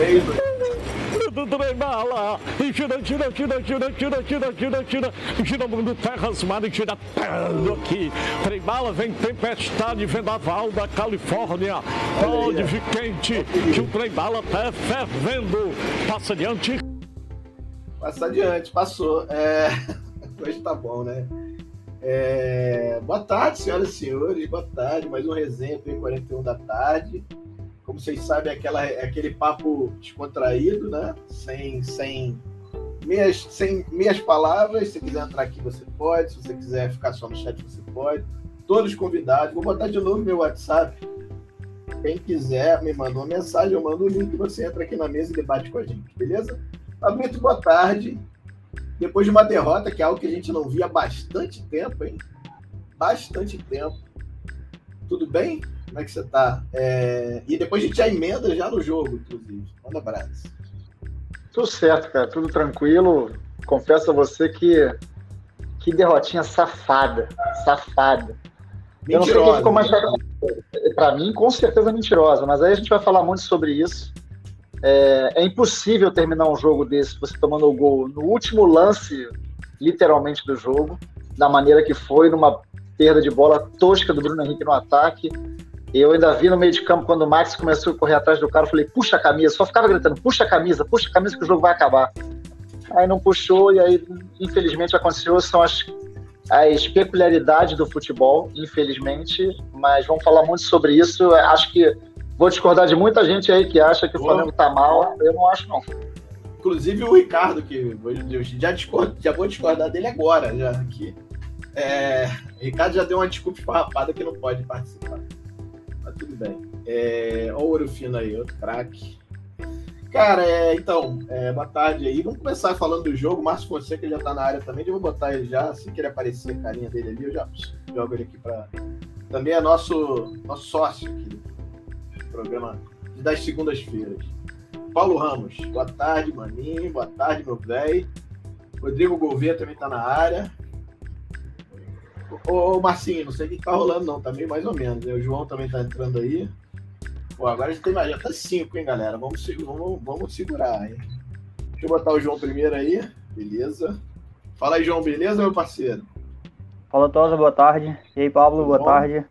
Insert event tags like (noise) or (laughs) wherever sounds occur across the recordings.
3, 2. do trem bala. E tira, tira, tira, tira, tira, tira, tira, tira. Tira mundo terras mar e tira tudo aqui. Trem bala vem tempestade, vendaval da Califórnia. Pode quente, que o trem bala tá fervendo. Passa adiante. Passa adiante, passou. É... (laughs) Hoje tá bom, né? É... Boa tarde, senhoras e senhores. Boa tarde. Mais um resenha P41 da tarde. Como vocês sabem, aquela, aquele papo descontraído, né? Sem, sem, meias, sem meias palavras. Se quiser entrar aqui, você pode. Se você quiser ficar só no chat, você pode. Todos convidados. Vou botar de novo meu WhatsApp. Quem quiser, me manda uma mensagem, eu mando o link, você entra aqui na mesa e debate com a gente, beleza? Fabrício, boa tarde. Depois de uma derrota, que é algo que a gente não via há bastante tempo, hein? Bastante tempo. Tudo bem? Como é que você tá? É... E depois a gente já emenda já no jogo, inclusive. Manda abraço. Tudo certo, cara. Tudo tranquilo. Confesso a você que que derrotinha safada. Safada. Mentirosa. Eu não sei quem ficou mais para mim, com certeza mentirosa, mas aí a gente vai falar muito sobre isso. É, é, impossível terminar um jogo desse você tomando o gol no último lance, literalmente, do jogo, da maneira que foi, numa perda de bola tosca do Bruno Henrique no ataque. Eu ainda vi no meio de campo quando o Max começou a correr atrás do cara, eu falei, puxa a camisa, só ficava gritando, puxa a camisa, puxa a camisa que o jogo vai acabar. Aí não puxou, e aí, infelizmente, aconteceu, são as, as peculiaridades do futebol, infelizmente, mas vamos falar muito sobre isso. Acho que vou discordar de muita gente aí que acha que o Flamengo tá mal, eu não acho não. Inclusive o Ricardo, que já, discord, já vou discordar dele agora, já aqui. É, o Ricardo já deu uma desculpa esfarrapada que não pode participar tudo bem. É, ouro fino aí, outro craque. Cara, é, então, é, boa tarde aí. Vamos começar falando do jogo. Márcio Fonseca já tá na área também. Eu vou botar ele já, assim que ele aparecer a carinha dele ali, eu já jogo ele aqui para. Também é nosso, nosso sócio aqui programa das segundas-feiras. Paulo Ramos, boa tarde, maninho. Boa tarde, meu velho. Rodrigo Gouveia também tá na área. Ô, ô, Marcinho, não sei o que tá rolando, não. Tá meio mais ou menos. Né? O João também tá entrando aí. Pô, agora já tem mais. Já tá cinco, hein, galera? Vamos, vamos, vamos segurar, hein? Deixa eu botar o João primeiro aí. Beleza. Fala aí, João, beleza, meu parceiro? Fala, Tosa, boa tarde. E aí, Pablo, boa tarde.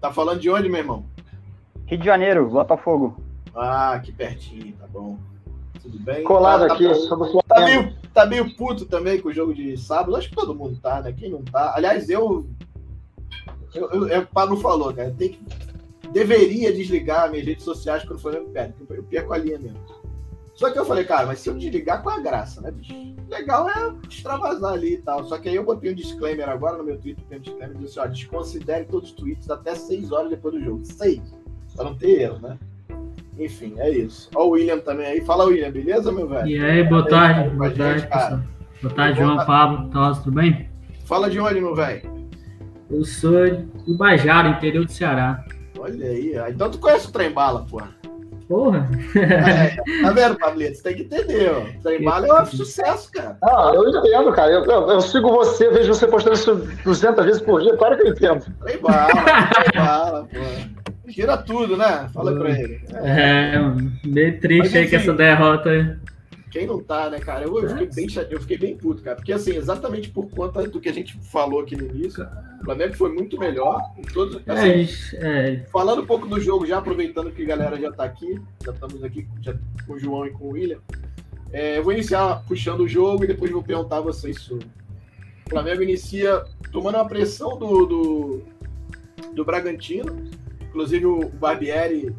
Tá falando de onde, meu irmão? Rio de Janeiro, Botafogo. Ah, aqui pertinho, tá bom. Tudo bem? Colado tá, aqui, tá, sobre o tá meio, tá meio puto também com o jogo de sábado. Acho que todo mundo tá, né? Quem não tá? Aliás, eu. eu, eu é o Pablo falou, cara. Tem que, deveria desligar minhas redes sociais quando o Flamengo perde. Eu perco a linha mesmo. Só que eu falei, cara, mas se eu desligar, qual é a graça, né, bicho? Legal é extravasar ali e tal. Só que aí eu botei um disclaimer agora no meu Twitter, tem um disclaimer, disse assim, ó, desconsidere todos os tweets até 6 horas depois do jogo. 6. Pra não ter erro, né? Enfim, é isso. Ó o William também aí. Fala, William, beleza, meu velho? E aí, boa tarde. Boa tarde, pessoal. Boa tarde, João, Pablo. Tá, tudo bem? Fala de onde, meu velho? Eu sou do Bajara, interior do Ceará. Olha aí. Então tu conhece o Trem Bala, porra. Porra! É, tá vendo, Pablito? Você tem que entender, ó. Trem Bala é um sucesso, cara. Ah, eu entendo, cara. Eu, eu, eu, sigo você, vejo você postando isso 200 vezes por dia. Claro que eu entendo. Trem Bala, Trem Bala, porra. Tira tudo, né? Fala pra ele. É, é meio triste Mas, aí com essa derrota aí. Quem não tá, né, cara? Eu, eu, fiquei bem, eu fiquei bem puto, cara. Porque, assim, exatamente por conta do que a gente falou aqui no início, o Flamengo foi muito melhor. Todos, assim, é, é. Falando um pouco do jogo, já aproveitando que a galera já tá aqui, já estamos aqui já, com o João e com o William. É, eu vou iniciar puxando o jogo e depois vou perguntar a vocês sobre. O Flamengo inicia tomando uma pressão do, do, do Bragantino Inclusive o Barbieri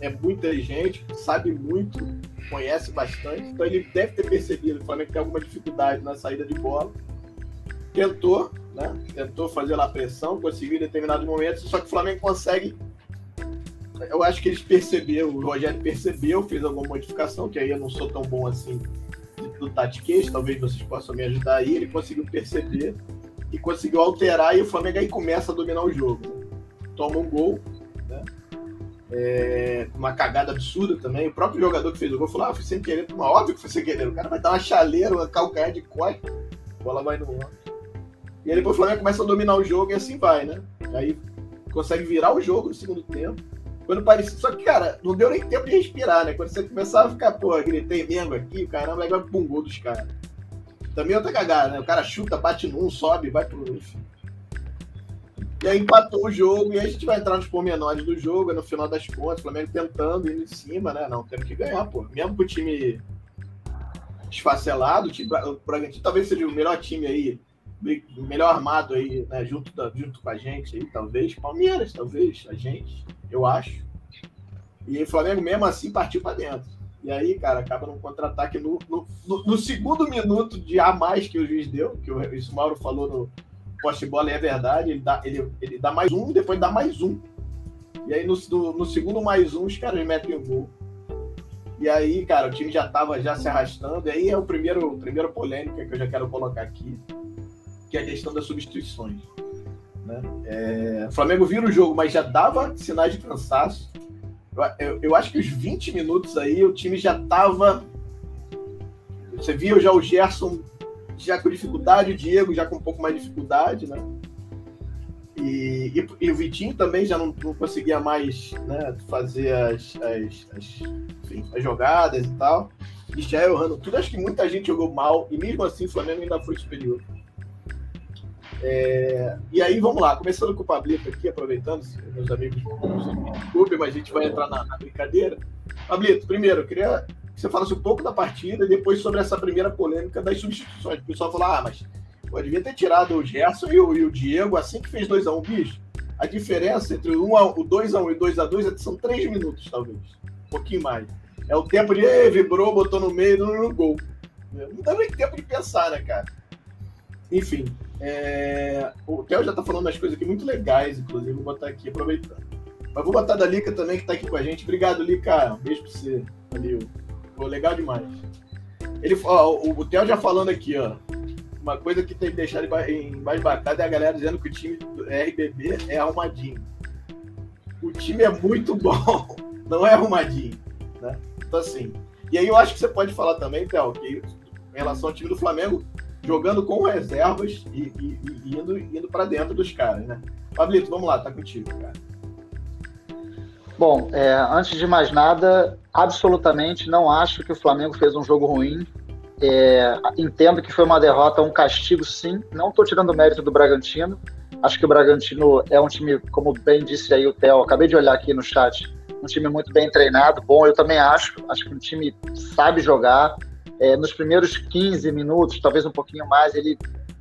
é muito inteligente, sabe muito, conhece bastante, então ele deve ter percebido o Flamengo tem alguma dificuldade na saída de bola. Tentou, né? Tentou fazer lá a pressão, conseguiu em determinados momentos, só que o Flamengo consegue. Eu acho que eles perceberam, o Rogério percebeu, fez alguma modificação, que aí eu não sou tão bom assim do tatiquês, talvez vocês possam me ajudar aí. Ele conseguiu perceber e conseguiu alterar, e o Flamengo aí começa a dominar o jogo. Toma um gol, é, uma cagada absurda também. O próprio jogador que fez o gol falou: ah, foi sem querer. Uma óbvio que foi sem querer. O cara vai dar uma chaleira, uma calcanhar de costa, a bola vai no ombro. E aí depois o Flamengo começa a dominar o jogo e assim vai, né? Aí consegue virar o jogo no segundo tempo, Quando parecia. Só que, cara, não deu nem tempo de respirar, né? Quando você começava a ficar, pô, gritei Mengo aqui, caramba, aí vai pro gol dos caras. Também outra cagada, né? O cara chuta, bate num, sobe, vai pro. Enfim. E aí empatou o jogo, e aí a gente vai entrar nos pormenores do jogo, no final das contas, o Flamengo tentando ir em cima, né? Não, temos que ganhar, pô. Mesmo com o time esfacelado, o, time, o Bragantino talvez seja o melhor time aí, melhor armado aí, né? Junto, da, junto com a gente aí, talvez. Palmeiras, talvez, a gente, eu acho. E o Flamengo mesmo assim partiu para dentro. E aí, cara, acaba num contra-ataque no, no, no, no, segundo minuto de a mais que o juiz deu, que o, isso o Mauro falou no, poste-bola é verdade, ele dá, ele, ele dá mais um, depois dá mais um. E aí no, no, no segundo mais um, os caras metem o gol. E aí, cara, o time já tava já se arrastando. E aí é o primeiro, primeira polêmica que eu já quero colocar aqui, que é a questão das substituições. Né? É, o Flamengo vira o jogo, mas já dava sinais de cansaço. Eu, eu, eu, acho que os 20 minutos aí o time já tava. Você viu já o Gerson já com dificuldade, o Diego já com um pouco mais de dificuldade, né? E, e, e o Vitinho também já não, não conseguia mais né, fazer as, as, as, enfim, as, jogadas e tal. E já errando tudo. Acho que muita gente jogou mal e mesmo assim o Flamengo ainda foi superior. É, e aí, vamos lá, começando com o Pablito aqui, aproveitando, meus amigos, desculpe, mas a gente vai entrar na, na brincadeira. Pablito, primeiro, eu queria você falasse um pouco da partida e depois sobre essa primeira polêmica das substituições. O pessoal falou, ah, mas pô, devia ter tirado o Gerson e o, e o Diego assim que fez 2x1, um, bicho. A diferença entre o, 1 a, o 2x1 e o 2x2 é são 3 minutos, talvez. Um pouquinho mais. É o tempo de vibrou, botou no meio no, gol. Não dá nem tempo de pensar, né, cara? Enfim, é... o Theo já tá falando das coisas aqui muito legais, inclusive, vou botar aqui aproveitando. Mas vou botar da Lica também, que tá aqui com a gente. Obrigado, Lica. Um beijo pra você. Valeu. Legal demais. Ele, ó, o, o Theo já falando aqui, ó. Uma coisa que tem que deixar embasbacada é a galera dizendo que o time do RBB é arrumadinho. O time é muito (laughs) bom, não é arrumadinho. Né? Então, assim. E aí eu acho que você pode falar também, Theo, que em relação ao time do Flamengo, jogando com reservas e, e, e indo, indo para dentro dos caras, né? Pablito, vamos lá, tá contigo, cara. Bom, é, antes de mais nada, absolutamente não acho que o Flamengo fez um jogo ruim. É, entendo que foi uma derrota, um castigo, sim. Não estou tirando o mérito do Bragantino. Acho que o Bragantino é um time, como bem disse aí o Theo, acabei de olhar aqui no chat, um time muito bem treinado. Bom, eu também acho. Acho que o time sabe jogar. É, nos primeiros 15 minutos, talvez um pouquinho mais, ele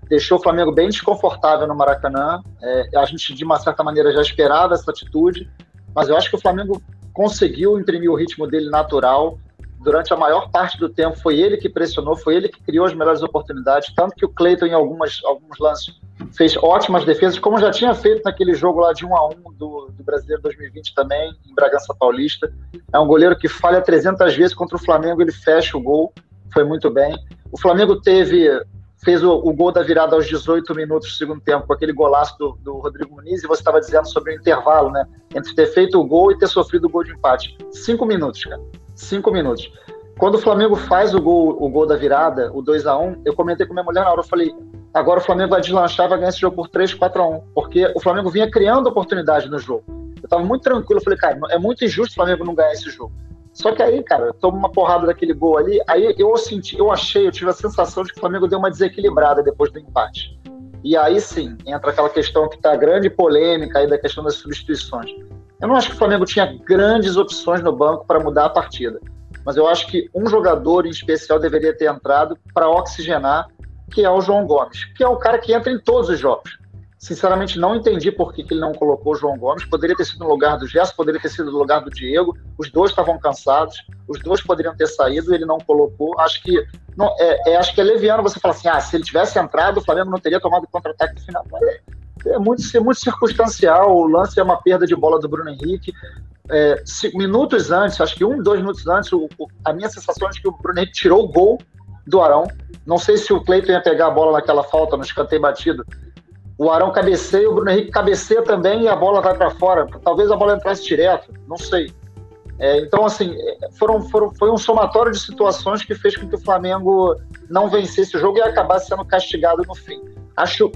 deixou o Flamengo bem desconfortável no Maracanã. É, a gente, de uma certa maneira, já esperava essa atitude mas eu acho que o Flamengo conseguiu imprimir o ritmo dele natural. Durante a maior parte do tempo, foi ele que pressionou, foi ele que criou as melhores oportunidades. Tanto que o Cleiton, em algumas, alguns lances, fez ótimas defesas, como já tinha feito naquele jogo lá de 1 a 1 do, do Brasileiro 2020 também, em Bragança Paulista. É um goleiro que falha 300 vezes contra o Flamengo, ele fecha o gol, foi muito bem. O Flamengo teve fez o, o, gol da virada aos 18 minutos do segundo tempo, com aquele golaço do, do Rodrigo Muniz, e você estava dizendo sobre o intervalo, né? Entre ter feito o gol e ter sofrido o gol de empate. Cinco minutos, cara. Cinco minutos. Quando o Flamengo faz o gol, o gol da virada, o 2 a 1 eu comentei com minha mulher na hora, eu falei, agora o Flamengo vai deslanchar vai ganhar esse jogo por 3, 4 a 1 porque o Flamengo vinha criando oportunidade no jogo. Eu estava muito tranquilo, eu falei, cara, é muito injusto o Flamengo não ganhar esse jogo. Só que aí, cara, toma uma porrada daquele gol ali, aí eu senti, eu achei, eu tive a sensação de que o Flamengo deu uma desequilibrada depois do empate. E aí sim, entra aquela questão que tá grande polêmica aí da questão das substituições. Eu não acho que o Flamengo tinha grandes opções no banco para mudar a partida, mas eu acho que um jogador em especial deveria ter entrado para oxigenar, que é o João Gomes, que é o cara que entra em todos os jogos. Sinceramente, não entendi por que, que, ele não colocou o João Gomes. Poderia ter sido no lugar do Gerson, poderia ter sido no lugar do Diego. Os dois estavam cansados, os dois poderiam ter saído, ele não colocou. Acho que não, é, é, acho que é leviano você falar assim: ah, se ele tivesse entrado, o Flamengo não teria tomado contra-ataque no final. É, é, muito, é muito circunstancial. O lance é uma perda de bola do Bruno Henrique. É, minutos antes, acho que um, dois minutos antes, o, o, a minha sensação é que o Bruno Henrique tirou o gol do Arão. Não sei se o Cleiton ia pegar a bola naquela falta, no escanteio batido o Arão cabeceia, o Bruno Henrique cabeceia também e a bola vai para fora. Talvez a bola entrasse direto, não sei. É, então, assim, foram, foram, foi um somatório de situações que fez com que o Flamengo não vencesse o jogo e acabasse sendo castigado no fim. Acho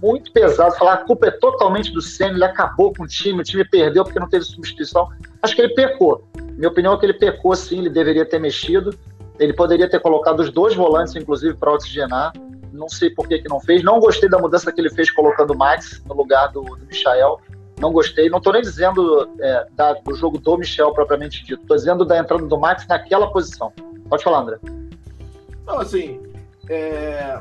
muito pesado falar a culpa é totalmente do Senna, ele acabou com o time, o time perdeu porque não teve substituição. Acho que ele pecou. Minha opinião é que ele pecou sim, ele deveria ter mexido. Ele poderia ter colocado os dois volantes, inclusive, para oxigenar. Não sei por que, que não fez. Não gostei da mudança que ele fez colocando o Max no lugar do, do Michael. Não gostei. Não estou nem dizendo é, da, do jogo do Michel propriamente dito. Estou dizendo da entrada do Max naquela posição. Pode falar, André. Não, assim, é...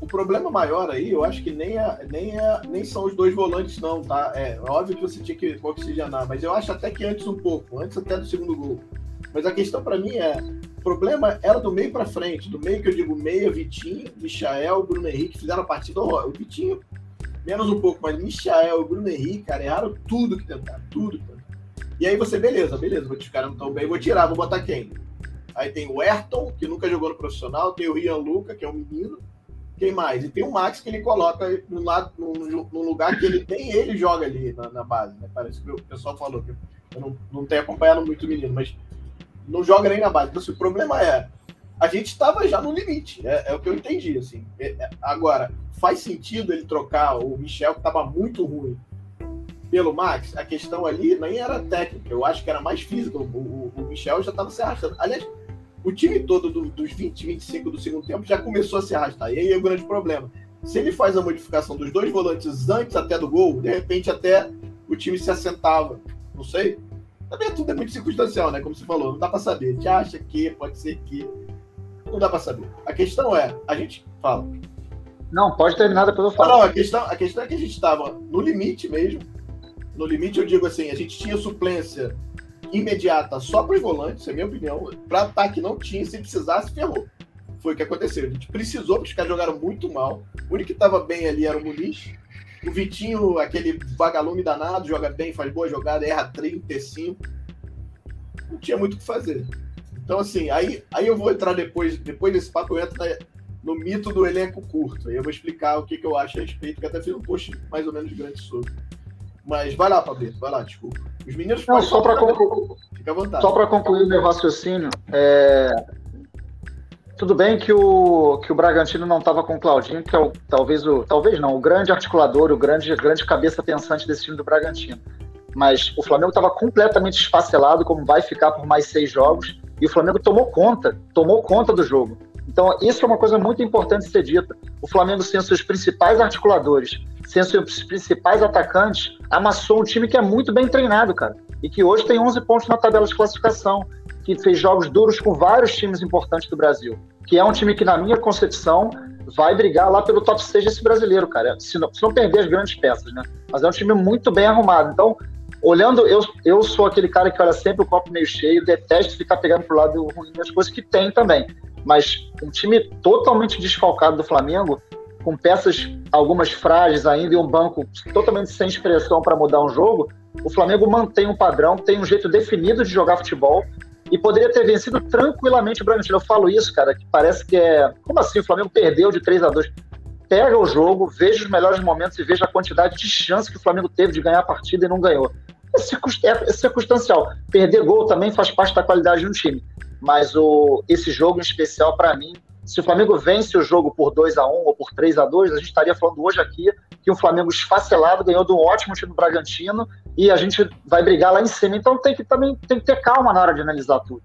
o problema maior aí, eu acho que nem, é, nem, é, nem são os dois volantes, não, tá? É óbvio que você tinha que oxigenar, mas eu acho até que antes um pouco, antes até do segundo gol. Mas a questão para mim é, o problema era do meio para frente, do meio que eu digo meia, Vitinho, Michael, Bruno Henrique fizeram a partida O Vitinho, menos um pouco, mas Michael e Bruno Henrique, cara, erraram tudo que tentaram, tudo. E aí você, beleza, beleza, os caras não estão bem, vou tirar, vou botar quem? Aí tem o Ayrton, que nunca jogou no profissional, tem o Rian Luca, que é um menino. Quem mais? E tem o Max, que ele coloca no, lado, no lugar que ele nem ele joga ali na, na base. Né? Parece que o pessoal falou que eu não, não tenho acompanhado muito o menino, mas não joga nem na base. Então, assim, o problema é, a gente estava já no limite, é, é, o que eu entendi. Assim. É, é, agora, faz sentido ele trocar o Michel, que estava muito ruim, pelo Max? A questão ali nem era técnica, eu acho que era mais física. O, o, o Michel já estava se arrastando. Aliás, o time todo do, dos 20, 25 do segundo tempo já começou a se arrastar. E aí é o grande problema. Se ele faz a modificação dos dois volantes antes até do gol, de repente até o time se assentava. Não sei. Também tudo é muito circunstancial, né? Como você falou, não dá para saber. A gente acha que, pode ser que. Não dá para saber. A questão é, a gente fala. Não, pode terminar depois eu falo. Não, a questão, a questão é que a gente estava no limite mesmo. No limite, eu digo assim, a gente tinha suplência imediata só para os volantes, é minha opinião. Para ataque não tinha, se precisasse, ferrou. Foi o que aconteceu. A gente precisou, porque os caras jogaram muito mal. O único que estava bem ali era o Muniz. O Vitinho, aquele vagalume danado, joga bem, faz boa jogada, erra 35. Não tinha muito o que fazer. Então, assim, aí, aí eu vou entrar depois, depois desse papo, eu entro no mito do elenco curto. Aí eu vou explicar o que, que eu acho a respeito, que até fiz um post mais ou menos grande sobre. Mas vai lá, Pablito, vai lá, desculpa. Os meninos. Não, só para concluir. Fica à vontade. Só para concluir meu raciocínio, é... tudo bem que o, que o Bragantino não estava com o Claudinho, que é o, talvez o. Talvez não, o grande articulador, o grande, grande cabeça pensante desse time do Bragantino. Mas o Flamengo estava completamente esfacelado, como vai ficar por mais seis jogos, e o Flamengo tomou conta, tomou conta do jogo. Então, isso é uma coisa muito importante ser dita. O Flamengo, sem seus principais articuladores, sem seus principais atacantes, amassou um time que é muito bem treinado, cara. E que hoje tem 11 pontos na tabela de classificação, que fez jogos duros com vários times importantes do Brasil. Que é um time que, na minha concepção, vai brigar lá pelo top 6 desse brasileiro, cara. Se não, se não perder as grandes peças, né? Mas é um time muito bem arrumado. Então, olhando, eu, eu sou aquele cara que olha sempre o copo meio cheio, detesto ficar pegando pro lado ruim das coisas que tem também. Mas um time totalmente desfalcado do Flamengo, com peças algumas frágeis ainda e um banco totalmente sem expressão para mudar um jogo, o Flamengo mantém um padrão, tem um jeito definido de jogar futebol e poderia ter vencido tranquilamente o Bragantino. Eu falo isso, cara, que parece que é. Como assim? O Flamengo perdeu de 3 a 2 Pega o jogo, veja os melhores momentos e veja a quantidade de chance que o Flamengo teve de ganhar a partida e não ganhou. É, é circunstancial. Perder gol também faz parte da qualidade de um time. Mas o, esse jogo em especial, para mim, se o Flamengo vence o jogo por 2 a 1 ou por 3 a 2 a gente estaria falando hoje aqui que o Flamengo esfacelado ganhou de um ótimo time do Bragantino e a gente vai brigar lá em cima. Então tem que também tem que ter calma na hora de analisar tudo.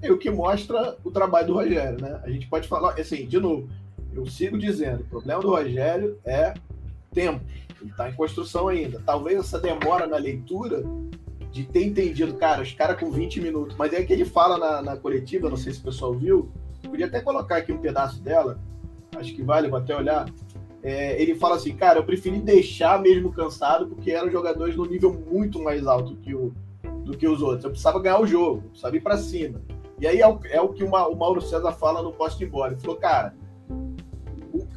É o que mostra o trabalho do Rogério, né? A gente pode falar, assim, de novo, eu sigo dizendo, o problema do Rogério é tempo. Ele está em construção ainda. Talvez essa demora na leitura de ter entendido, cara, os caras com 20 minutos. Mas é que ele fala na, na coletiva, não sei se o pessoal viu, podia até colocar aqui um pedaço dela, acho que vale, vou até olhar. É, ele fala assim, cara, eu preferi deixar mesmo cansado, porque eram jogadores no nível muito mais alto que o, do que os outros. Eu precisava ganhar o jogo, precisava ir para cima. E aí é o, é o que o, Mauro César fala no poste embora. Ele falou, cara,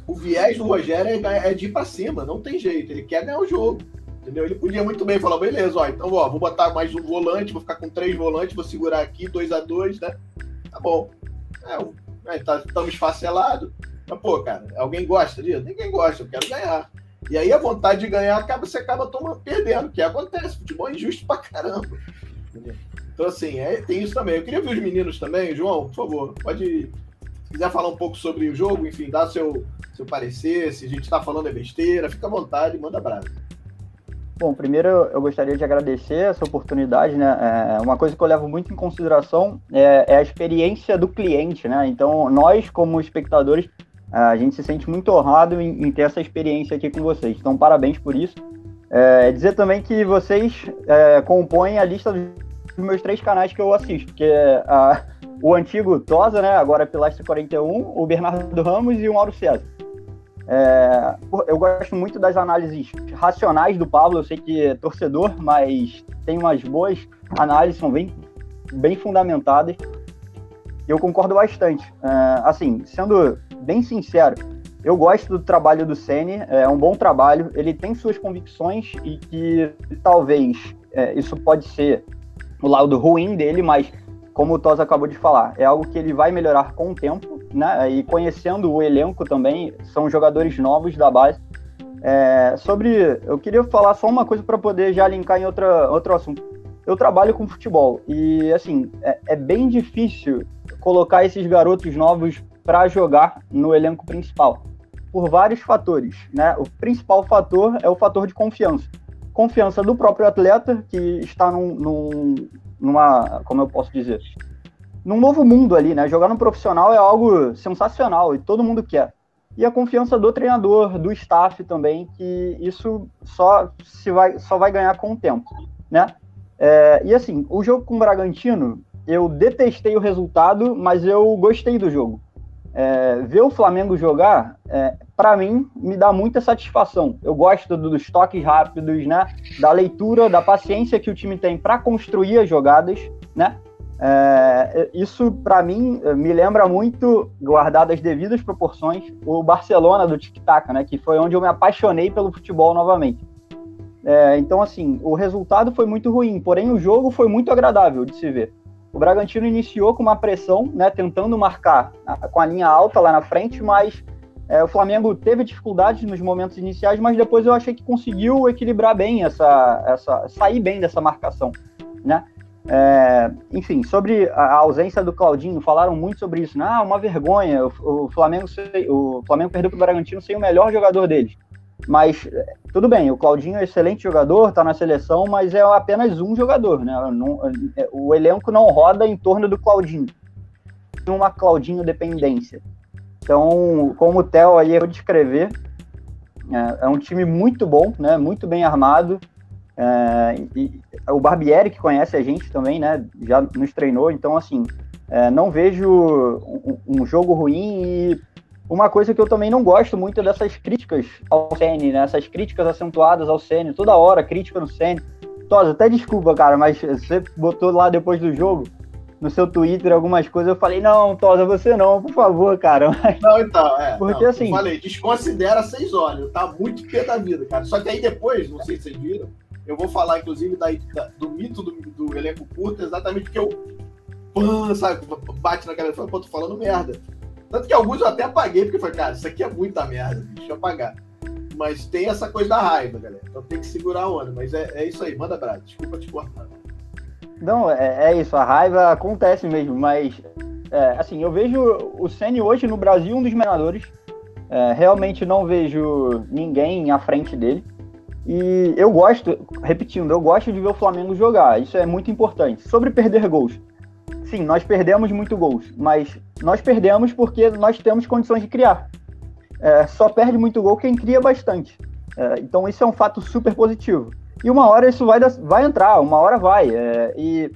o, viés do Rogério é, é de ir para cima, não tem jeito, ele quer ganhar o jogo. Entendeu? Ele podia muito bem falar, beleza, ó, então ó, vou botar mais um volante, vou ficar com três volantes, vou segurar aqui, 2 a 2 né? Tá bom. É, né, tá, estamos esfacelados. Mas, pô, cara, alguém gosta disso? Ninguém gosta, eu quero ganhar. E aí a vontade de ganhar acaba, você acaba tomando, perdendo, que acontece. Futebol é injusto pra caramba. Então, assim, é, tem isso também. Eu queria ver os meninos também. João, por favor, pode. Se quiser falar um pouco sobre o jogo, enfim, dar seu, seu parecer, se a gente está falando é besteira, fica à vontade, manda abraço. Bom, primeiro eu gostaria de agradecer essa oportunidade, né? É, uma coisa que eu levo muito em consideração é, é, a experiência do cliente, né? Então, nós, como espectadores, a gente se sente muito honrado em, em ter essa experiência aqui com vocês. Então, parabéns por isso. É, dizer também que vocês é, compõem a lista dos meus três canais que eu assisto, que é a, o antigo Tosa, né? Agora é Pilastre 41, o Bernardo Ramos e o Mauro César. É, eu gosto muito das análises racionais do Pablo. Eu sei que é torcedor, mas tem umas boas análises, são bem, bem fundamentadas. E eu concordo bastante. É, assim, sendo bem sincero, eu gosto do trabalho do Sene, é um bom trabalho. Ele tem suas convicções e que talvez é, isso pode ser o lado ruim dele, mas como o Tos acabou de falar, é algo que ele vai melhorar com o tempo, né? E conhecendo o elenco também, são jogadores novos da base. É, sobre, eu queria falar só uma coisa para poder já linkar em outra, outro assunto. Eu trabalho com futebol e assim é, é bem difícil colocar esses garotos novos para jogar no elenco principal por vários fatores, né? O principal fator é o fator de confiança confiança do próprio atleta, que está num, num, numa, como eu posso dizer, num novo mundo ali, né? Jogar no profissional é algo sensacional e todo mundo quer. E a confiança do treinador, do staff também, que isso só se vai, só vai ganhar com o tempo, né? É, e assim, o jogo com o Bragantino, eu detestei o resultado, mas eu gostei do jogo. É, ver o Flamengo jogar, é, para mim, me dá muita satisfação. Eu gosto dos toques rápidos, né? Da leitura, da paciência que o time tem para construir as jogadas, né? É, isso, para mim, me lembra muito, guardado as devidas proporções, o Barcelona do Tic Tac, né? Que foi onde eu me apaixonei pelo futebol novamente. É, então, assim, o resultado foi muito ruim, porém o jogo foi muito agradável de se ver. O Bragantino iniciou com uma pressão, né, tentando marcar com a linha alta lá na frente, mas é, o Flamengo teve dificuldades nos momentos iniciais, mas depois eu achei que conseguiu equilibrar bem essa, essa sair bem dessa marcação, né? É, enfim, sobre a ausência do Claudinho, falaram muito sobre isso. Né? Ah, uma vergonha. O, o Flamengo, o Flamengo perdeu para o Bragantino sem o melhor jogador deles. Mas tudo bem, o Claudinho é excelente jogador, está na seleção, mas é apenas um jogador, né? Não, é, o elenco não roda em torno do Claudinho. Tem uma Claudinho dependência. Então, como o Theo aí eu descrever, é, é, um time muito bom, né? Muito bem armado. É, e o Barbieri que conhece a gente também, né? Já nos treinou, então assim, é, não vejo um, um jogo ruim e uma coisa que eu também não gosto muito é dessas críticas ao Senna, né? Essas críticas acentuadas ao Senna, toda hora crítica no Senna. Tosa, até desculpa, cara, mas você botou lá depois do jogo, no seu Twitter, algumas coisas, eu falei, não, Tosa, você não, por favor, cara. Não, então, é. Porque não, assim. Eu falei, desconsidera seis olhos, tá muito pé da vida, cara. Só que aí depois, não sei se vocês viram, eu vou falar, inclusive, da, da do mito do, do, elenco curto, exatamente porque eu. Pã, sabe, bate na cabeça e fala, pô, tô falando merda. Tanto que alguns eu até apaguei, porque falei, cara, isso aqui é muita merda, deixa eu apagar. Mas tem essa coisa da raiva, galera. Então tem que segurar a onda. Mas é, é isso aí, manda abraço. Desculpa te cortar. Não, é, é, isso, a raiva acontece mesmo, mas é, assim, eu vejo o Ceni hoje no Brasil um dos menadores. É, realmente não vejo ninguém à frente dele. E eu gosto, repetindo, eu gosto de ver o Flamengo jogar. Isso é muito importante. Sobre perder gols sim, nós perdemos muito gols, mas nós perdemos porque nós temos condições de criar. É, só perde muito gol quem cria bastante. É, então isso é um fato super positivo. E uma hora isso vai, vai entrar, uma hora vai. É, e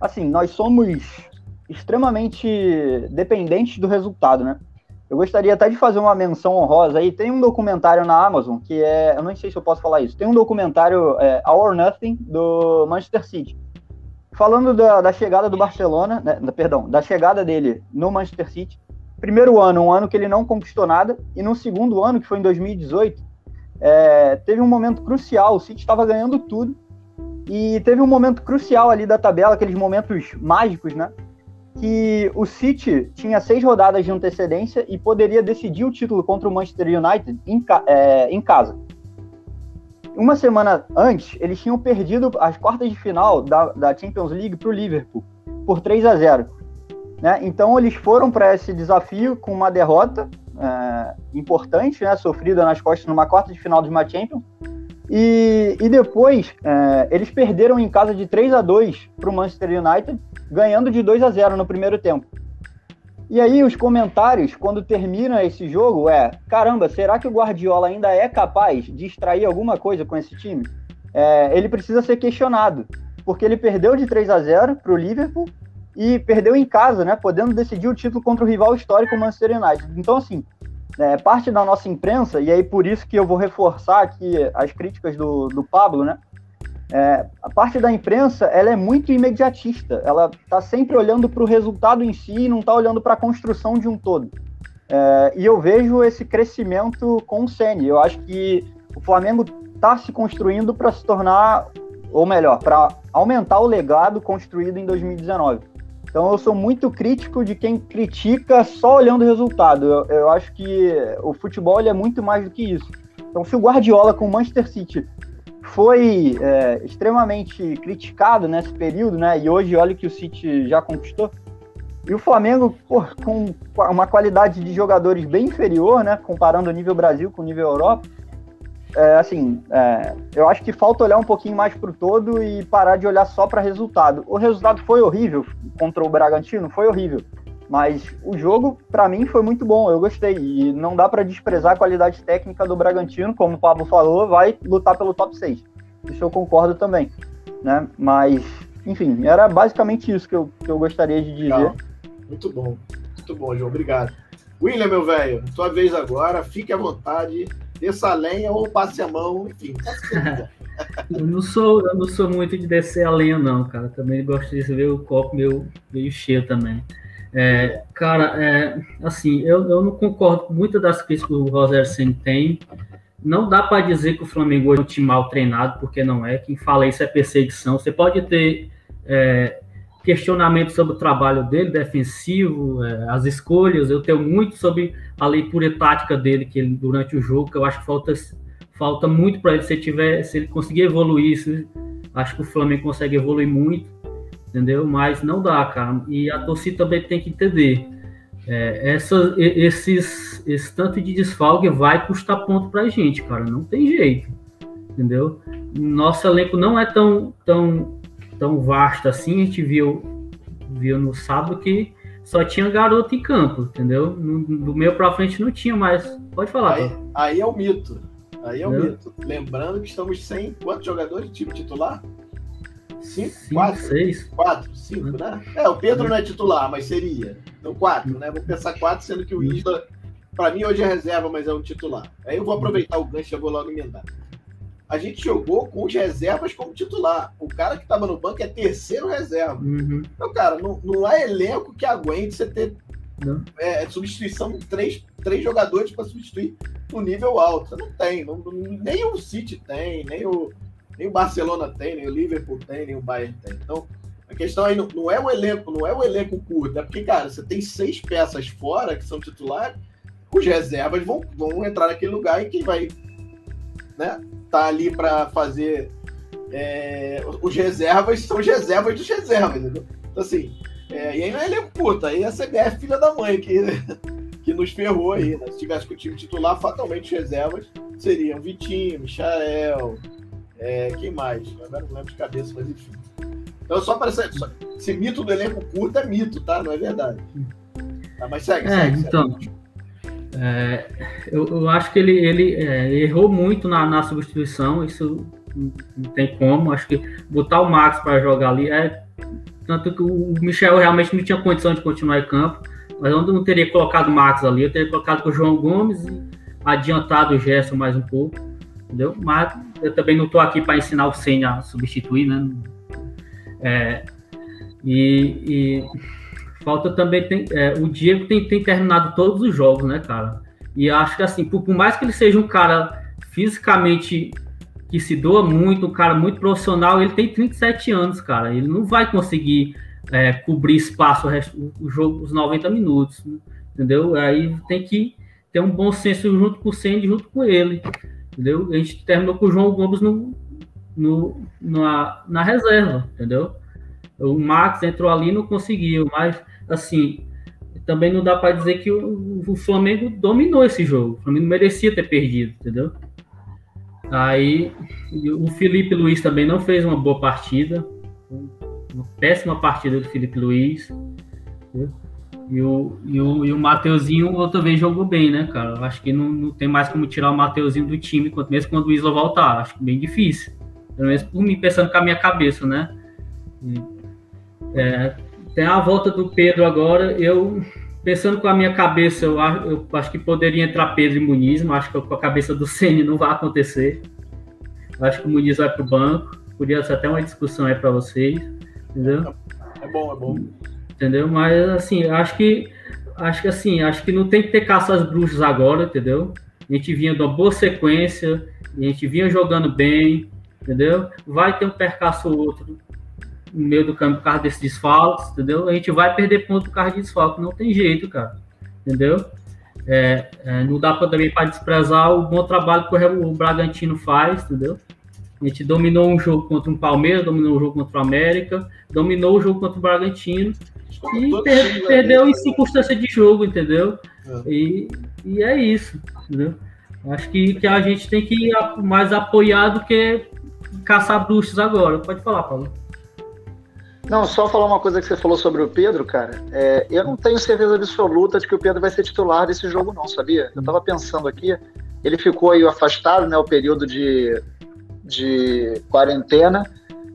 assim, nós somos extremamente dependentes do resultado, né? Eu gostaria até de fazer uma menção honrosa aí. Tem um documentário na Amazon que é. Eu não sei se eu posso falar isso. Tem um documentário, é, All or Nothing, do Manchester City falando da, da chegada do Barcelona, né, perdão, da chegada dele no Manchester City. Primeiro ano, um ano que ele não conquistou nada, e no segundo ano, que foi em 2018, é, teve um momento crucial. O City estava ganhando tudo, e teve um momento crucial ali da tabela, aqueles momentos mágicos, né? Que o City tinha seis rodadas de antecedência e poderia decidir o título contra o Manchester United em, é, em casa uma semana antes, eles tinham perdido as quartas de final da, da Champions League para o Liverpool por 3 a 0 Né? Então eles foram para esse desafio com uma derrota é, importante, né? sofrida nas costas numa quarta de final de uma Champions. E, e depois é, eles perderam em casa de 3 a 2 para o Manchester United, ganhando de 2 a 0 no primeiro tempo. E aí os comentários, quando termina esse jogo, é: caramba, será que o Guardiola ainda é capaz de extrair alguma coisa com esse time? É, ele precisa ser questionado, porque ele perdeu de 3 a 0 para o Liverpool e perdeu em casa, né? Podendo decidir o título contra o rival histórico Manchester United. Então, assim, é, parte da nossa imprensa, e aí por isso que eu vou reforçar aqui as críticas do, do Pablo, né? É, a parte da imprensa ela é muito imediatista, ela está sempre olhando para o resultado em si e não está olhando para a construção de um todo. É, e eu vejo esse crescimento com o Ceni. Eu acho que o Flamengo está se construindo para se tornar, ou melhor, para aumentar o legado construído em 2019. Então eu sou muito crítico de quem critica só olhando o resultado. Eu, eu acho que o futebol é muito mais do que isso. Então se o Guardiola com o Manchester City foi é, extremamente criticado nesse período, né? E hoje olha que o City já conquistou. E o Flamengo, pô, com uma qualidade de jogadores bem inferior, né? Comparando o nível Brasil com o nível Europa, é, assim, é, eu acho que falta olhar um pouquinho mais para o todo e parar de olhar só para resultado. O resultado foi horrível contra o Bragantino, foi horrível. Mas o jogo, para mim, foi muito bom, eu gostei. E não dá para desprezar a qualidade técnica do Bragantino, como o Pablo falou, vai lutar pelo top 6. Isso eu concordo também. Né? Mas, enfim, era basicamente isso que eu, que eu gostaria de dizer. Muito bom, muito bom, João, obrigado. William, meu velho, sua vez agora, fique à vontade desça a lenha ou passe a mão, enfim. (laughs) eu não sou, eu não sou muito de descer a lenha, não, cara. Também gosto de ver o copo meio, meio cheio também. É, cara, é, assim, eu, eu não concordo com muitas das críticas que o Rogério Senna tem. Não dá para dizer que o Flamengo é um time mal treinado, porque não é. Quem fala isso é perseguição. Você pode ter é, questionamento sobre o trabalho dele, defensivo, é, as escolhas. Eu tenho muito sobre a leitura tática dele que ele, durante o jogo, que eu acho que falta, falta muito para ele. Se ele, tiver, se ele conseguir evoluir, se, acho que o Flamengo consegue evoluir muito, entendeu? Mas não dá, cara. E a torcida também tem que entender. É, essa, esses, esse tanto de desfalque vai custar ponto para a gente, cara. Não tem jeito, entendeu? Nosso elenco não é tão, tão tão vasta assim, a gente viu, viu no sábado que só tinha garoto em campo, entendeu? No, do meio para frente não tinha mais. Pode falar. Aí, aí é o mito. Aí é o entendeu? mito. Lembrando que estamos sem quantos jogadores de time titular? Cinco? cinco quatro? Seis? Quatro, cinco, né? É, o Pedro não é titular, mas seria. Então, quatro, né? Vou pensar quatro, sendo que o Isla, para mim, hoje é reserva, mas é um titular. Aí eu vou aproveitar o gancho e vou logo emendar a gente jogou com os reservas como titular. O cara que estava no banco é terceiro reserva. Uhum. Então, cara, não, não há elenco que aguente você ter é, substituição de três, três jogadores para substituir no nível alto. Você não tem. Não, nem o City tem, nem o, nem o Barcelona tem, nem o Liverpool tem, nem o Bayern tem. Então, a questão aí não, não é o elenco, não é o elenco curto, é porque, cara, você tem seis peças fora que são titulares, os reservas vão, vão entrar naquele lugar e quem vai né, tá ali para fazer é, os reservas são os reservas dos reservas, entendeu? Então, assim, é, e aí não é elenco curto, aí é a CBF filha da mãe que, (laughs) que nos ferrou aí, né? Se tivesse com o time titular, fatalmente os reservas seriam Vitinho, Michael, é, quem mais? Agora não lembro de cabeça, mas enfim. Então, só para esse, esse mito do elenco curto é mito, tá? Não é verdade. Tá, mas segue, é, segue, então. Segue. É, eu, eu, acho que ele, ele é, errou muito na, na, substituição, isso não tem como. Acho que botar o Max para jogar ali é. Tanto que o Michel realmente não tinha condição de continuar em campo, mas eu não teria colocado o Max ali, eu teria colocado o João Gomes e adiantado o Gerson mais um pouco, entendeu? Mas eu também não estou aqui para ensinar o Senna a substituir, né? É, e, e Falta também tem, é, o Diego tem, tem terminado todos os jogos, né, cara? E acho que assim, por, por, mais que ele seja um cara fisicamente que se doa muito, um cara muito profissional, ele tem 37 anos, cara. Ele não vai conseguir é, cobrir espaço o, resto, o jogo, os 90 minutos, entendeu? Aí tem que ter um bom senso junto com o Sandy, junto com ele, entendeu? A gente terminou com o João Gomes no, no, na, na reserva, entendeu? O Max entrou ali não conseguiu, mas assim, também não dá para dizer que o, o, Flamengo dominou esse jogo. O Flamengo merecia ter perdido, entendeu? Aí o Felipe Luiz também não fez uma boa partida. Uma péssima partida do Felipe Luiz. Entendeu? E o, e o, e o Mateuzinho outra vez jogou bem, né, cara? Acho que não, não tem mais como tirar o Mateuzinho do time, mesmo quando o Isla voltar. Acho bem difícil. Pelo menos por mim, pensando com a minha cabeça, né? É, tem a volta do Pedro agora. Eu, pensando com a minha cabeça, eu, eu acho que poderia entrar Pedro e Muniz, mas acho que com a cabeça do (laughs) Ceni não vai acontecer. Eu acho que o Muniz vai para o banco. Podia ser até uma discussão aí para vocês, entendeu? É bom, é bom. Entendeu? Mas assim, acho que acho que assim, acho que não tem que ter caça às bruxas agora, entendeu? A gente vinha de uma boa sequência, a gente vinha jogando bem, entendeu? Vai ter um percaço ou outro no meio do campo por causa desses desfalques, entendeu? A gente vai perder ponto por causa de desfalque, não tem jeito, cara, entendeu? É, é, não dá pra, também para desprezar o bom trabalho que o Bragantino faz, entendeu? A gente dominou um jogo contra o Palmeiras, dominou um jogo contra o América, dominou o jogo contra o Bragantino e per perdeu em circunstância de jogo, entendeu? É. E, e é isso, entendeu? Acho que, que a gente tem que ir mais apoiar do que caçar bruxos agora. Pode falar, Paulo. Não, só falar uma coisa que você falou sobre o Pedro, cara. É, eu não tenho certeza absoluta de que o Pedro vai ser titular desse jogo, não, sabia? Eu tava pensando aqui, ele ficou aí afastado, né, o período de, de quarentena.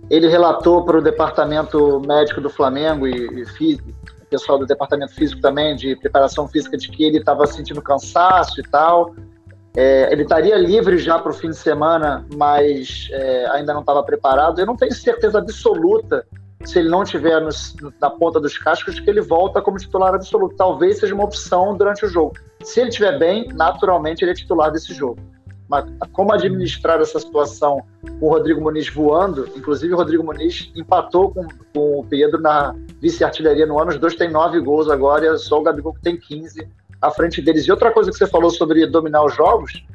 Ele relatou para o departamento médico do Flamengo e, e o pessoal do departamento físico também, de preparação física, de que ele estava sentindo cansaço e tal. É, ele estaria livre já para o fim de semana, mas é, ainda não estava preparado. Eu não tenho certeza absoluta se ele não tiver na ponta dos cascos, que ele volta como titular absoluto. Talvez seja uma opção durante o jogo. Se ele estiver bem, naturalmente ele é titular desse jogo. Mas como administrar essa situação com o Rodrigo Muniz voando? Inclusive, o Rodrigo Muniz empatou com, com o Pedro na vice-artilharia no ano. Os dois têm nove gols agora e só o Gabigol que tem 15 à frente deles. E outra coisa que você falou sobre dominar os jogos: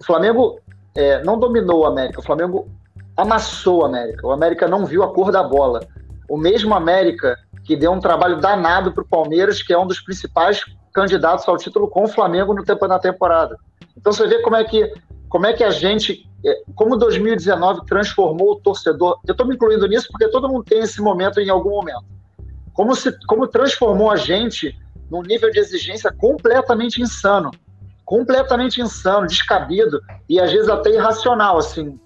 o Flamengo é, não dominou o América, o Flamengo amassou o América. O América não viu a cor da bola. O mesmo América que deu um trabalho danado para o Palmeiras, que é um dos principais candidatos ao título com o Flamengo no tempo na temporada. Então você vê como é que como é que a gente, é, como 2019 transformou o torcedor. Eu estou me incluindo nisso porque todo mundo tem esse momento em algum momento. Como se, como transformou a gente num nível de exigência completamente insano, completamente insano, descabido e às vezes até irracional, assim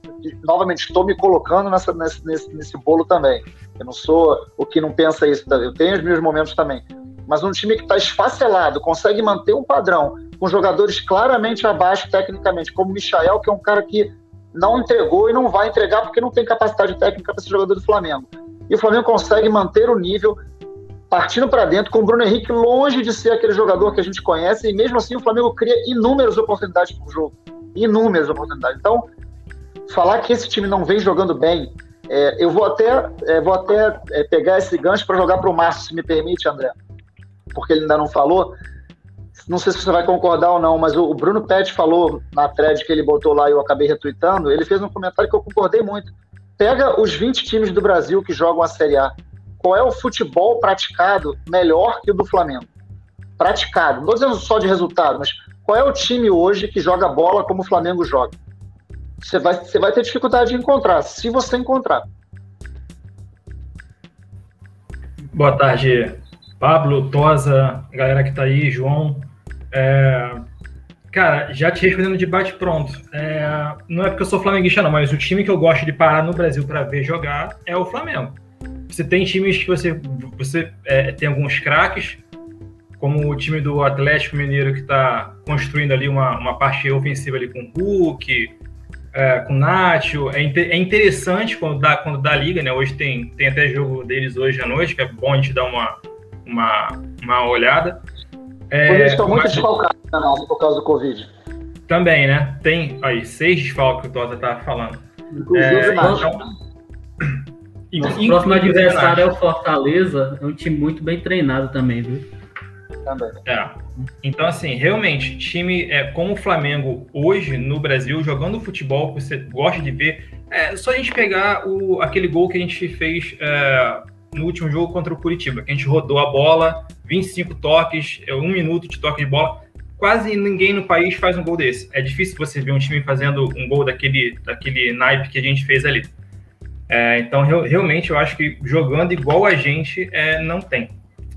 novamente, estou me colocando nessa, nesse, nesse, nesse bolo também. Eu não sou o que não pensa isso, eu tenho os meus momentos também. Mas um time que está esfacelado, consegue manter um padrão, com jogadores claramente abaixo tecnicamente, como o Michael, que é um cara que não entregou e não vai entregar porque não tem capacidade técnica para ser jogador do Flamengo. E o Flamengo consegue manter o nível partindo para dentro, com o Bruno Henrique longe de ser aquele jogador que a gente conhece, e mesmo assim o Flamengo cria inúmeras oportunidades por jogo. Inúmeras oportunidades. Então, falar que esse time não vem jogando bem, é, eu vou até, é, vou até é, pegar esse gancho para jogar para o Márcio, se me permite, André, porque ele ainda não falou. Não sei se você vai concordar ou não, mas o, Bruno Pet falou na thread que ele botou lá e eu acabei retweetando. Ele fez um comentário que eu concordei muito. Pega os 20 times do Brasil que jogam a Série A. Qual é o futebol praticado melhor que o do Flamengo? Praticado. Não estou dizendo só de resultado, mas qual é o time hoje que joga bola como o Flamengo joga? você vai, você vai ter dificuldade de encontrar, se você encontrar. Boa tarde, Pablo, Tosa, galera que tá aí, João. É, cara, já te respondendo de bate-pronto. É, não é porque eu sou flamenguista, não, mas o time que eu gosto de parar no Brasil para ver jogar é o Flamengo. Você tem times que você, você é, tem alguns craques, como o time do Atlético Mineiro que está construindo ali uma, uma parte ofensiva ali com o Hulk, é, com o Nacho. É, é, interessante quando dá, quando dá liga, né? Hoje tem, tem até jogo deles hoje à noite, que é bom a gente dar uma, uma, uma olhada. É, eles estão muito desfalcados né, por causa do Covid. Também, né? Tem aí seis desfalques que o Tota tá falando. Inclusive é, então, Nosso próximo adversário é o Fortaleza, é um time muito bem treinado também, viu? Também. É. Então, assim, realmente, time é, como o Flamengo hoje no Brasil, jogando futebol que você gosta de ver, é só a gente pegar o, aquele gol que a gente fez é, no último jogo contra o Curitiba, que a gente rodou a bola, 25 toques, é, um minuto de toque de bola. Quase ninguém no país faz um gol desse. É difícil você ver um time fazendo um gol daquele, daquele naipe que a gente fez ali. É, então, realmente, eu acho que jogando igual a gente, é, não tem.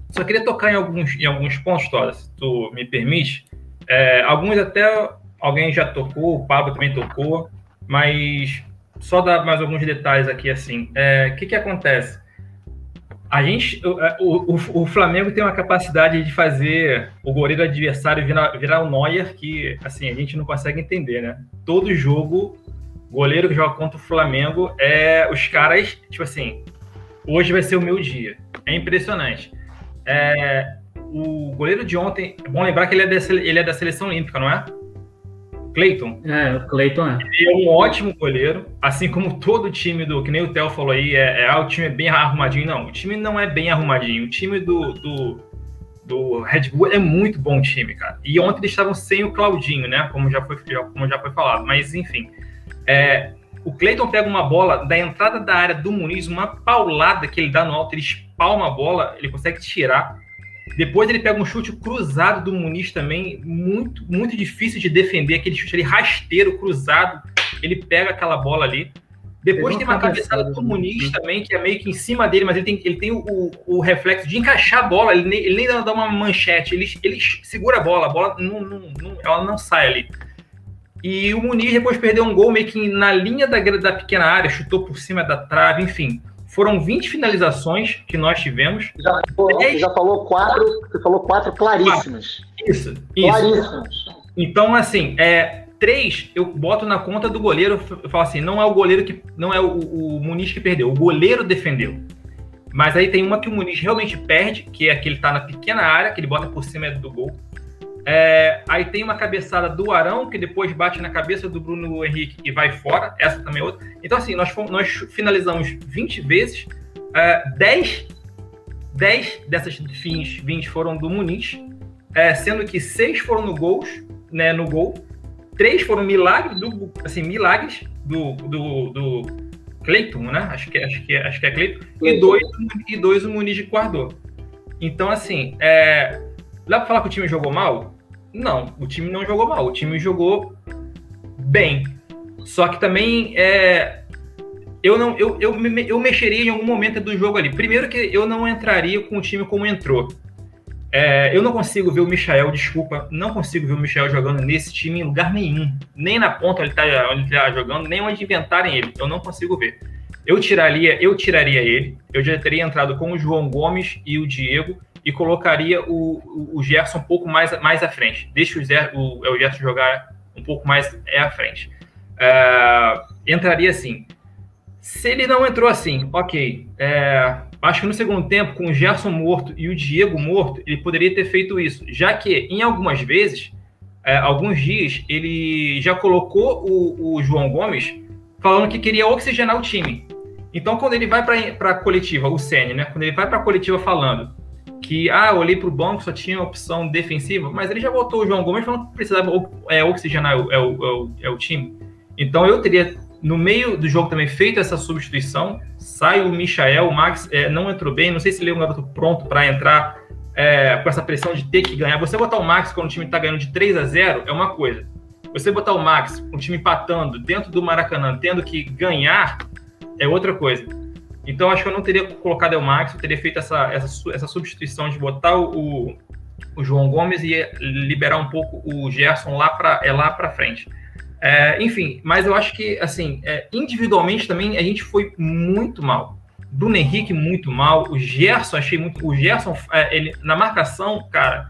Só queria tocar em alguns, em alguns pontos, Tora, se tu me permite. É, alguns até alguém já tocou, o Pablo também tocou, mas só dar mais alguns detalhes aqui, assim. O é, que, que acontece? A gente, o, o, o, Flamengo tem uma capacidade de fazer o goleiro adversário virar, virar o Neuer que, assim, a gente não consegue entender, né? Todo jogo, goleiro que joga contra o Flamengo, é os caras, tipo assim, hoje vai ser o meu dia. É impressionante. É, o goleiro de ontem, é bom lembrar que ele é, da, ele é da seleção olímpica, não é? Cleiton. É, o Cleiton é. Ele é um ótimo goleiro, assim como todo time do, que nem o Theo falou aí, é, é, ah, o time é bem arrumadinho. Não, o time não é bem arrumadinho. O time do, do, do Red Bull é muito bom time, cara. E ontem eles estavam sem o Claudinho, né? Como já foi, como já foi falado. Mas, enfim. É, o Cleiton pega uma bola da entrada da área do Muniz, uma paulada que ele dá no alto, ele espalma a bola, ele consegue tirar. Depois ele pega um chute cruzado do Muniz também, muito, muito difícil de defender, aquele chute ali rasteiro, cruzado. Ele pega aquela bola ali. Depois tem uma cabeçada do Muniz também, que é meio que em cima dele, mas ele tem, ele tem o, o reflexo de encaixar a bola, ele nem, ele nem dá uma manchete, ele, ele segura a bola, a bola não, não, não, ela não sai ali. E o Muniz depois perdeu um gol meio que na linha da, da pequena área, chutou por cima da trave, enfim. Foram 20 finalizações que nós tivemos. Já, falou, já falou quatro, você falou quatro claríssimas. Isso, isso. Claríssimas. Então, assim, é, três eu boto na conta do goleiro. Eu falo assim, não é o goleiro que. Não é o, o Muniz que perdeu, o goleiro defendeu. Mas aí tem uma que o Muniz realmente perde, que é que ele tá na pequena área, que ele bota por cima do gol. É, aí tem uma cabeçada do Arão, que depois bate na cabeça do Bruno Henrique e vai fora. Essa também é outra. Então, assim, nós, fomos, nós finalizamos 20 vezes. É, 10, 10 dessas fins 20 foram do Muniz, é, sendo que 6 foram no gols, né, no gol. 3 foram milagres do, assim, milagres do, do, do Cleiton, né? Acho que, acho que, acho que é Cleiton. E dois, e dois o Muniz guardou. Então, assim, é, dá pra falar que o time jogou mal? Não, o time não jogou mal, o time jogou bem. Só que também é, eu não eu, eu, eu mexeria em algum momento do jogo ali. Primeiro que eu não entraria com o time como entrou. É, eu não consigo ver o Michel, desculpa, não consigo ver o Michel jogando nesse time em lugar nenhum. Nem na ponta ele está onde tá jogando, nem onde inventarem ele. Eu não consigo ver. Eu tiraria, eu tiraria ele. Eu já teria entrado com o João Gomes e o Diego e colocaria o, o Gerson um pouco mais, mais à frente. Deixa o, o, o Gerson jogar um pouco mais é à frente. Uh, entraria assim. Se ele não entrou assim, ok. É, acho que no segundo tempo, com o Gerson morto e o Diego morto, ele poderia ter feito isso. Já que, em algumas vezes, é, alguns dias, ele já colocou o, o João Gomes falando que queria oxigenar o time. Então, quando ele vai para a coletiva, o Sene, né? Quando ele vai para a coletiva falando que, ah, eu olhei para o banco, só tinha opção defensiva, mas ele já botou o João Gomes falando que precisava é, oxigenar é, o, é, o, é o time. Então eu teria, no meio do jogo também, feito essa substituição. Sai o Michael, o Max é, não entrou bem, não sei se ele é um garoto pronto para entrar é, com essa pressão de ter que ganhar. Você botar o Max quando o time está ganhando de 3 a 0 é uma coisa. Você botar o Max o time empatando dentro do Maracanã, tendo que ganhar, é outra coisa. Então, acho que eu não teria colocado o Max, eu teria feito essa, essa, essa substituição de botar o, o João Gomes e liberar um pouco o Gerson lá para é lá para frente. É, enfim, mas eu acho que, assim, é, individualmente também a gente foi muito mal. Bruno Henrique muito mal, o Gerson achei muito. O Gerson, é, ele, na marcação, cara,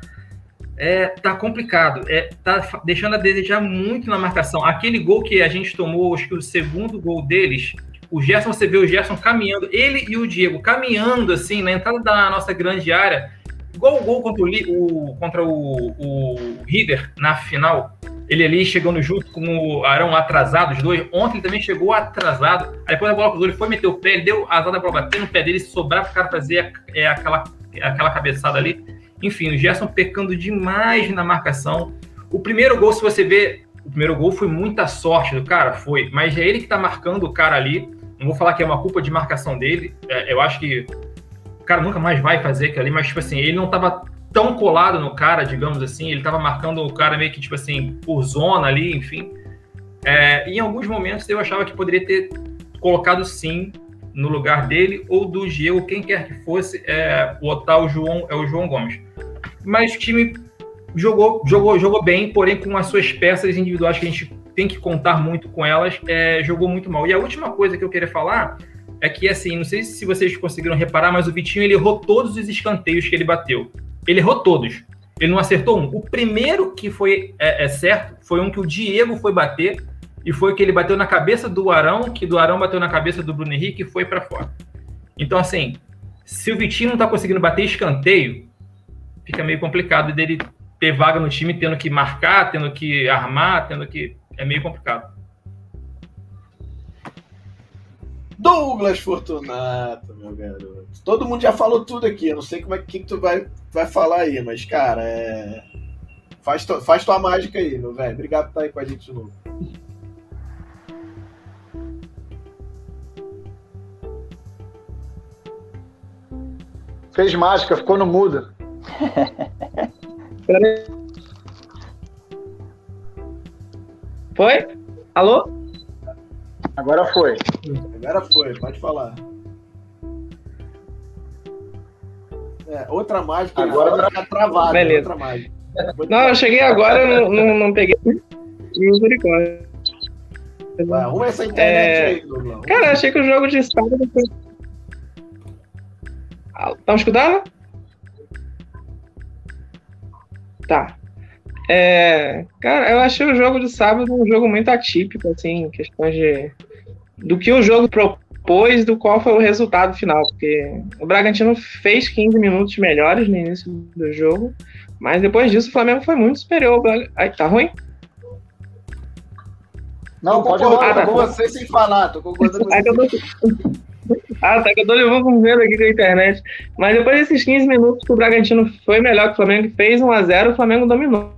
é, tá complicado. É, tá deixando a desejar muito na marcação. Aquele gol que a gente tomou, acho que o segundo gol deles, o Gerson, você vê o Gerson caminhando, ele e o Diego caminhando assim na entrada da nossa grande área, igual o gol contra o, o contra o, o River na final. Ele ali chegando junto com o Arão atrasado, os dois. Ontem ele também chegou atrasado. Aí depois a bola cruzou, ele foi meter o pé, ele deu azar da bola bater no pé dele, sobrar para o cara fazer é, aquela, aquela cabeçada ali. Enfim, o Gerson pecando demais na marcação. O primeiro gol, se você vê, o primeiro gol foi muita sorte do cara, foi. Mas é ele que tá marcando o cara ali. Não vou falar que é uma culpa de marcação dele. É, eu acho que cara nunca mais vai fazer aquilo ali, mas, tipo assim, ele não tava tão colado no cara, digamos assim, ele tava marcando o cara meio que, tipo assim, por zona ali, enfim. É, em alguns momentos eu achava que poderia ter colocado sim no lugar dele ou do Diego, quem quer que fosse, é, o tal João, é o João Gomes. Mas o time jogou, jogou, jogou bem, porém com as suas peças individuais que a gente tem que contar muito com elas, é, jogou muito mal. E a última coisa que eu queria falar é que, assim, não sei se vocês conseguiram reparar, mas o Vitinho ele errou todos os escanteios que ele bateu. Ele errou todos. Ele não acertou um. O primeiro que foi é, é certo foi um que o Diego foi bater e foi que ele bateu na cabeça do Arão, que do Arão bateu na cabeça do Bruno Henrique e foi para fora. Então, assim, se o Vitinho não tá conseguindo bater escanteio, fica meio complicado dele ter vaga no time, tendo que marcar, tendo que armar, tendo que. É meio complicado. Douglas Fortunato, meu garoto. Todo mundo já falou tudo aqui. Eu não sei como é que, tu vai, vai falar aí, mas, cara, é. Faz, to, faz tua mágica aí, meu velho. Obrigado por estar aí com a gente de novo. Fez mágica, ficou no mudo. (laughs) Foi? Alô? Agora foi. Agora foi, pode falar. É, outra mágica agora tá travada. Beleza. Outra mágica. Não, eu cheguei agora, não, não, não peguei. Misericórdia. arruma essa internet é... aí, Douglas. Cara, achei que o jogo de foi Estão tá escutando? Tá. É, cara, eu achei o jogo de sábado um jogo muito atípico, assim, questões de do que o jogo propôs, do qual foi o resultado final, porque o Bragantino fez 15 minutos melhores no início do jogo, mas depois disso o Flamengo foi muito superior. Aí, tá ruim? Não, pode falar, ah, tá, com você sem falar, tô concordando com (laughs) você. (laughs) Ah, tá que eu tô levando um medo aqui com a internet. Mas depois desses 15 minutos que o Bragantino foi melhor que o Flamengo, fez 1x0, o Flamengo dominou.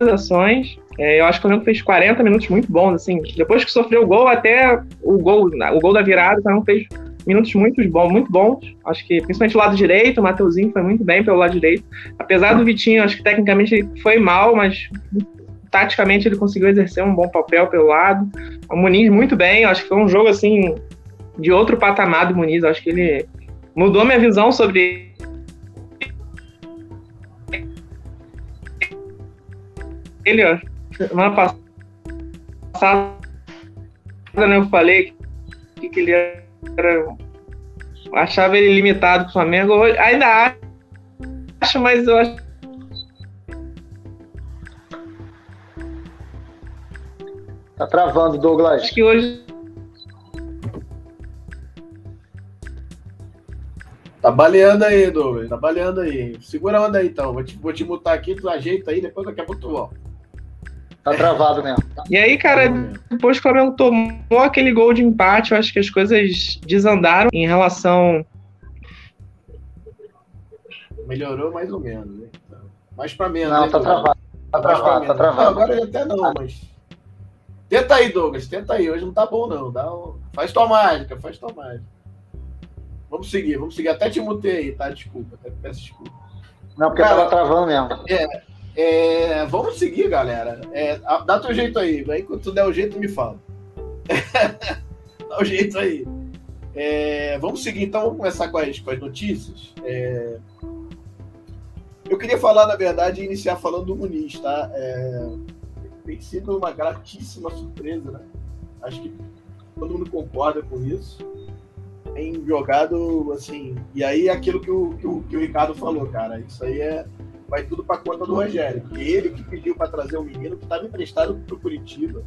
Ações. É, eu acho que o Flamengo fez 40 minutos muito bons, assim. Depois que sofreu o gol, até o gol, o gol da virada, o Flamengo fez minutos muito bons, muito bons. Acho que principalmente o lado direito, o Mateuzinho foi muito bem pelo lado direito. Apesar do Vitinho, acho que tecnicamente ele foi mal, mas taticamente ele conseguiu exercer um bom papel pelo lado. O Muniz muito bem, acho que foi um jogo assim de outro patamar do Muniz, acho que ele mudou minha visão sobre ele, ó, semana passada né, eu falei que, que ele era achava ele limitado com o Flamengo, ainda acho, mas eu acho Tá travando, Douglas. Acho que hoje. Tá baleando aí, Douglas. Tá baleando aí. Segura a onda aí, então. Vou te, vou te mutar aqui, tu ajeita aí, depois daqui a pouco tu volta. Tá travado mesmo. E aí, cara, depois que o Flamengo tomou aquele gol de empate, eu acho que as coisas desandaram em relação. Melhorou mais ou menos, né? Mais pra menos. Não, né, tá travado. Tá travado, tá travado. Não, agora até não, mas. Tenta aí, Douglas, tenta aí. Hoje não tá bom, não. Dá um... Faz tua mágica, faz tua mágica. Vamos seguir, vamos seguir. Até te mutei aí, tá? Desculpa, até peço desculpa. Não, porque Cara, tava travando mesmo. É, é, vamos seguir, galera. É, dá teu jeito aí. Aí quando tu der o jeito, me fala. (laughs) dá o jeito aí. É, vamos seguir, então, vamos começar com as, com as notícias. É, eu queria falar, na verdade, iniciar falando do Muniz, tá? É, tem sido uma gratíssima surpresa, né? Acho que todo mundo concorda com isso. Tem jogado, assim. E aí, aquilo que o, que o, que o Ricardo falou, cara, isso aí é. Vai tudo para conta do Rogério. Ele que pediu para trazer o menino que estava emprestado para o Curitiba.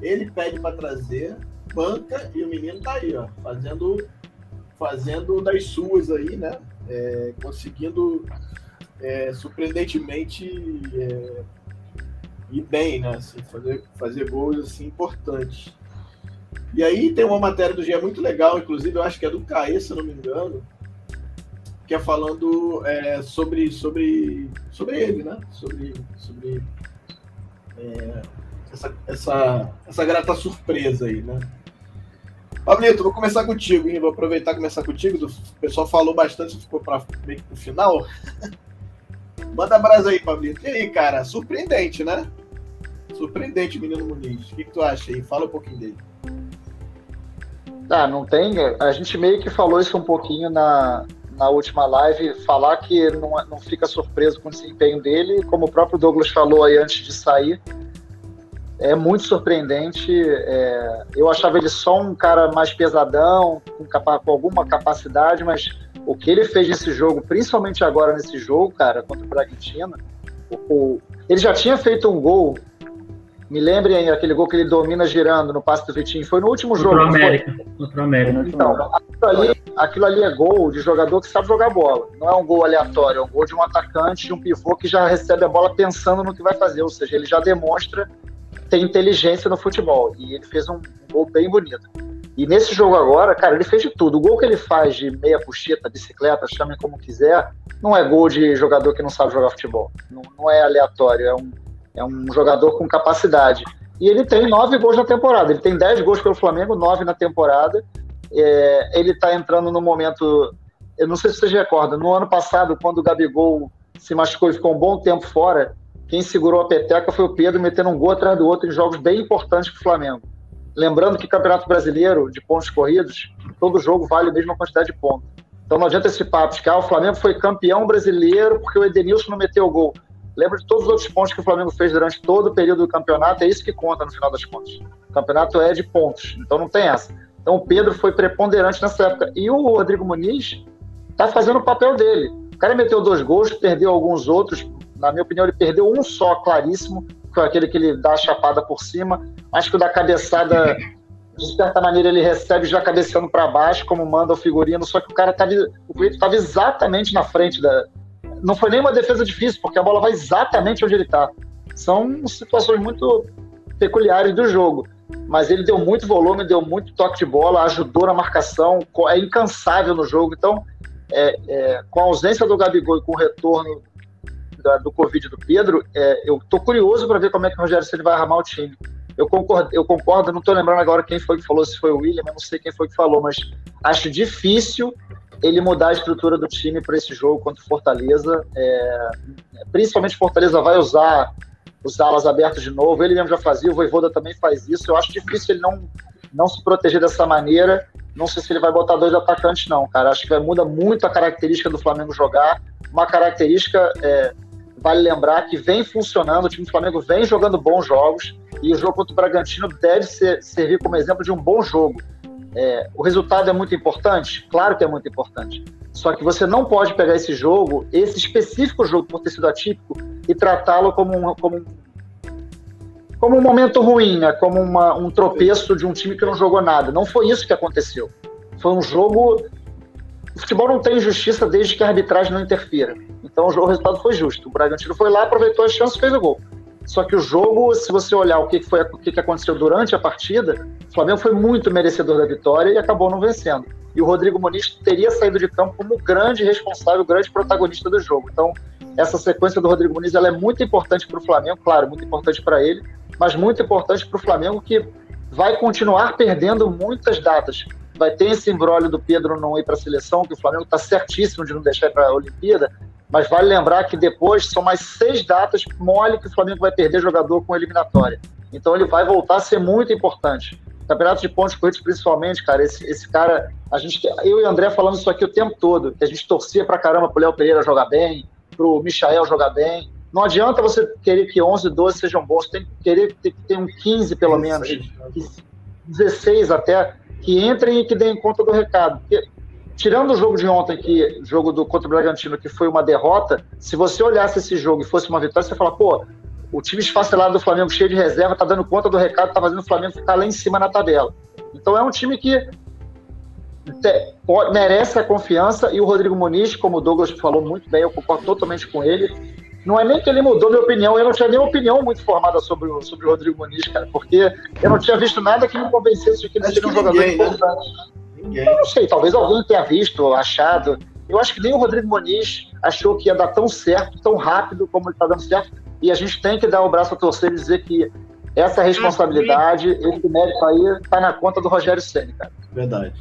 Ele pede para trazer, banca e o menino tá aí, ó, fazendo, fazendo das suas aí, né? É, conseguindo é, surpreendentemente é, e bem, né? Assim, fazer, fazer gols assim, importantes. E aí tem uma matéria do GE muito legal, inclusive eu acho que é do Caê, se não me engano, que é falando é, sobre, sobre, sobre ele, né? Sobre, sobre é, essa, essa, essa grata surpresa aí, né? Pablito, vou começar contigo, hein? Vou aproveitar e começar contigo. O pessoal falou bastante, ficou para meio pro final. (laughs) Manda brasa aí, Pablito. E aí, cara? Surpreendente, né? Surpreendente, menino Muniz. O que, que tu acha aí? Fala um pouquinho dele. Ah, não tem. A gente meio que falou isso um pouquinho na, na última live, falar que não, não fica surpreso com o desempenho dele, como o próprio Douglas falou aí antes de sair, é muito surpreendente. É, eu achava ele só um cara mais pesadão, com, capa com, alguma capacidade, mas o que ele fez nesse jogo, principalmente agora nesse jogo, cara, contra o Bragantino, o, o, ele já tinha feito um gol me lembrem aquele gol que ele domina girando no passe do Vitinho. Foi no último jogo. Contra o América. Contra o América. Então, aquilo ali, aquilo ali é gol de jogador que sabe jogar bola. Não é um gol aleatório, é um gol de um atacante, de um pivô que já recebe a bola pensando no que vai fazer. Ou seja, ele já demonstra ter inteligência no futebol. E ele fez um gol bem bonito. E nesse jogo agora, cara, ele fez de tudo. O gol que ele faz de meia puxeta, bicicleta, chamem como quiser, não é gol de jogador que não sabe jogar futebol. Não, não é aleatório, é um é um jogador com capacidade. E ele tem nove gols na temporada. Ele tem dez gols pelo Flamengo, nove na temporada. É, ele está entrando no momento. Eu não sei se vocês recordam, no ano passado, quando o Gabigol se machucou e ficou um bom tempo fora, quem segurou a peteca foi o Pedro, metendo um gol atrás do outro em jogos bem importantes para o Flamengo. Lembrando que Campeonato Brasileiro, de pontos corridos, todo jogo vale a mesma quantidade de pontos. Então não adianta esse papo de que ah, o Flamengo foi campeão brasileiro porque o Edenilson não meteu o gol. Lembra de todos os outros pontos que o Flamengo fez durante todo o período do campeonato, é isso que conta no final das contas. O campeonato é de pontos, então não tem essa. Então o Pedro foi preponderante nessa época. E o Rodrigo Muniz está fazendo o papel dele. O cara meteu dois gols, perdeu alguns outros. Na minha opinião, ele perdeu um só claríssimo, que foi aquele que ele dá a chapada por cima. Acho que o da cabeçada, de certa maneira, ele recebe já cabeceando para baixo, como manda o figurino, só que o cara estava exatamente na frente da, não foi nem uma defesa difícil, porque a bola vai exatamente onde ele está. São situações muito peculiares do jogo. Mas ele deu muito volume, deu muito toque de bola, ajudou na marcação, é incansável no jogo. Então, é, é, com a ausência do Gabigol e com o retorno da, do Covid do Pedro, é, eu estou curioso para ver como é que o Rogério Ceni vai armar o time. Eu concordo, eu concordo, não estou lembrando agora quem foi que falou, se foi o William, eu não sei quem foi que falou, mas acho difícil ele mudar a estrutura do time para esse jogo contra o Fortaleza. É, principalmente Fortaleza vai usar os alas abertos de novo. Ele mesmo já fazia, o Voivoda também faz isso. Eu acho difícil ele não, não se proteger dessa maneira. Não sei se ele vai botar dois atacantes, não, cara. Acho que vai, muda muito a característica do Flamengo jogar. Uma característica, é, vale lembrar, que vem funcionando. O time do Flamengo vem jogando bons jogos. E o jogo contra o Bragantino deve ser, servir como exemplo de um bom jogo. É, o resultado é muito importante? Claro que é muito importante. Só que você não pode pegar esse jogo, esse específico jogo, por ter sido atípico, e tratá-lo como um, como, como um momento ruim, né? como uma, um tropeço de um time que não jogou nada. Não foi isso que aconteceu. Foi um jogo. O futebol não tem justiça desde que a arbitragem não interfira. Então o, resultado foi justo. O Bragantino foi lá, aproveitou as chances fez o gol. Só que o jogo, se você olhar o que, foi, o que aconteceu durante a partida, o Flamengo foi muito merecedor da vitória e acabou não vencendo. E o Rodrigo Muniz teria saído de campo como grande responsável, grande protagonista do jogo. Então, essa sequência do Rodrigo Muniz ela é muito importante para o Flamengo, claro, muito importante para ele, mas muito importante para o Flamengo que vai continuar perdendo muitas datas. Vai ter esse embrólio do Pedro não ir para a seleção, que o Flamengo está certíssimo de não deixar para a Olimpíada, mas vale lembrar que depois são mais seis datas mole que o Flamengo vai perder jogador com eliminatória. Então ele vai voltar a ser muito importante. Campeonato de pontos corridos, principalmente, cara, esse, esse cara, a gente, eu e o André falando isso aqui o tempo todo, que a gente torcia pra caramba pro Léo Pereira jogar bem, pro Michael jogar bem. Não adianta você querer que 11, 12 sejam bons, tem que querer que tenha um 15 pelo menos, 16 até, que entrem e que deem conta do recado. Porque tirando o jogo de ontem, que jogo do contra o Bragantino, que foi uma derrota, se você olhasse esse jogo e fosse uma vitória, você fala, pô, o time esfacelado do Flamengo, cheio de reserva, tá dando conta do recado, tá fazendo o Flamengo ficar lá em cima na tabela. Então é um time que merece a confiança e o Rodrigo Muniz, como o Douglas falou muito bem, eu concordo totalmente com ele. Não é nem que ele mudou minha opinião, eu não tinha nem opinião muito formada sobre o, sobre o Rodrigo Muniz, cara, porque eu não tinha visto nada que me convencesse de que ele seria um jogador ninguém, né? importante. Né? Ninguém. Eu não sei, talvez alguém tenha visto, achado. Eu acho que nem o Rodrigo Moniz achou que ia dar tão certo, tão rápido como ele está dando certo. E a gente tem que dar o braço a torcer e dizer que essa responsabilidade, esse mérito aí, está na conta do Rogério Senna, cara. Verdade.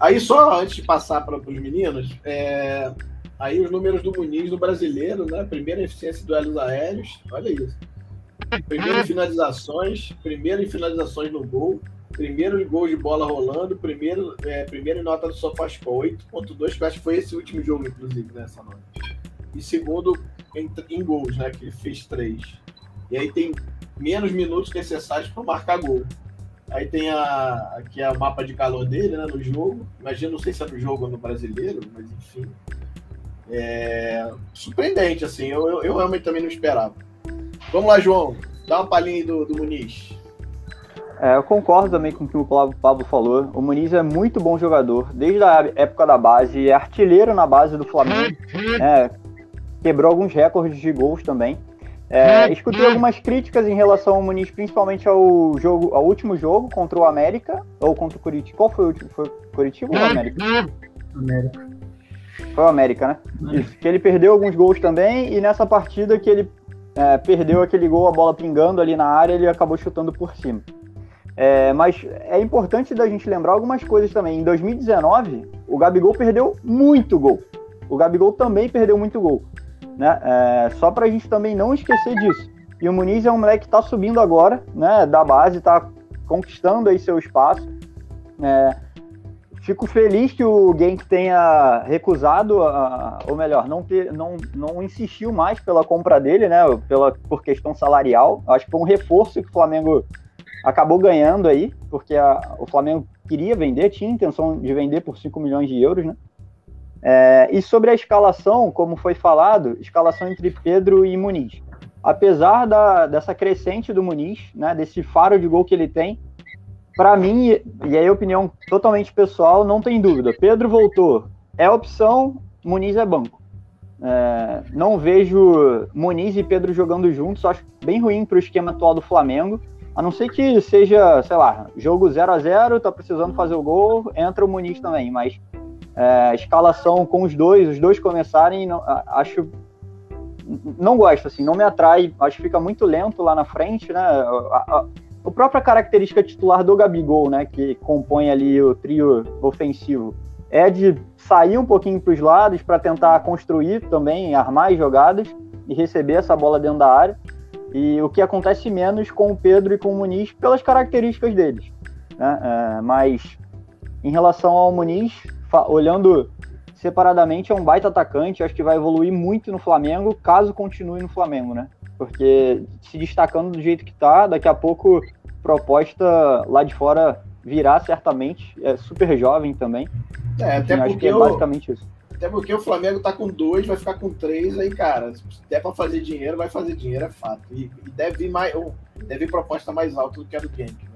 Aí só antes de passar para os meninos, é... aí os números do Muniz no brasileiro, né? Primeira eficiência em duelos aéreos, olha isso. Primeiro em finalizações, primeiro em finalizações no gol, primeiro em gol de bola rolando, primeiro, é, primeiro em nota do Sofascol, 8.2, que acho que foi esse último jogo, inclusive, nessa nota. E segundo em, em gols, né? Que ele fez três. E aí tem menos minutos necessários para marcar gol. Aí tem a, aqui é o mapa de calor dele, né, no jogo. Imagina, não sei se é no jogo ou no brasileiro, mas enfim. É surpreendente, assim. Eu, eu, eu realmente também não esperava. Vamos lá, João. Dá uma palhinha do, do Muniz. É, eu concordo também com o que o Pablo falou. O Muniz é muito bom jogador, desde a época da base, é artilheiro na base do Flamengo. É, quebrou alguns recordes de gols também. É, escutei algumas críticas em relação ao Muniz, principalmente ao jogo, ao último jogo contra o América ou contra o Curitiba. Qual foi o último? Foi Curitiba ou América? América. Foi o América, né? Isso, que ele perdeu alguns gols também e nessa partida que ele é, perdeu aquele gol, a bola pingando ali na área, ele acabou chutando por cima. É, mas é importante da gente lembrar algumas coisas também. Em 2019, o Gabigol perdeu muito gol. O Gabigol também perdeu muito gol. Né? É, só para a gente também não esquecer disso. E o Muniz é um moleque que está subindo agora, né, da base, está conquistando aí seu espaço. É, fico feliz que o Genk tenha recusado, ou melhor, não, ter, não, não insistiu mais pela compra dele, né, pela, por questão salarial. Acho que foi um reforço que o Flamengo acabou ganhando aí, porque a, o Flamengo queria vender, tinha intenção de vender por 5 milhões de euros, né? É, e sobre a escalação, como foi falado, escalação entre Pedro e Muniz. Apesar da, dessa crescente do Muniz, né, desse faro de gol que ele tem, para mim, e aí opinião totalmente pessoal, não tem dúvida. Pedro voltou, é opção, Muniz é banco. É, não vejo Muniz e Pedro jogando juntos, acho bem ruim para o esquema atual do Flamengo. A não ser que seja, sei lá, jogo 0 a 0 tá precisando fazer o gol, entra o Muniz também, mas é, escalação com os dois, os dois começarem, não, acho. Não gosto, assim, não me atrai, acho que fica muito lento lá na frente, né? A, a, a própria característica titular do Gabigol, né, que compõe ali o trio ofensivo, é de sair um pouquinho para os lados para tentar construir também, armar as jogadas e receber essa bola dentro da área. E o que acontece menos com o Pedro e com o Muniz pelas características deles. Né? É, mas em relação ao Muniz, olhando separadamente, é um baita atacante. Acho que vai evoluir muito no Flamengo, caso continue no Flamengo, né? Porque se destacando do jeito que tá, daqui a pouco proposta lá de fora virá certamente. É super jovem também. É, até Enfim, porque é basicamente isso. Até porque o Flamengo tá com dois, vai ficar com três, aí, cara, se der pra fazer dinheiro, vai fazer dinheiro, é fato. E, e deve vir mais, deve vir proposta mais alta do que a do Genk.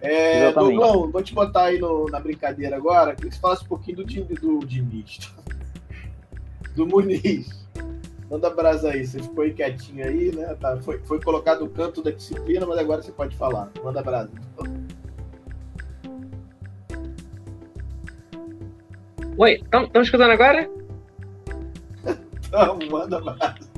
É, Douglas, vou te botar aí no, na brincadeira agora. Queria que você falasse um pouquinho do, do Diniz. (laughs) Do Muniz. Manda brasa aí. Você ficou aí quietinho aí, né? Tá, foi, foi colocado o canto da disciplina, mas agora você pode falar. Manda brasa. Oi, estão escutando agora? (laughs) Não, manda brasa.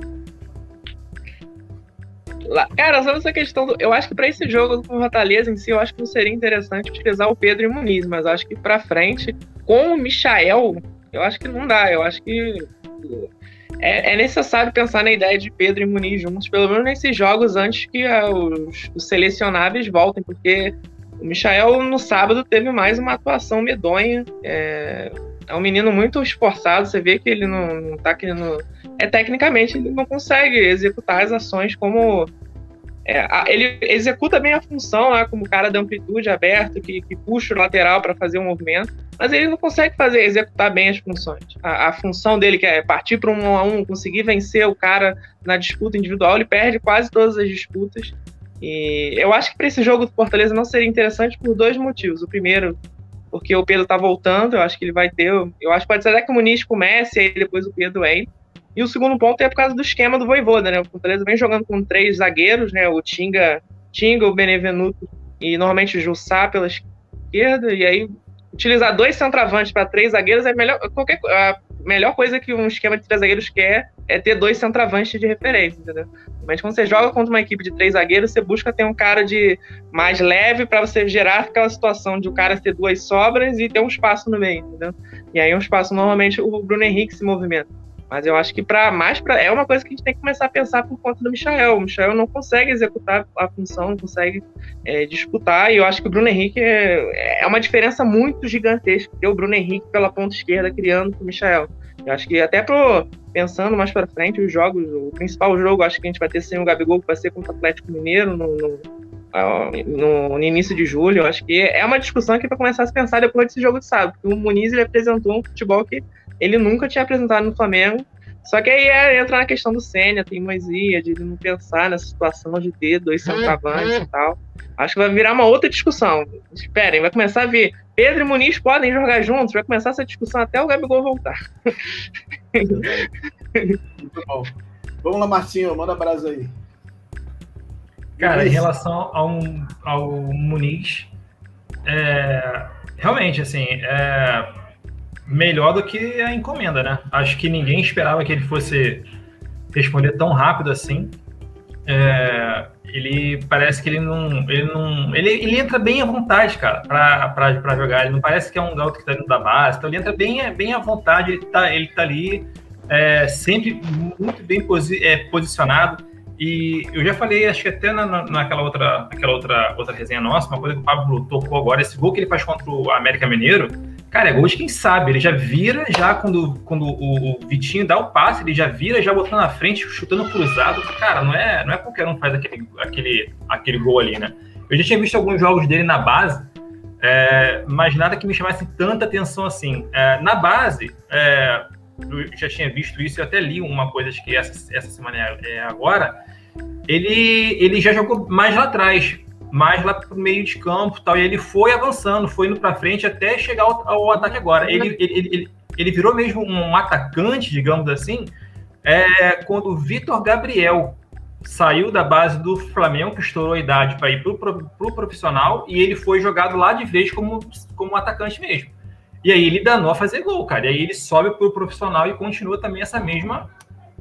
Cara, sobre essa questão, do, eu acho que para esse jogo do Fortaleza em si, eu acho que não seria interessante utilizar o Pedro e o Muniz, mas acho que para frente, com o Michael, eu acho que não dá. Eu acho que é, é, necessário pensar na ideia de Pedro e Muniz juntos, pelo menos nesses jogos antes que uh, os, os, selecionáveis voltem, porque o Michael no sábado teve mais uma atuação medonha. É, é um menino muito esforçado, você vê que ele não, não tá querendo é tecnicamente ele não consegue executar as ações como é, ele executa bem a função lá como cara da amplitude aberto que, que puxa o lateral para fazer um movimento, mas ele não consegue fazer executar bem as funções. A, a função dele que é partir para um 1 a um, conseguir vencer o cara na disputa individual, ele perde quase todas as disputas. E eu acho que para esse jogo do Fortaleza não seria interessante por dois motivos. O primeiro, porque o Pedro tá voltando, eu acho que ele vai ter. Eu acho que pode ser até que o Muniz comece e depois o Pedro entra. E o segundo ponto é por causa do esquema do Voivoda, né? O Fortaleza vem jogando com três zagueiros, né? O Tinga, Tinga, o Benevenuto e normalmente o Jussá pela esquerda. E aí, utilizar dois centroavantes para três zagueiros é melhor. Qualquer, a, melhor coisa que um esquema de três zagueiros quer é ter dois centroavantes de referência, entendeu? Mas quando você joga contra uma equipe de três zagueiros, você busca ter um cara de mais leve para você gerar aquela situação de o cara ter duas sobras e ter um espaço no meio, entendeu? E aí um espaço normalmente o Bruno Henrique se movimenta. Mas eu acho que para mais é uma coisa que a gente tem que começar a pensar por conta do Michael. O Michael não consegue executar a função, não consegue é, disputar. E eu acho que o Bruno Henrique é, é uma diferença muito gigantesca ter o Bruno Henrique pela ponta esquerda criando para o Michael. Eu acho que até pro, pensando mais para frente, os jogos, o principal jogo, acho que a gente vai ter sem o Gabigol, que vai ser contra o Atlético Mineiro no, no, no, no início de julho. Eu acho que é uma discussão que vai começar a se pensar depois desse jogo de sábado. O Muniz ele apresentou um futebol que ele nunca tinha apresentado no Flamengo. Só que aí é, entra na questão do Sênia, tem teimosia, de ele não pensar nessa situação de ter dois uhum. centroavantes e tal. Acho que vai virar uma outra discussão. Esperem, vai começar a vir. Pedro e Muniz podem jogar juntos, vai começar essa discussão até o Gabigol voltar. Muito bom. Vamos lá, Marcinho, manda brasa aí. Cara, em relação ao, ao Muniz, é, realmente, assim, é, melhor do que a encomenda, né? Acho que ninguém esperava que ele fosse responder tão rápido assim. É, ele parece que ele não. Ele, não ele, ele entra bem à vontade, cara, para jogar. Ele não parece que é um garoto que tá dentro da base. Então ele entra bem, bem à vontade, ele tá, ele tá ali é, sempre muito bem posi é, posicionado. E eu já falei, acho que até na, naquela outra, naquela outra, outra resenha nossa, uma coisa que o Pablo tocou agora, esse gol que ele faz contra o América Mineiro, Cara, é gol de quem sabe. Ele já vira, já quando, quando o, o, Vitinho dá o passe, ele já vira, já botando na frente, chutando cruzado. Cara, não é, não é qualquer um que faz aquele, aquele, aquele gol ali, né? Eu já tinha visto alguns jogos dele na base, é, mas nada que me chamasse tanta atenção assim. É, na base, é, eu já tinha visto isso, eu até li uma coisa, acho que essa, essa semana é, é agora. Ele, ele já jogou mais lá atrás mais lá pro meio de campo tal. E ele foi avançando, foi indo para frente até chegar ao, ao ataque agora. Ele, ele, ele, ele, virou mesmo um atacante, digamos assim, é, quando o Vitor Gabriel saiu da base do Flamengo, que estourou a idade para ir pro, pro, pro profissional, e ele foi jogado lá de vez como, como atacante mesmo. E aí ele danou a fazer gol, cara. E aí ele sobe pro profissional e continua também essa mesma,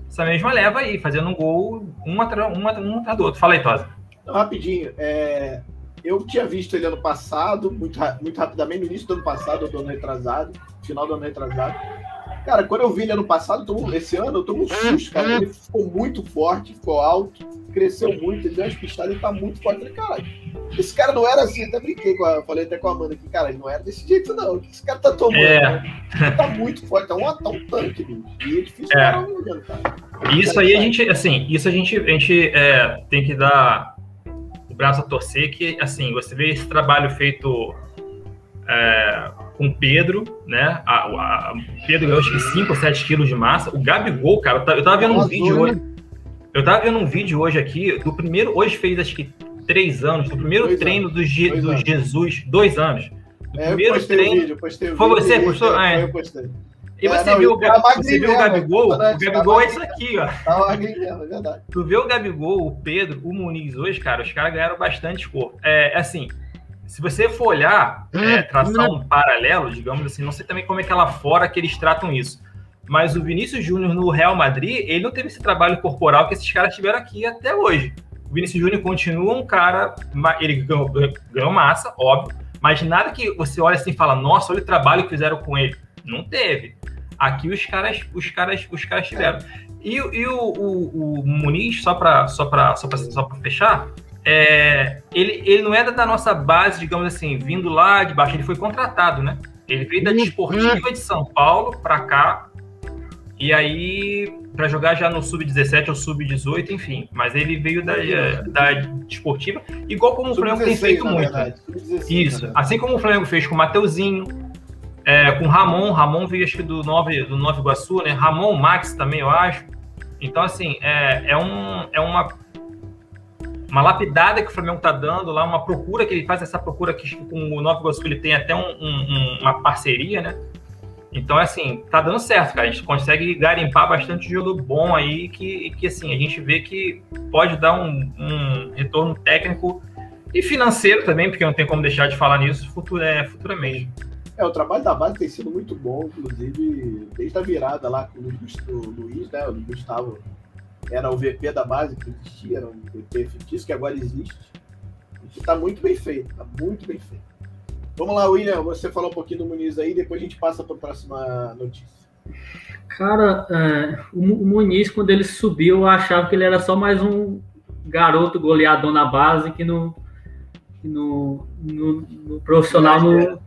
essa mesma leva aí, fazendo um gol um atrás, um, um atrás do outro. Fala aí, Tosa. Rapidinho, é, eu tinha visto ele ano passado, muito, muito rapidamente, no início do ano passado, do ano retrasado, final do ano retrasado. Cara, quando eu vi ele ano passado, tô, esse ano, eu tô um susto, cara. Ele ficou muito forte, ficou alto, cresceu muito, ele deu umas pistadas e tá muito forte. Eu falei, caralho, esse cara não era assim, até brinquei com a, falei até com a Amanda aqui, cara, ele não era desse jeito, não. Esse cara tá tomando. É. Né? Ele tá muito forte, tá um, tá um tanque, bicho. E é difícil é. olhando, cara. Isso aí a gente, assim, isso a gente, a gente é, tem que dar o braço a torcer, que assim, você vê esse trabalho feito é, com Pedro, né? A, a, Pedro ganhou acho que 5 ou 7 quilos de massa. O Gabigol, cara, eu tava vendo um vídeo hoje. Eu tava vendo um vídeo hoje aqui, do primeiro. Hoje fez acho que três anos, do primeiro dois treino do, Ge, do Jesus, dois anos. Do é, primeiro treino. Vídeo, foi você, postou? Ah, é. Eu postei. E você, é, viu, o Gab... você viu o Gabigol? O Gabigol é isso aqui, ó. Tá é verdade. Tu vê o Gabigol, o Pedro, o Muniz hoje, cara, os caras ganharam bastante corpo. É assim, se você for olhar, é, traçar um paralelo, digamos assim, não sei também como é que é lá fora que eles tratam isso. Mas o Vinícius Júnior no Real Madrid, ele não teve esse trabalho corporal que esses caras tiveram aqui até hoje. O Vinícius Júnior continua um cara, ele ganhou, ganhou massa, óbvio, mas nada que você olha assim e fala, nossa, olha o trabalho que fizeram com ele. Não teve. Aqui os caras, os caras, os caras tiveram. E, e o, o, o, Muniz, só para só pra, só só fechar, é, ele, ele não é da nossa base, digamos assim, vindo lá de baixo, ele foi contratado, né? Ele veio da Desportiva de São Paulo para cá, e aí para jogar já no sub-17 ou sub-18, enfim. Mas ele veio da, da desportiva, igual como o Flamengo tem feito muito. Isso. Assim como o Flamengo fez com o Mateuzinho, é, com Ramon, Ramon veio acho que do Nova, do Nova Iguaçu, né? Ramon, Max também, eu acho. Então, assim, é, é, um, é uma, uma lapidada que o Flamengo tá dando lá, uma procura que ele faz, essa procura que com o Nova Iguaçu ele tem até um, um, uma parceria, né? Então, assim, tá dando certo, cara. A gente consegue garimpar bastante jogo bom aí, que, que assim, a gente vê que pode dar um, um retorno técnico e financeiro também, porque não tem como deixar de falar nisso futura, é, futuramente. É, o trabalho da base tem sido muito bom, inclusive, desde a virada lá com o Luiz, né? O Gustavo era o VP da base que existia, era um VP fictício que agora existe. E tá muito bem feito, tá muito bem feito. Vamos lá, William, você falou um pouquinho do Muniz aí, depois a gente passa para a próxima notícia. Cara, é, o Muniz, quando ele subiu, eu achava que ele era só mais um garoto goleador na base que no, que no, no, no profissional não, não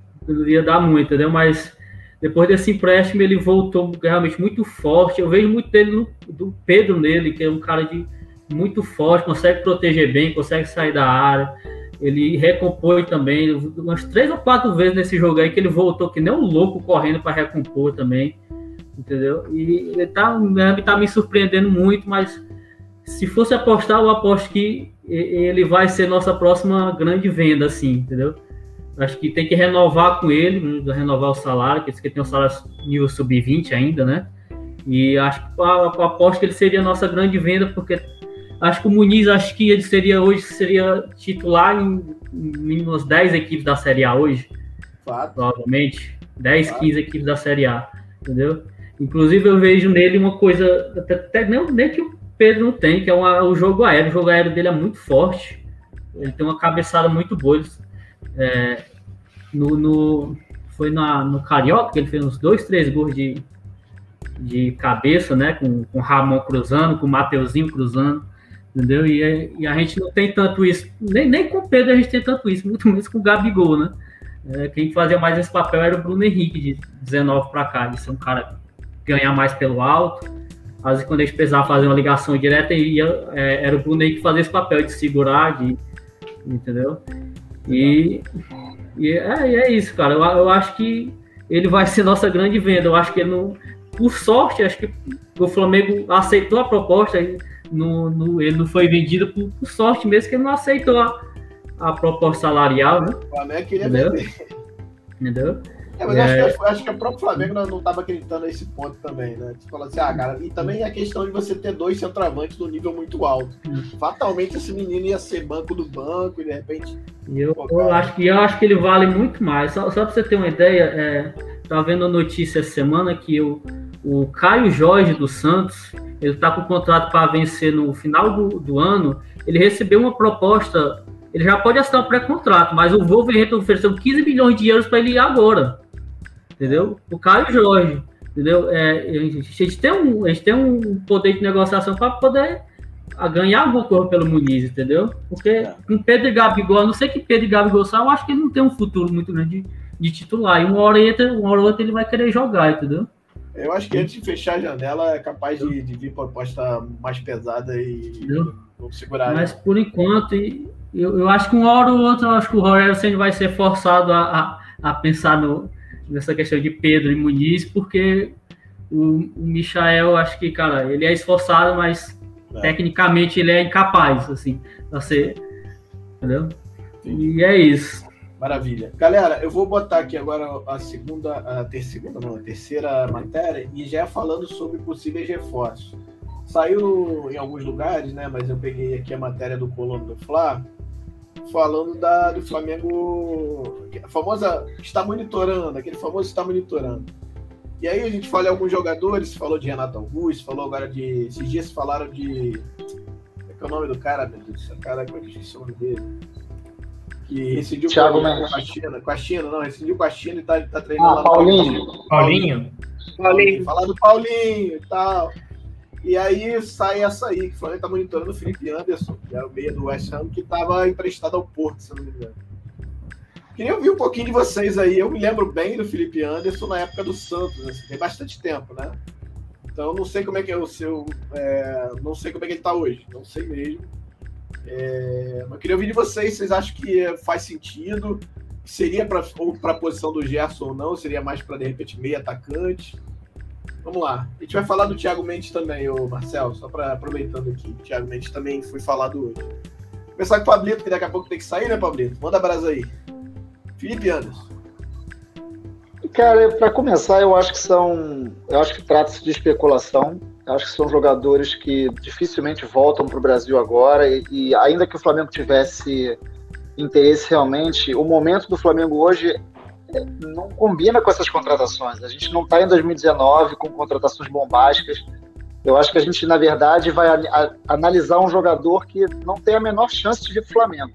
ia dar muito, entendeu? Mas depois desse empréstimo ele voltou realmente muito forte. Eu vejo muito dele no, do Pedro nele, que é um cara de muito forte, consegue proteger bem, consegue sair da área. Ele recompõe também, umas três ou quatro vezes nesse jogo aí que ele voltou que nem um louco correndo para recompor também, entendeu? E ele tá, tá me surpreendendo muito, mas se fosse apostar, eu aposto que ele vai ser nossa próxima grande venda, assim, entendeu? Acho que tem que renovar com ele, né, renovar o salário, que ele tem um salário nível sub-20 ainda, né? E acho que a, aposto que ele seria a nossa grande venda, porque acho que o Muniz, acho que ele seria hoje, seria titular em, em umas 10 equipes da Série A hoje. Claro. Provavelmente. 10, claro. 15 equipes da Série A, entendeu? Inclusive eu vejo nele uma coisa, até, até nem, nem que o Pedro não tem, que é uma, o jogo aéreo. O jogo aéreo dele é muito forte. Ele tem uma cabeçada muito boa. É, no, no, foi na, no Carioca que ele fez uns dois, três gols de, de cabeça, né? Com, com o Ramon cruzando, com o Mateuzinho cruzando, entendeu? E, e, a gente não tem tanto isso, nem, nem com o Pedro a gente tem tanto isso, (laughs) muito menos com o Gabigol, né? É, quem fazia mais esse papel era o Bruno Henrique, de 19 para cá, de ser um cara ganhar mais pelo alto. Às vezes, quando a gente precisava fazer uma ligação direta, ia, é, era o Bruno Henrique fazer esse papel de segurar, de, entendeu? E, e é, é, isso, cara. Eu, eu acho que ele vai ser nossa grande venda. Eu acho que ele não. Por sorte, acho que o Flamengo aceitou a proposta. No, no, ele não foi vendido por, por, sorte mesmo, que ele não aceitou a, a proposta salarial, né? O Flamengo queria Entendeu? vender. Entendeu? É, mas é... Acho, que, acho que o próprio Flamengo não estava acreditando nesse ponto também, né? Você fala assim, ah, cara, e também a questão de você ter dois centroavantes do nível muito alto. Fatalmente esse menino ia ser banco do banco e de repente. Eu, eu acho, que, eu acho que ele vale muito mais. Só, só para você ter uma ideia, é, tá vendo a notícia essa semana que o, o Caio Jorge do Santos, ele tá com o contrato para vencer no final do, do ano. Ele recebeu uma proposta ele já pode assinar um pré-contrato, mas o Wolverhampton ofereceu 15 milhões de euros para ele ir agora entendeu? O Caio Jorge, entendeu? É, a, gente tem um, a gente tem um poder de negociação para poder ganhar alguma coisa pelo Muniz, entendeu? Porque é. com Pedro e Gabigol, a não sei que Pedro e Gabigol saiam, eu acho que ele não tem um futuro muito grande de, de titular. E uma hora, outra, uma hora ou outra ele vai querer jogar, entendeu? Eu acho que antes de fechar a janela é capaz de, de vir proposta mais pesada e não segurar. Mas por enquanto, eu, eu acho que uma hora ou outra, eu acho que o Rogério vai ser forçado a, a, a pensar no, nessa questão de Pedro e Muniz, porque o, o Michael, acho que, cara, ele é esforçado, mas é. tecnicamente ele é incapaz, assim, pra ser. Entendeu? E é isso. Maravilha. Galera, eu vou botar aqui agora a segunda, a terceira, não, a terceira matéria e já falando sobre possíveis reforços. Saiu em alguns lugares, né? Mas eu peguei aqui a matéria do Colono do Fla, falando da, do Flamengo, a famosa está monitorando, aquele famoso está monitorando. E aí a gente fala em alguns jogadores, falou de Renato Augusto, falou agora de. Esses dias falaram de. Como é que é o nome do cara, meu Deus? Cara, como é que esqueci o nome dele? Que rescindiu Thiago com, a China. Com a China, não, rescindiu com a China e tá, tá treinando ah, lá Paulinho. Paulinho. Paulinho. Paulinho. Falar do Paulinho e tal. E aí sai essa aí, que o Flamengo tá monitorando o Felipe Anderson, que é o meia do West Ham, que estava emprestado ao Porto, se não me engano. Queria ouvir um pouquinho de vocês aí. Eu me lembro bem do Felipe Anderson na época do Santos, assim, tem bastante tempo, né? Então não sei como é que é o seu. É, não sei como é que ele tá hoje. Não sei mesmo. É, mas queria ouvir de vocês. Vocês acham que faz sentido? Seria para a posição do Gerson ou não? Seria mais para, de repente, meio atacante? Vamos lá. A gente vai falar do Thiago Mendes também, o Marcel, só para aproveitando aqui. O Thiago Mendes também foi falado hoje. Começar com o Pablito, que daqui a pouco tem que sair, né, Pablito? Manda brasa aí. Felipe Anderson. Cara, para começar, eu acho que são. Eu acho que trata-se de especulação. Eu acho que são jogadores que dificilmente voltam para o Brasil agora. E, e, ainda que o Flamengo tivesse interesse realmente, o momento do Flamengo hoje não combina com essas contratações. A gente não está em 2019 com contratações bombásticas. Eu acho que a gente, na verdade, vai a, a, analisar um jogador que não tem a menor chance de vir para o Flamengo.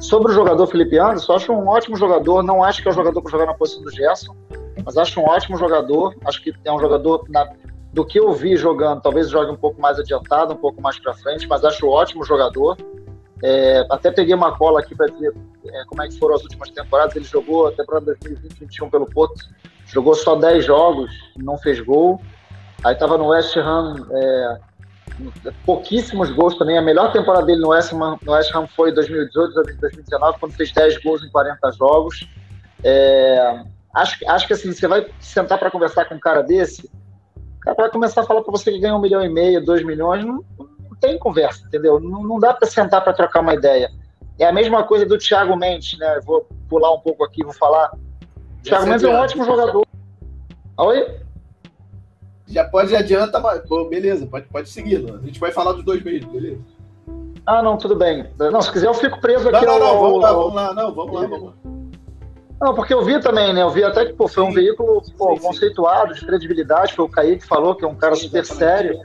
Sobre o jogador Felipe Anderson, acho um ótimo jogador. Não acho que é o jogador para jogar na posição do Gerson, mas acho um ótimo jogador. Acho que é um jogador, na, do que eu vi jogando, talvez jogue um pouco mais adiantado, um pouco mais para frente, mas acho um ótimo jogador. É, até peguei uma cola aqui para dizer é, como é que foram as últimas temporadas. Ele jogou a temporada 2020-2021 pelo Porto, jogou só 10 jogos, não fez gol. Aí estava no West Ham, é, pouquíssimos gols também. A melhor temporada dele no West Ham, no West Ham foi 2018, 2019, quando fez 10 gols em 40 jogos. É, acho, acho que assim, você vai sentar para conversar com um cara desse, o cara vai começar a falar para você que ganha um milhão e meio, dois milhões, não tem conversa, entendeu? Não, não dá para sentar para trocar uma ideia. É a mesma coisa do Thiago Mendes, né? Vou pular um pouco aqui, vou falar. O Thiago Mendes é um ótimo jogador. Oi? Já pode adianta, mas Pô, beleza, pode, pode seguir. Né? A gente vai falar dos dois mesmo, beleza? Ah, não, tudo bem. Não, se quiser eu fico preso aqui. Não, não, não, vamos lá, vamos lá, não, vamos lá, vamos lá. Não, porque eu vi também, né? Eu vi até que pô, foi um sim, veículo pô, sim, conceituado, de credibilidade, foi o Kaique que falou, que é um cara sim, super sério.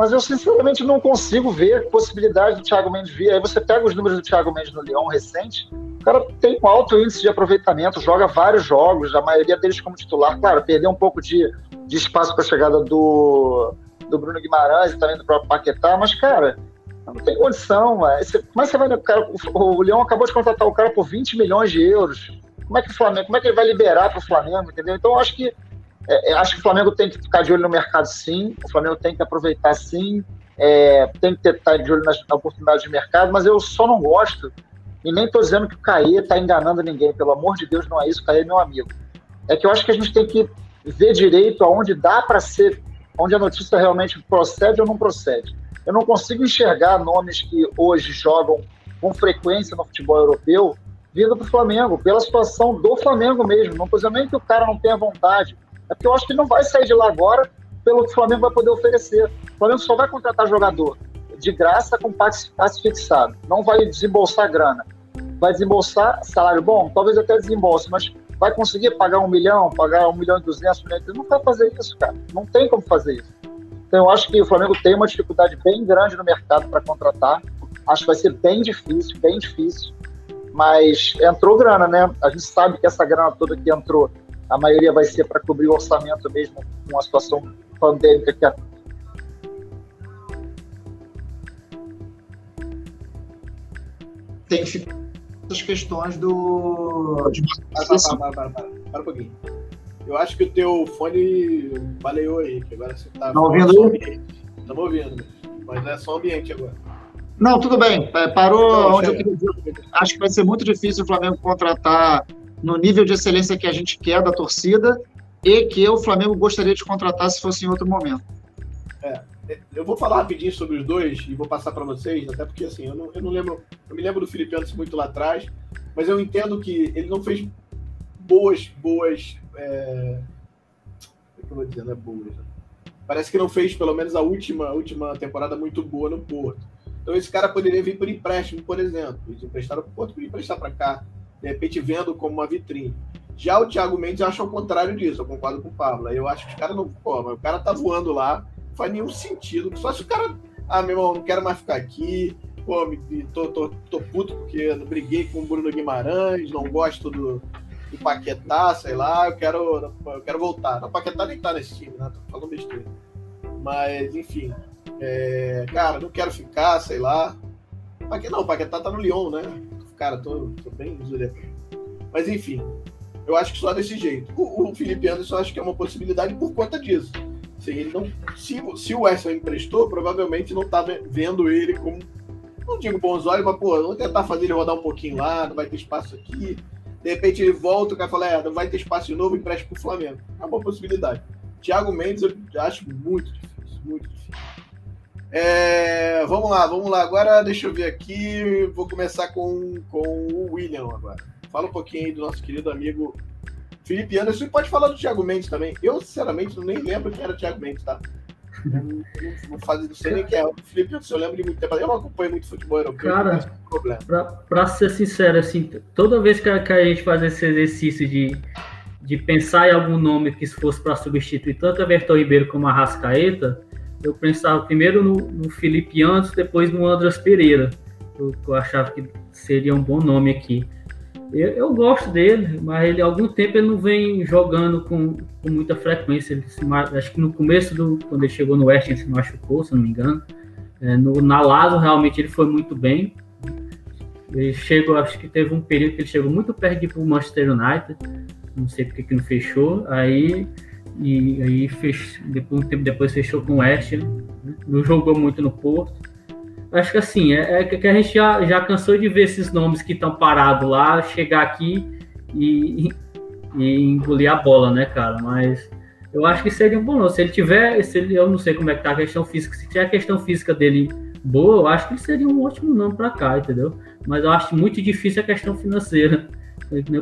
Mas eu, sinceramente, não consigo ver possibilidade do Thiago Mendes vir. Aí você pega os números do Thiago Mendes no Lyon recente, o cara tem um alto índice de aproveitamento, joga vários jogos, a maioria deles como titular. Claro, perdeu um pouco de, de espaço para a chegada do, do Bruno Guimarães e também do próprio Paquetá, mas, cara, não tem condição. É. Que você vai. Cara, o, o Leão acabou de contratar o cara por 20 milhões de euros. Como é que o Flamengo, como é que ele vai liberar para o Flamengo, entendeu? Então, eu acho que é, acho que o Flamengo tem que ficar de olho no mercado, sim. O Flamengo tem que aproveitar, sim. É, tem que estar de olho nas oportunidades de mercado, mas eu só não gosto, e nem estou dizendo que o Caê está enganando ninguém, pelo amor de Deus, não é isso, o Caê é meu amigo. É que eu acho que a gente tem que ver direito aonde dá para ser, onde a notícia realmente procede ou não procede. Eu não consigo enxergar nomes que hoje jogam com frequência no futebol europeu vindo para o Flamengo, pela situação do Flamengo mesmo. Não estou dizendo nem que o cara não tenha vontade, é porque eu acho que não vai sair de lá agora pelo que o Flamengo vai poder oferecer. O Flamengo só vai contratar jogador de graça com passe, fixado. Não vai desembolsar grana. Vai desembolsar salário bom? Talvez até desembolse, mas vai conseguir pagar um milhão, pagar um milhão e duzentos, milhões? Não vai fazer isso, cara. Não tem como fazer isso. Então eu acho que o Flamengo tem uma dificuldade bem grande no mercado para contratar. Acho que vai ser bem difícil, bem difícil. Mas entrou grana, né? A gente sabe que essa grana toda que entrou a maioria vai ser para cobrir o orçamento mesmo com a situação pandêmica que a tem as questões do. Para, para, para, para, para um pouquinho. Eu acho que o teu fone baleou aí, que agora você está. Tá ouvindo aí? Estamos ouvindo, mas é só ambiente agora. Não, tudo bem. É, parou Não, onde eu queria dizer. Acho que vai ser muito difícil o Flamengo contratar no nível de excelência que a gente quer da torcida e que o Flamengo gostaria de contratar se fosse em outro momento. É, eu vou falar rapidinho sobre os dois e vou passar para vocês, até porque assim, eu não, eu não lembro, eu me lembro do Felipe Anderson muito lá atrás, mas eu entendo que ele não fez boas, boas, é... o que eu vou dizer, não é boas, né? Parece que não fez pelo menos a última, a última temporada muito boa no Porto. Então esse cara poderia vir por empréstimo, por exemplo. Eles emprestaram para o Porto, podia emprestar para cá de repente vendo como uma vitrine. Já o Thiago Mendes acha o contrário disso, eu concordo com o Pablo. Eu acho que os caras não. Pô, o cara tá voando lá, não faz nenhum sentido. Só se o cara. Ah, meu irmão, não quero mais ficar aqui. Pô, me, tô, tô, tô puto porque eu briguei com o Bruno Guimarães, não gosto do, do Paquetá, sei lá, eu quero, eu quero voltar. O Paquetá nem tá nesse time, né? Tô falando besteira. Mas, enfim. É, cara, não quero ficar, sei lá. Paquetá, não, o Paquetá tá no Lyon, né? Cara, tô, tô bem Mas enfim, eu acho que só desse jeito. O, o Felipe Anderson acho que é uma possibilidade por conta disso. Assim, ele não, se, se o Wesley emprestou, provavelmente não estava vendo ele como, não digo bons olhos, mas pô, vamos tentar fazer ele rodar um pouquinho lá, não vai ter espaço aqui. De repente ele volta, o cara fala, é, não vai ter espaço de novo, empresta pro Flamengo. É uma possibilidade. Thiago Mendes eu acho muito difícil, muito difícil. É, vamos lá, vamos lá. Agora deixa eu ver aqui. Vou começar com, com o William agora. Fala um pouquinho aí do nosso querido amigo Felipe Anderson. E pode falar do Thiago Mendes também. Eu, sinceramente, nem lembro quem era o Thiago Mendes, tá? Não, não, faz, não sei nem quem é. O Felipe Anderson, eu lembro de muito tempo. Eu não acompanho muito futebol europeu. Cara, pra, pra, ser sincero, assim, toda vez que a, que a gente faz esse exercício de de pensar em algum nome que fosse para substituir tanto Everton Ribeiro como a Rascaeta, eu pensava primeiro no, no Felipe Antes, depois no Andras Pereira. Eu, eu, achava que seria um bom nome aqui. Eu, eu, gosto dele, mas ele há algum tempo ele não vem jogando com, com muita frequência. Ele se, acho que no começo do quando ele chegou no West ele se machucou, se não me engano. É, no, na Lazo realmente ele foi muito bem. Ele chegou, acho que teve um período que ele chegou muito perto de ir Manchester United. Não sei porque que não fechou. Aí e aí fech... depois, um tempo depois fechou com o West, né? não jogou muito no Porto. Acho que assim, é, é que a gente já, já cansou de ver esses nomes que estão parados lá, chegar aqui e, e, engolir a bola, né, cara? Mas eu acho que seria um bom nome. Se ele tiver, se ele, eu não sei como é que tá a questão física, se tiver a questão física dele boa, eu acho que ele seria um ótimo nome para cá, entendeu? Mas eu acho muito difícil a questão financeira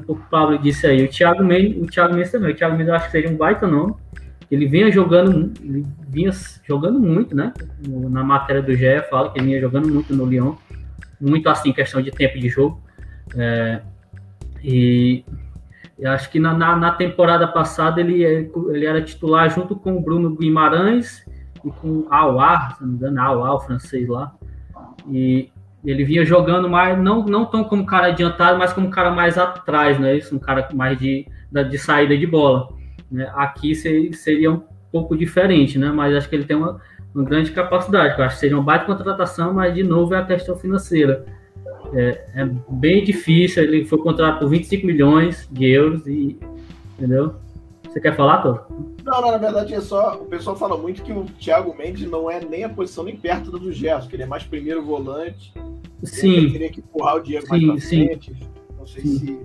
o Pablo disse aí. O Thiago Mendes, o Thiago Mendes também. O Thiago Mendes eu acho que seria um baita nome. Ele vinha jogando, ele vinha jogando muito, né? Na matéria do GE fala que ele vinha jogando muito no Lyon. Muito assim, questão de tempo de jogo. É, e eu acho que na, na, na, temporada passada ele, ele era titular junto com o Bruno Guimarães e com o Aouar, se não me engano, Aouar, o francês lá. E ele vinha jogando mais, não, não tão como cara adiantado, mas como cara mais atrás, né? Isso, um cara mais de, de saída de bola. Né? Aqui seria um pouco diferente, né? Mas acho que ele tem uma, uma grande capacidade. Eu acho que seria uma baita contratação, mas de novo é a questão financeira. É, é bem difícil. Ele foi contratado por 25 milhões de euros e entendeu? Você quer falar, Tô? Não, não, na verdade é só. O pessoal fala muito que o Thiago Mendes não é nem a posição nem perto do Gerson, que ele é mais primeiro volante. Sim. Ele teria que empurrar o Diego sim, mais pra sim. frente. Não sei sim. se,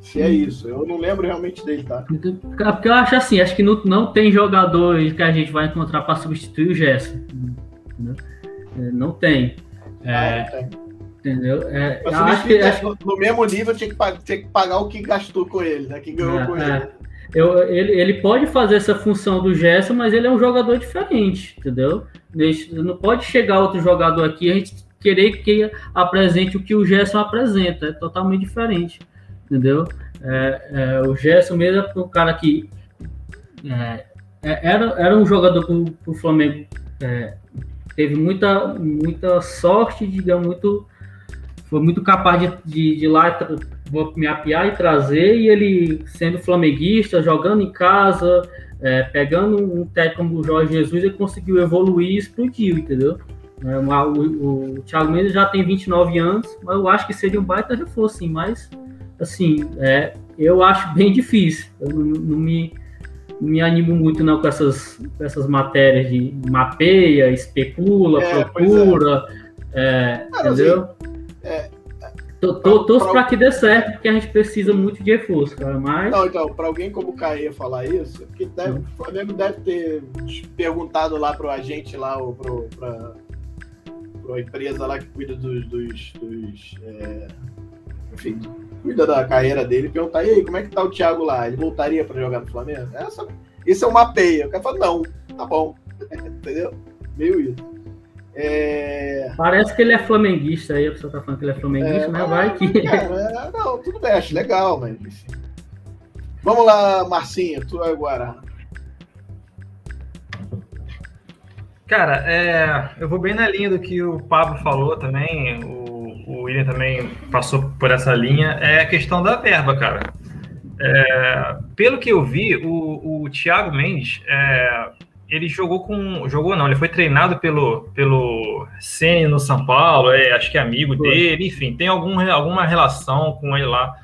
se é isso. Eu não lembro realmente dele, tá? Porque eu acho assim, acho que não, não tem jogador que a gente vai encontrar para substituir o Gerson. É, não tem. É, ah, não tem. Entendeu? É, acho que, acho... No mesmo nível tinha que, tinha que pagar o que gastou com ele, né? Que ganhou é, com ele. Eu, ele, ele pode fazer essa função do Gerson, mas ele é um jogador diferente, entendeu? Não pode chegar outro jogador aqui e a gente querer que apresente o que o Gerson apresenta, é totalmente diferente, entendeu? É, é, o Gerson mesmo é um cara que é, é era, era um jogador que o Flamengo é, teve muita, muita sorte, digamos, muito, foi muito capaz de, de, de lá me apiar e trazer, e ele sendo flamenguista, jogando em casa, é, pegando um técnico como o Jorge Jesus, ele conseguiu evoluir e explodiu, entendeu? É, o, o, Thiago Mendes já tem 29 anos, mas eu acho que seria um baita reforço, sim, mas assim, é, eu acho bem difícil. Eu não, não me, não me animo muito não com essas, com essas matérias de mapeia, especula, é, procura, é. É, entendeu? Assim, é, Torço para que dê certo, porque a gente precisa muito de reforço, cara. Mas. Não, então, para alguém como o Caê falar isso, porque deve, o Flamengo deve ter perguntado lá pro agente lá, ou pro, pra, pra empresa lá que cuida dos. dos, dos é, enfim, cuida da carreira dele, perguntar, e aí, como é que tá o Thiago lá? Ele voltaria para jogar no Flamengo? Essa, isso é uma peia. O cara fala, não, tá bom. (laughs) Entendeu? Meio isso. É... Parece que ele é flamenguista aí, a pessoa tá falando que ele é flamenguista, é, mas vai que. (laughs) É, não, tudo bem, acho legal, mas enfim. Vamos lá, Marcinho, tu agora. Cara, é, eu vou bem na linha do que o Pablo falou também, o, o William também passou por essa linha, é a questão da verba, cara. É, pelo que eu vi, o, o Thiago Mendes, é, ele jogou com. Jogou não, ele foi treinado pelo, pelo Ceni no São Paulo, é, acho que é amigo foi. dele, enfim, tem algum, alguma relação com ele lá.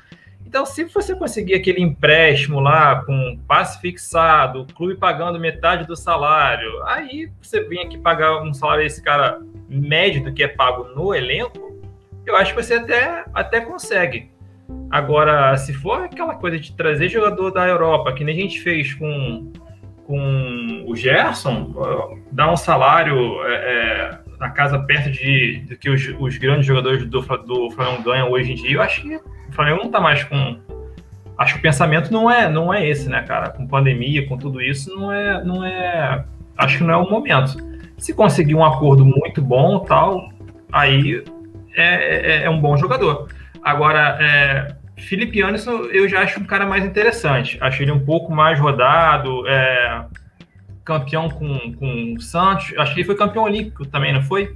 Então, se você conseguir aquele empréstimo lá com passe fixado, o clube pagando metade do salário, aí você vem aqui pagar um salário esse cara médio do que é pago no elenco, eu acho que você até, até consegue. Agora, se for aquela coisa de trazer jogador da Europa, que nem a gente fez com com o Gerson, dá um salário é, é, na casa perto de, do que os, os grandes jogadores do, do Flamengo ganham hoje em dia, eu acho que o Flamengo não tá mais com. Acho que o pensamento não é, não é esse, né, cara? Com pandemia, com tudo isso, não é, não é. Acho que não é o momento. Se conseguir um acordo muito bom, tal, aí é, é, é um bom jogador. Agora, é, Felipe Anderson, eu já acho um cara mais interessante. Acho ele um pouco mais rodado, é, campeão com, com o Santos. Acho que ele foi campeão olímpico também, não foi?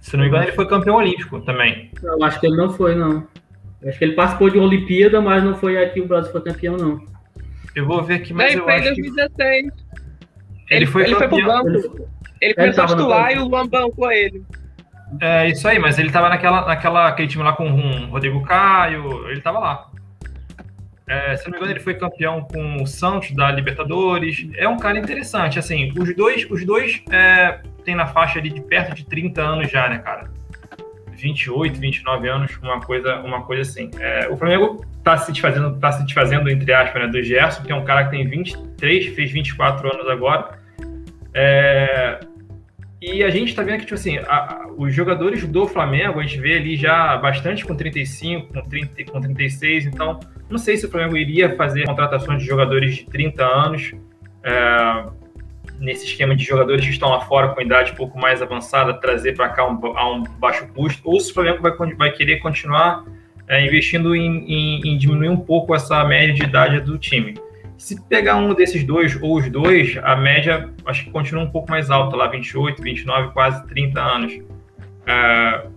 Se não me engano, ele foi campeão olímpico também. Eu acho que ele não foi, não. Eu acho que ele participou de uma Olimpíada, mas não foi aqui o Brasil foi campeão, não. Eu vou ver aqui, mas ele eu foi acho 2016. que... Ele, ele foi, ele foi pro banco. Ele, ele começou a titular e o Luan bancou ele. É isso aí, mas ele tava naquela, naquela aquele time lá com o Rodrigo Caio, ele tava lá. É, se não me engano, ele foi campeão com o Santos da Libertadores. É um cara interessante, assim, os dois, os dois é, tem na faixa ali de perto de 30 anos já, né, cara? 28, 29 anos, uma coisa, uma coisa assim. É, o Flamengo tá se desfazendo, tá se desfazendo, entre aspas, né, do Gerson, que é um cara que tem 23, fez 24 anos agora. É, e a gente tá vendo que, tipo assim, a, os jogadores do Flamengo, a gente vê ali já bastante com 35, com, 30, com 36, então não sei se o Flamengo iria fazer contratações de jogadores de 30 anos, é, nesse esquema de jogadores que estão lá fora com idade um pouco mais avançada, trazer para cá um, a um baixo custo, ou se o Flamengo vai, vai querer continuar é, investindo em, em, em diminuir um pouco essa média de idade do time. Se pegar um desses dois ou os dois, a média acho que continua um pouco mais alta, lá 28, 29, quase 30 anos. Uh,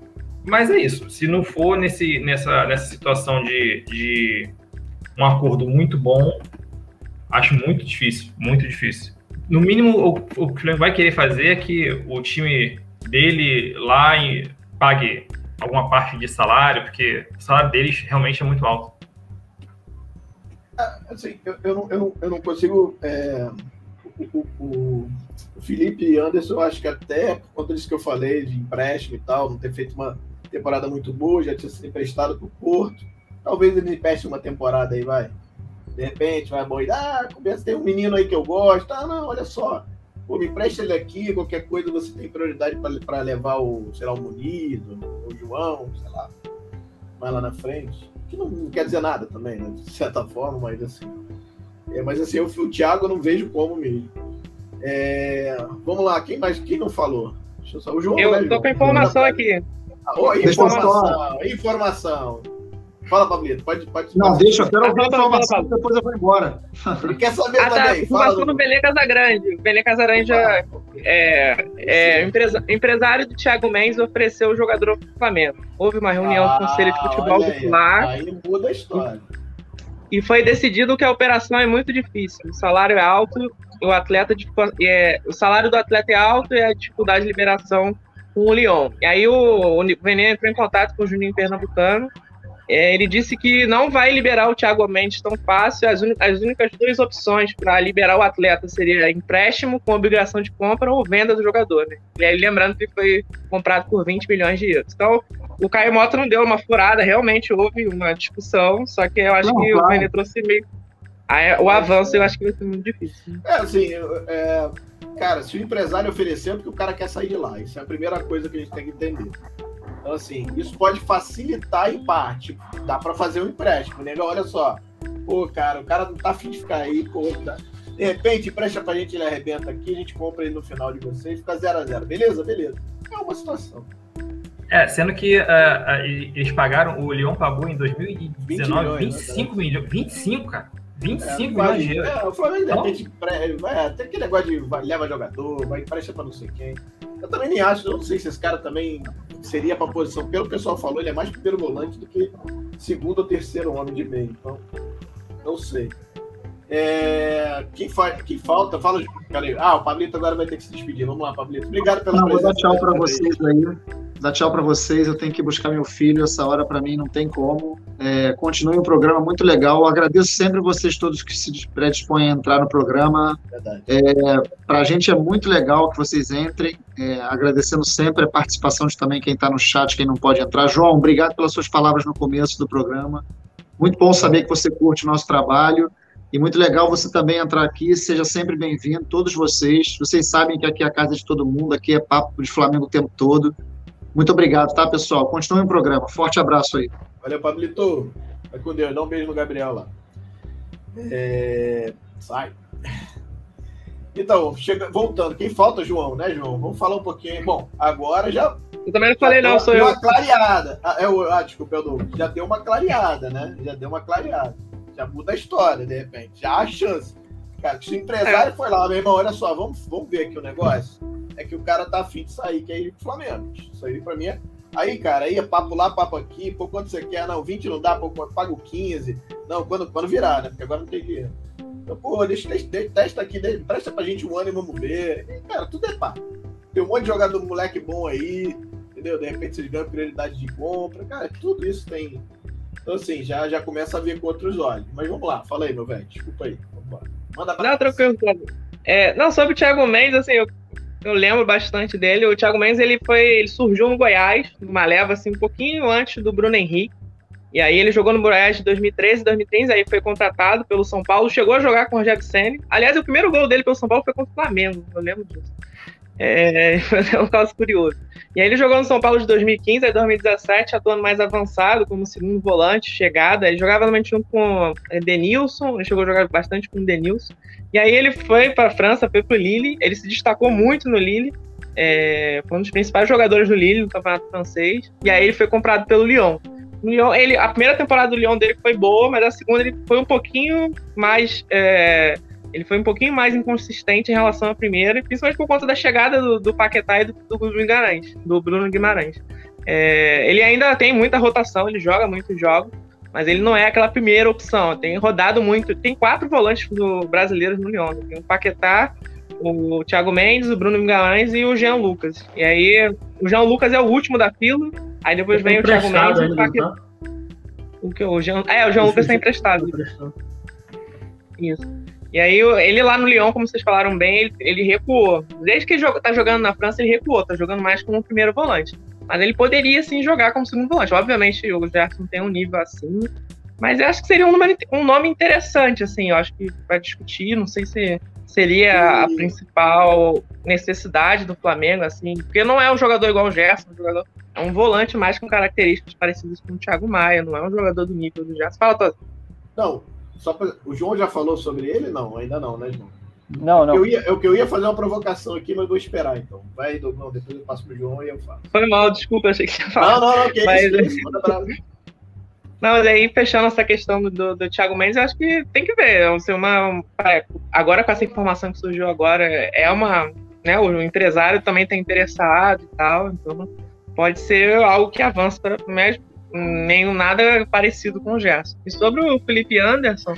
mas é isso. Se não for nesse, nessa, nessa situação de, de um acordo muito bom, acho muito difícil, muito difícil. No mínimo, o, o que o Flamengo vai querer fazer é que o time dele lá em, pague alguma parte de salário, porque o salário deles realmente é muito alto. É, assim, eu, eu, não, eu, não, eu não consigo. É, o, o, o, Felipe Anderson, eu acho que até por conta disso que eu falei, de empréstimo e tal, não ter feito uma temporada muito boa, já tinha sido emprestado para o Porto. Talvez ele empreste uma temporada aí, vai. De repente, vai morrer. Ah, começa, tem um menino aí que eu gosto. Ah, não, olha só. Pô, me empresta ele aqui, qualquer coisa você tem prioridade para levar o, sei lá, o Muniz, o João, sei lá, mais lá na frente que não quer dizer nada também, né? De certa forma, mas assim. É, mas assim, eu, o Thiago eu não vejo como mesmo. É, vamos lá, quem mais? Quem não falou? Deixa eu só, o João. Eu né, tô com a informação aqui. Ah, oh, informação, informação. Fala, Pablito, pode, pode. Não, deixa, eu quero ouvir a informação, depois eu vou embora. Ele quer saber ah, tá, também. Informação do Belê Casagrande. O Belê Casagrande é, é, é empresa, empresário do Thiago Mendes ofereceu o jogador para o Flamengo. Houve uma reunião ah, do Conselho de Futebol do Fla. Aí muda a história. E foi decidido que a operação é muito difícil. O salário é alto, o atleta de, é, o salário do atleta é alto e a dificuldade de liberação com o Lyon. E aí o, o Venê entrou em contato com o Juninho Pernambucano é, ele disse que não vai liberar o Thiago Mendes tão fácil. As, as únicas duas opções para liberar o atleta seria empréstimo com obrigação de compra ou venda do jogador. Né? E aí, lembrando que foi comprado por 20 milhões de euros. Então, o Caio Mota não deu uma furada, realmente houve uma discussão, só que eu acho não, que claro. o Vene trouxe meio. o avanço eu acho que vai ser muito difícil. É, assim, é, cara, se o empresário ofereceu, é porque o cara quer sair de lá. Isso é a primeira coisa que a gente tem que entender. Então, assim, isso pode facilitar em parte. Dá para fazer um empréstimo. Nego, olha só. Pô, cara, o cara não tá afim de ficar aí, pô. Tá... De repente, empresta pra gente, ele arrebenta aqui, a gente compra ele no final de vocês, fica 0 a 0 Beleza? Beleza. É uma situação. É, sendo que uh, eles pagaram, o Leão pagou em 2019 milhões, 25 né, milhões. 25, cara. 25 é, milhões de euros. É, o Flamengo de repente então... vai, tem aquele negócio de vai, leva jogador, vai empresta pra não sei quem. Eu também nem acho, eu não sei se esse cara também seria para posição, pelo pessoal falou, ele é mais primeiro volante do que segundo ou terceiro homem de meio. Então, não sei. É, quem, fa quem falta, fala. Cara, ah, o Pablito agora vai ter que se despedir. Vamos lá, Pablito. Obrigado pela não, presença. Vou dar tchau para vocês aí. Dar tchau para vocês. Eu tenho que buscar meu filho. Essa hora para mim não tem como. É, continue um programa muito legal. Eu agradeço sempre vocês todos que se predispõem a entrar no programa. É, para a gente é muito legal que vocês entrem. É, agradecendo sempre a participação de também quem está no chat, quem não pode entrar. João, obrigado pelas suas palavras no começo do programa. Muito bom saber que você curte o nosso trabalho. E muito legal você também entrar aqui, seja sempre bem-vindo, todos vocês. Vocês sabem que aqui é a casa de todo mundo, aqui é papo de Flamengo o tempo todo. Muito obrigado, tá, pessoal? Continuem o programa. Forte abraço aí. Valeu, Pablito. Vai com Deus. Dá um beijo no Gabriel lá. É... Sai. Então, chega... voltando. Quem falta, João, né, João? Vamos falar um pouquinho. Bom, agora já Eu também não falei, não, sou eu. Uma clareada. Ah, é, ah, desculpa, eu já deu uma clareada, né? Já deu uma clareada. Já muda a história, de repente. Já há chance. Cara, se o empresário é. foi lá, meu irmão, olha só, vamos, vamos ver aqui o negócio. É que o cara tá afim de sair, que é ir pro Flamengo. Isso aí pra mim é. Aí, cara, aí é papo lá, papo aqui, pô, quanto você quer? Não, 20 não dá, pô, pago 15. Não, quando, quando virar, né? Porque agora não tem dinheiro. Então, pô, deixa, deixa, testa aqui, deixa, presta pra gente um ano e vamos ver. E, cara, tudo é papo. Tem um monte de jogador moleque bom aí, entendeu? De repente vocês ganham prioridade de compra. Cara, tudo isso tem. Então, assim, já, já começa a ver com outros olhos. Mas vamos lá, fala aí, meu velho. Desculpa aí. Manda pra Não, tranquilo. É, não, sobre o Thiago Mendes, assim, eu, eu lembro bastante dele. O Thiago Mendes, ele foi. Ele surgiu no Goiás, numa leva assim, um pouquinho antes do Bruno Henrique. E aí ele jogou no Goiás de 2013, 2015, aí foi contratado pelo São Paulo, chegou a jogar com o Rogério Senna. Aliás, o primeiro gol dele pelo São Paulo foi contra o Flamengo, eu lembro disso. É, (laughs) é um caso curioso. E aí ele jogou no São Paulo de 2015 a 2017, atuando mais avançado, como segundo volante, chegada. Ele jogava normalmente junto com Denilson, ele chegou a jogar bastante com o Denilson. E aí ele foi para a França, foi para o Lille, ele se destacou muito no Lille, é, foi um dos principais jogadores do Lille no campeonato francês. E aí ele foi comprado pelo Lyon. Lyon, ele, a primeira temporada do Lyon dele foi boa, mas a segunda ele foi um pouquinho mais. É, ele foi um pouquinho mais inconsistente em relação à primeira, principalmente por conta da chegada do, do Paquetá e do, do Bruno Guimarães. Do Bruno Guimarães. É, ele ainda tem muita rotação, ele joga muitos jogos, mas ele não é aquela primeira opção. Tem rodado muito. Tem quatro volantes do, brasileiros no Lyon. Tem o Paquetá, o Thiago Mendes, o Bruno Guimarães e o Jean Lucas. E aí, o Jean Lucas é o último da fila, aí depois vem o Thiago Mendes e o Paquetá. Tá? O que o Jean... É, o Jean Lucas está emprestado. Isso. E aí, ele lá no Lyon, como vocês falaram bem, ele, ele recuou. Desde que ele tá jogando na França, ele recuou, tá jogando mais como primeiro volante. Mas ele poderia sim jogar como segundo volante. Obviamente, o Gerson tem um nível assim. Mas eu acho que seria um nome, um nome interessante, assim. Eu acho que vai discutir, não sei se seria a principal necessidade do Flamengo, assim, porque não é um jogador igual o Gerson, um jogador, é um volante mais com características parecidas com o Thiago Maia, não é um jogador do nível do Gerson. Fala, Toto. Não, só pra, o João já falou sobre ele? Não, ainda não, né, João? Não, não. Eu ia, eu, eu ia fazer uma provocação aqui, mas vou esperar, então. Vai, não, depois eu passo pro João e eu falo. Foi mal, desculpa, achei que você ia falar. Não, não, não, que mas... (laughs) isso, manda pra não, mas aí fechando essa questão do, do, do Thiago Mendes, eu acho que tem que ver. Assim, uma, agora com essa informação que surgiu agora, é uma. Né, o empresário também está interessado e tal, então pode ser algo que avança para mesmo nem nada parecido com o Gerson. E sobre o Felipe Anderson,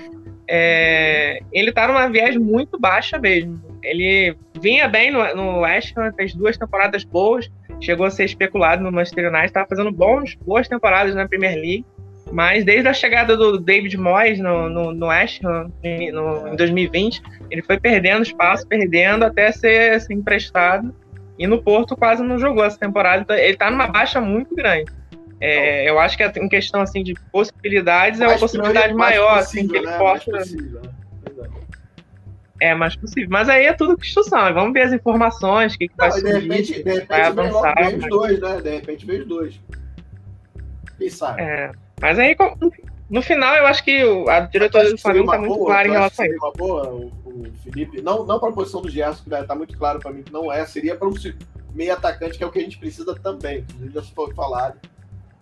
é, ele está numa viagem muito baixa mesmo. Ele vinha bem no, no West Ham, fez duas temporadas boas, chegou a ser especulado no Manchester United, estava fazendo bons, boas temporadas na Premier League. Mas desde a chegada do David Moyes no, no, no West Ham no, em 2020, ele foi perdendo espaço, perdendo até ser, ser emprestado. E no Porto quase não jogou essa temporada. Então ele está numa baixa muito grande. É, eu acho que em questão assim de possibilidades é uma possibilidade maior, assim, que ele né? possa. Né? É mais possível. Mas aí é tudo discussão. Vamos ver as informações, o que, que não, vai surgir, de repente, de repente vai avançar. Vem os dois, né? De repente vem os dois. Quem sabe? É. Mas aí, no final, eu acho que a diretoria do Flamengo está muito clara em relação a isso. Uma boa, o, o, Felipe, não, não para a posição do Gerson, que está muito claro para mim que não é, seria para um meio atacante, que é o que a gente precisa também, já foi falado.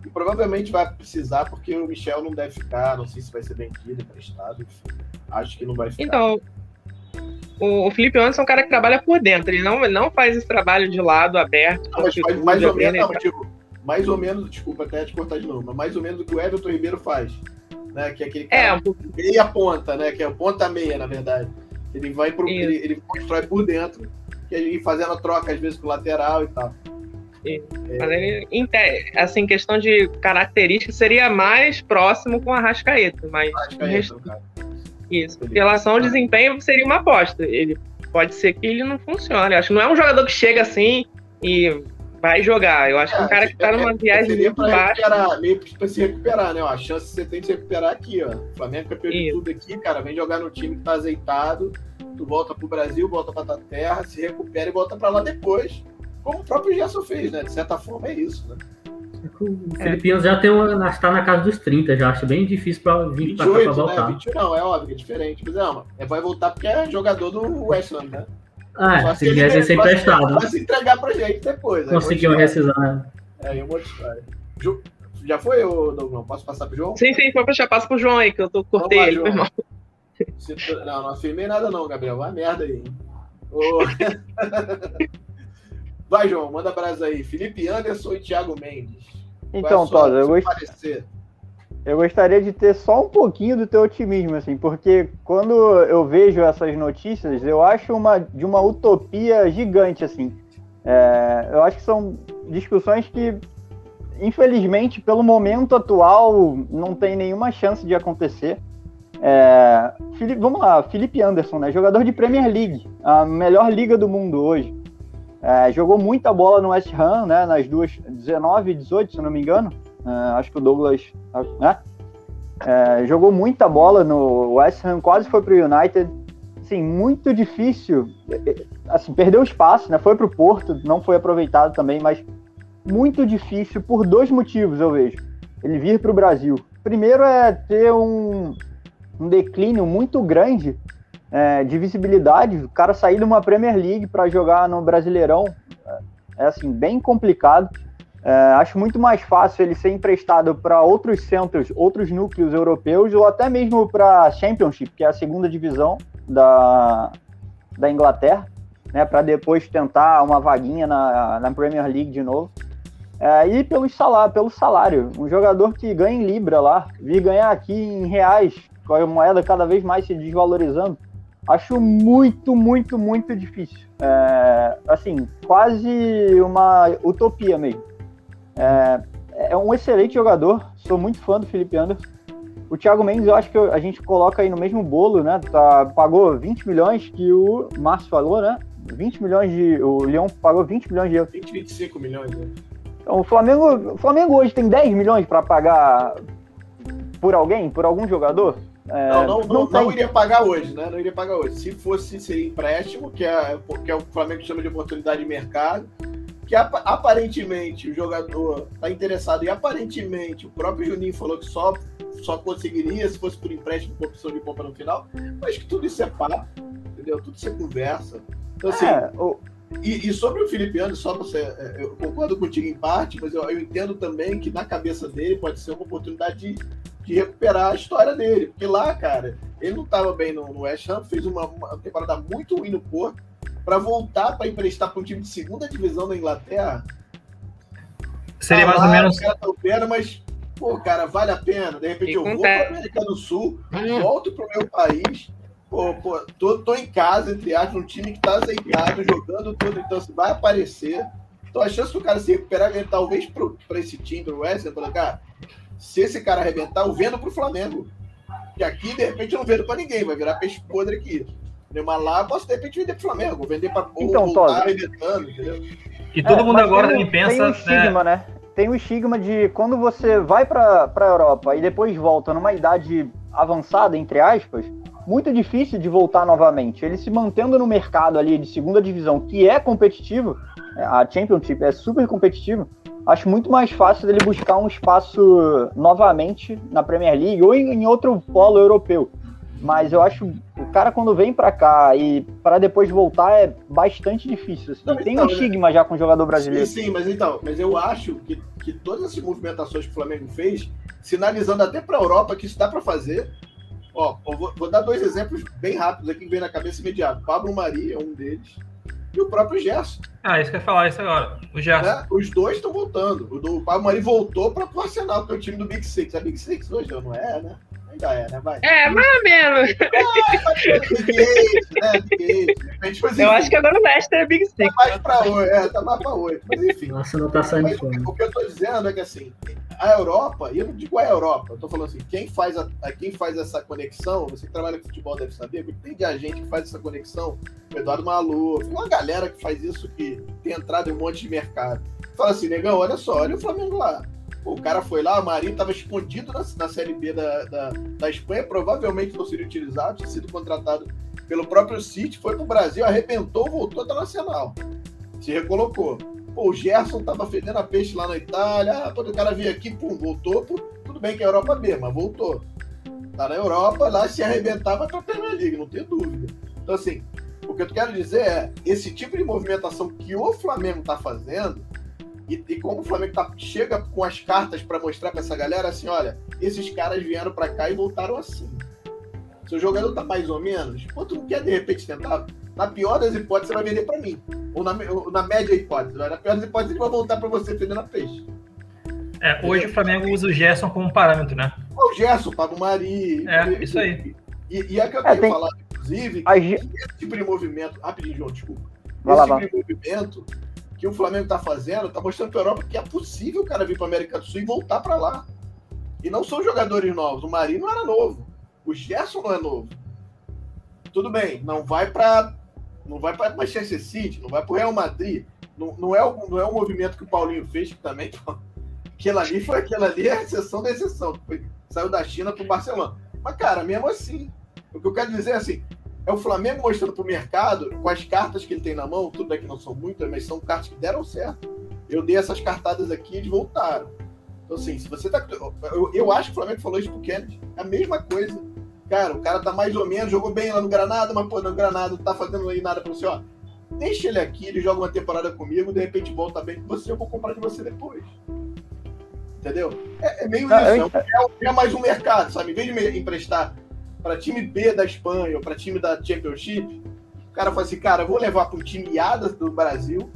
E provavelmente vai precisar, porque o Michel não deve ficar, não sei se vai ser vendido, emprestado, enfim. Acho que não vai ficar. Então, o, Felipe Anderson é um cara que trabalha por dentro, ele não, não faz esse trabalho de lado aberto. Não, mas faz mais ou menos, não, tipo, mais ou menos, desculpa até te cortar de novo, mas mais ou menos o que o Everton Ribeiro faz. Né? Que é aquele cara é, um meia ponta, né? Que é a ponta meia, na verdade. Ele vai pro. Ele, ele, constrói por dentro, que ele fazendo troca, às vezes, com o lateral e tal. É. assim, questão de características, seria mais próximo com a Rascaeta, mas. Rascaeta, rest... Isso. Em relação ao desempenho, seria uma aposta. Ele pode ser que ele não funcione. Acho que não é um jogador que chega assim e vai jogar. Eu acho que um cara que tá é, numa viagem muito baixa. Meio pra se recuperar, né? A chance que você tem de se recuperar aqui, ó. O Flamengo campeão de tudo aqui, cara. Vem jogar no time que tá azeitado. Tu volta pro Brasil, volta pra tua terra, se recupera e volta pra lá depois. Como o próprio Gerson fez, né? De certa forma é isso, né? O Filipinho já tem uma, está na casa dos 30, já acho bem difícil para vir para voltar. Né? 20 não, é óbvio, é diferente. Mas não, é, vai voltar porque é jogador do West Ham, né? Ah, se viesse ser emprestado. Vai se entregar pra gente depois. Conseguiu uma rescisão, né? É, é uma outra história. Ju, já foi, o Douglas? Posso passar pro João? Sim, sim, pode deixar. Passa pro João aí, que eu tô, cortei ele, meu irmão. Não, não afirmei nada não, Gabriel. Vai merda aí. (laughs) Vai, João, manda brasa aí. Felipe Anderson e Thiago Mendes. Então, Tosa, eu, gost... eu gostaria de ter só um pouquinho do teu otimismo, assim, porque quando eu vejo essas notícias, eu acho uma, de uma utopia gigante, assim. É, eu acho que são discussões que, infelizmente, pelo momento atual, não tem nenhuma chance de acontecer. É, Felipe, vamos lá, Felipe Anderson, né? Jogador de Premier League, a melhor liga do mundo hoje. É, jogou muita bola no West Ham, né? Nas duas, 19 e 18, se não me engano. É, acho que o Douglas, né? É, jogou muita bola no West Ham, quase foi para o United. Assim, muito difícil. Assim, perdeu espaço, né? Foi para o Porto, não foi aproveitado também, mas muito difícil por dois motivos, eu vejo. Ele vir para o Brasil. Primeiro é ter um, um declínio muito grande é, de visibilidade. O cara sair de uma Premier League para jogar no Brasileirão é assim bem complicado. É, acho muito mais fácil ele ser emprestado para outros centros, outros núcleos europeus ou até mesmo para Championship, que é a segunda divisão da, da Inglaterra, né, para depois tentar uma vaguinha na, na Premier League de novo. É, e pelo salário, pelo salário, um jogador que ganha em libra lá, vir ganhar aqui em reais com a moeda cada vez mais se desvalorizando, acho muito, muito, muito difícil. É, assim, quase uma utopia mesmo. É, é, um excelente jogador, sou muito fã do Felipe Anderson. O Thiago Mendes, eu acho que a gente coloca aí no mesmo bolo, né? Tá, pagou 20 milhões, que o Márcio falou, né? 20 milhões de. O Leão pagou 20 milhões de euros. 20, 25 milhões, né? Então, o Flamengo, o Flamengo hoje tem 10 milhões para pagar por alguém, por algum jogador? É, não, não, não, não, iria pagar hoje, né? Não iria pagar hoje. Se fosse seria empréstimo, que é, que é o Flamengo chama de oportunidade de mercado, que aparentemente o jogador está interessado e aparentemente o próprio Juninho falou que só, só conseguiria se fosse por empréstimo com opção de compra no final, mas que tudo isso é papo, entendeu? Tudo isso é conversa. Então, assim, é, o... e, e, sobre o Felipe Anderson, só você, é, eu concordo contigo em parte, mas eu, eu entendo também que na cabeça dele pode ser uma oportunidade de de recuperar a história dele. Porque lá, cara, ele não estava bem no, no, West Ham, fez uma, uma temporada muito ruim no Porto, para voltar para emprestar para um time de segunda divisão da Inglaterra. Seria tá mais lá, ou menos. Cara, pena, mas, pô, cara, vale a pena. De repente eu vou para América do Sul, volto para o meu país. Pô, pô, tô, tô em casa, entre aspas, um time que tá zangado, jogando tudo, então se assim, vai aparecer. Então a chance do cara se recuperar, talvez para esse time, pro West Ham, cara, se esse cara arrebentar, eu vendo pro Flamengo. Que aqui, de repente, eu não vendo para ninguém, vai virar peixe podre aqui. Mas lá, posso de repente vender pro Flamengo, vou vender para então, voltar arrebentando, entendeu? E todo é, mundo agora tem, pensa. Tem o estigma, né? né? Tem o estigma de quando você vai para a Europa e depois volta numa idade avançada, entre aspas, muito difícil de voltar novamente. Ele se mantendo no mercado ali de segunda divisão, que é competitivo, a Championship é super competitivo, acho muito mais fácil dele buscar um espaço novamente na Premier League ou em, outro polo europeu. Mas eu acho o cara quando vem para cá e para depois voltar é bastante difícil. Assim. Não, Tem então, um estigma já com o jogador brasileiro. Sim, sim, mas então, mas eu acho que, que todas essas movimentações que o Flamengo fez, sinalizando até para a Europa que isso dá para fazer. Ó, vou, vou, dar dois exemplos bem rápidos aqui que vem na cabeça imediato. Pablo Mari é um deles e o próprio Gerson. Ah, isso que eu ia falar isso agora. O Gerson. Né? Os dois estão voltando. O do Pablo Mari voltou para o Arsenal, que é o time do Big Six. A Big Six hoje não é, né? Ainda é, né? Vai. É, mais ou menos. É, Eu acho que agora o Leicester é Big Six. Tá mais para oito, é, tá mais para oito. Mas enfim. Nossa, não tá saindo fora. O que eu tô dizendo é que assim, a Europa, e eu não digo a Europa, eu tô falando assim, quem faz, a, quem faz essa conexão, você que trabalha com futebol deve saber, porque tem de agente que faz essa conexão, o Eduardo Malu, uma galera que faz isso que tem entrado em um monte de mercado. Fala assim, negão, olha só, olha o Flamengo lá o cara foi lá, o Marinho estava escondido na, na Série B da, da, da, Espanha, provavelmente não seria utilizado, tinha sido contratado pelo próprio City, foi para o Brasil, arrebentou, voltou até Nacional. Se recolocou. Pô, o Gerson estava fedendo a peixe lá na Itália, ah, o cara veio aqui, pum, voltou, pum, tudo bem que é Europa B, mas voltou. Tá na Europa, lá se arrebentar vai para a Premier League, não tem dúvida. Então, assim, O que eu quero dizer é, esse tipo de movimentação que o Flamengo está fazendo, e, e, como o Flamengo tá, chega com as cartas para mostrar para essa galera assim, olha, esses caras vieram para cá e voltaram assim. Se o jogador tá mais ou menos, pô, tu não quer de repente tentar? Na pior das hipóteses, você vai vender para mim. Ou na, ou na média hipótese. Na pior das hipóteses, ele vai voltar para você vendendo a peixe. É, hoje o Flamengo usa o Gerson como parâmetro, né? O Gerson, o Pablo Mari. É, e, isso aí. E, e é que eu é, tenho tem... falado, inclusive, a... esse tipo de movimento. Rapidinho, João, desculpa. Vai esse lá, tipo vai. de movimento que o Flamengo tá fazendo, tá mostrando pra Europa que é possível o cara vir pra América do Sul e voltar para lá. E não são jogadores novos. O Marinho não era novo. O Gerson não é novo. Tudo bem, não vai para não vai para Manchester City, não vai para o Real Madrid. Não, não, é o, não é o movimento que o Paulinho fez, que também aquilo ali foi aquela ali é a exceção da exceção. Foi, saiu da China para o Barcelona. Mas, cara, mesmo assim, o que eu quero dizer é assim, é o Flamengo mostrando para o mercado, com as cartas que ele tem na mão, tudo bem que não são muitas, mas são cartas que deram certo. Eu dei essas cartadas aqui e eles voltaram. Então, assim, se você tá. Eu, eu acho que o Flamengo falou isso pro Kennedy. É a mesma coisa. Cara, o cara tá mais ou menos, jogou bem lá no Granada, mas, pô, no Granada não tá fazendo aí nada pra você, ó. Deixa ele aqui, ele joga uma temporada comigo, de repente volta bem com você, eu vou comprar de você depois. Entendeu? É, é meio ah, isso. É, é, mais um mercado, sabe? Em vez de emprestar para time B da Espanha ou para time da Championship, o cara fala assim, cara, vou levar para um time A do Brasil,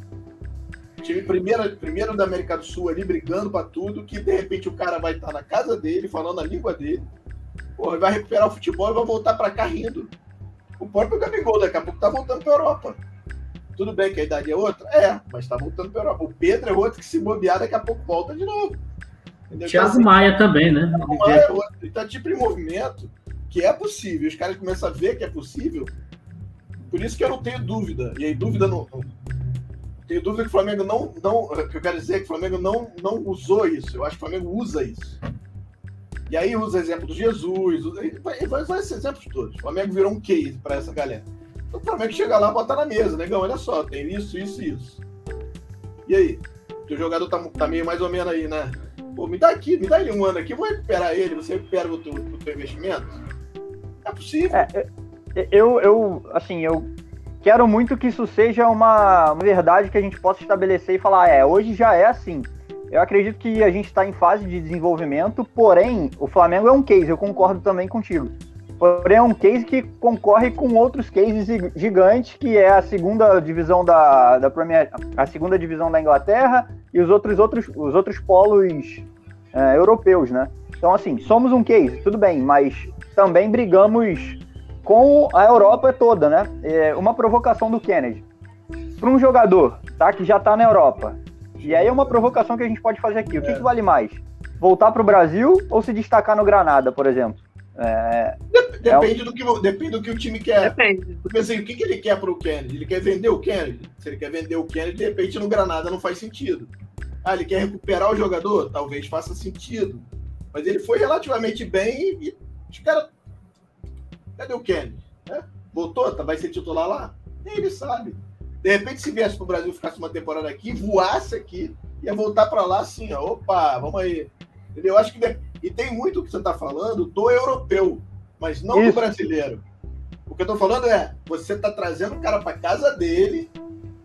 time primeiro, primeiro da América do Sul ali, brigando para tudo, que de repente o cara vai estar tá na casa dele, falando a língua dele, porra, vai recuperar o futebol e vai voltar para cá rindo. O próprio Gabigol daqui a pouco tá voltando para Europa. Tudo bem que a idade é outra? É, mas tá voltando para Europa. O Pedro é outro que se bobear daqui a pouco volta de novo. Entendeu? Thiago então, assim, Maia também, né? Thiago Maia é outro. Então, tipo de movimento que é possível, os caras começam a ver que é possível. Por isso que eu não tenho dúvida. E aí, dúvida não. Tenho dúvida que o Flamengo não. não que eu quero dizer é que o Flamengo não, não usou isso. Eu acho que o Flamengo usa isso. E aí usa exemplo do Jesus, vai, vai usar esses exemplos todos. O Flamengo virou um case para essa galera. Então o Flamengo chega lá e bota na mesa, negão, olha só, tem isso, isso e isso. E aí? O jogador tá, tá meio mais ou menos aí, né? Pô, me dá aqui, me dá ele um ano aqui, vou recuperar ele, você recupera o teu, o teu investimento? É possível. É, eu, eu, assim, eu quero muito que isso seja uma, verdade que a gente possa estabelecer e falar, é, hoje já é assim. Eu acredito que a gente está em fase de desenvolvimento, porém, o Flamengo é um case, eu concordo também contigo. Porém, é um case que concorre com outros cases gigantes, que é a segunda divisão da, da Premier, a segunda divisão da Inglaterra e os outros, outros, os outros polos é, europeus, né? Então, assim, somos um case, tudo bem, mas também brigamos com a Europa toda, né? É uma provocação do Kennedy. Para um jogador, tá, que já está na Europa, e aí é uma provocação que a gente pode fazer aqui. O que, é. que vale mais? Voltar para o Brasil ou se destacar no Granada, por exemplo? É, depende, é um... do que, depende do que o time quer. Depende. Porque assim, o que, que ele quer para o Kennedy? Ele quer vender o Kennedy? Se ele quer vender o Kennedy, de repente no Granada não faz sentido. Ah, ele quer recuperar o jogador? Talvez faça sentido. Mas ele foi relativamente bem e os caras. Cadê o Kennedy? É? Voltou? Tá, vai ser titular lá? Nem ele sabe. De repente, se viesse para o Brasil, ficasse uma temporada aqui, voasse aqui, ia voltar para lá assim, ó, opa, vamos aí. Entendeu? Eu acho que e tem muito que você está falando do europeu, mas não Isso. do brasileiro. O que eu estou falando é, você está trazendo o cara para casa dele,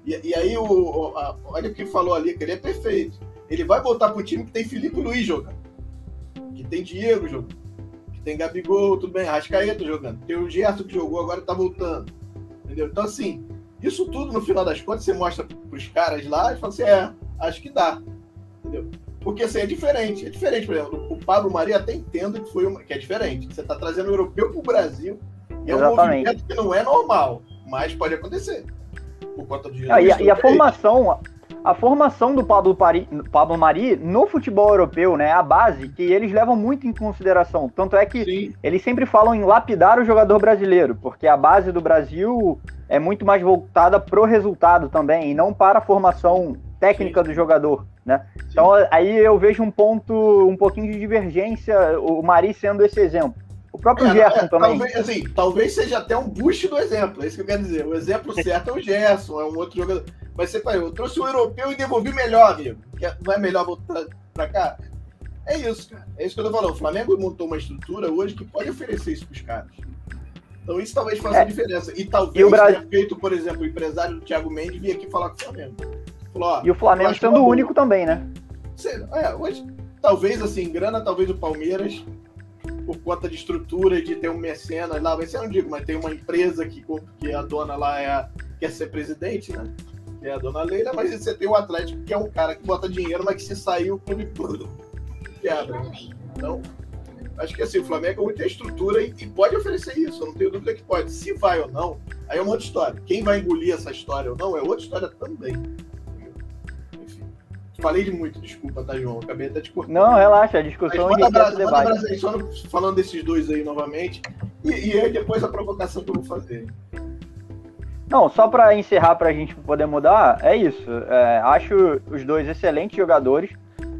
e, e aí o, a, olha o que falou ali, que ele é perfeito. Ele vai voltar para o time que tem Felipe Luiz jogando, que tem Diego jogando, que tem Gabigol, tudo bem, Rascaeta jogando, tem o Gerson que jogou, agora está voltando. Entendeu? Então, assim, isso tudo, no final das contas, você mostra para os caras lá e fala assim, é, acho que dá. Entendeu? Porque assim, é diferente. É diferente, por exemplo, o Pablo Maria até entendo que, foi uma, que é diferente. Você está trazendo o europeu para o Brasil. E é um movimento que não é normal, mas pode acontecer. Por conta de. Ah, e, a, e a formação, a formação do Pablo, Pari, Pablo Mari no futebol europeu, né, a base, que eles levam muito em consideração. Tanto é que Sim. eles sempre falam em lapidar o jogador brasileiro, porque a base do Brasil é muito mais voltada pro resultado também, e não para a formação técnica Sim. do jogador, né? Então aí eu vejo um ponto, um pouquinho de divergência, o Mari sendo esse exemplo. O próprio é, Gerson é, também. Talvez, assim, talvez seja até um boost do exemplo, é isso que eu quero dizer. O exemplo (laughs) certo é o Gerson, é um outro jogador. Mas você falou, eu trouxe o um europeu e devolvi melhor, amigo. Não é melhor voltar para cá? É isso, cara. É isso que eu tô falando. O Flamengo montou uma estrutura hoje que pode oferecer isso pros caras. Então, isso talvez faça é. diferença. E talvez e o Brasil... tenha feito, por exemplo, o empresário do Thiago Mendes vir aqui falar com o Flamengo. Falou, ó, e o Flamengo sendo o único também, né? É, hoje, talvez assim, grana, talvez o Palmeiras, por conta de estrutura, de ter um mecenas lá, vai ser, eu não digo, mas tem uma empresa que, que a dona lá é, quer ser presidente, né? É a dona Leila, mas você tem o Atlético, que é um cara que bota dinheiro, mas que se sair o clube quebra. Então, acho que assim, o Flamengo tem estrutura e, e, pode oferecer isso, eu não tenho dúvida que pode. Se vai ou não, aí é uma outra história. Quem vai engolir essa história ou não é outra história também. Enfim, falei de muito, desculpa, tá, João? Acabei até te cortando. Não, relaxa, a discussão Mas manda abraço, manda só falando desses dois aí novamente. E, e aí depois a provocação que eu vou fazer. Não, só para encerrar, para a gente poder mudar, é isso. É, acho os dois excelentes jogadores.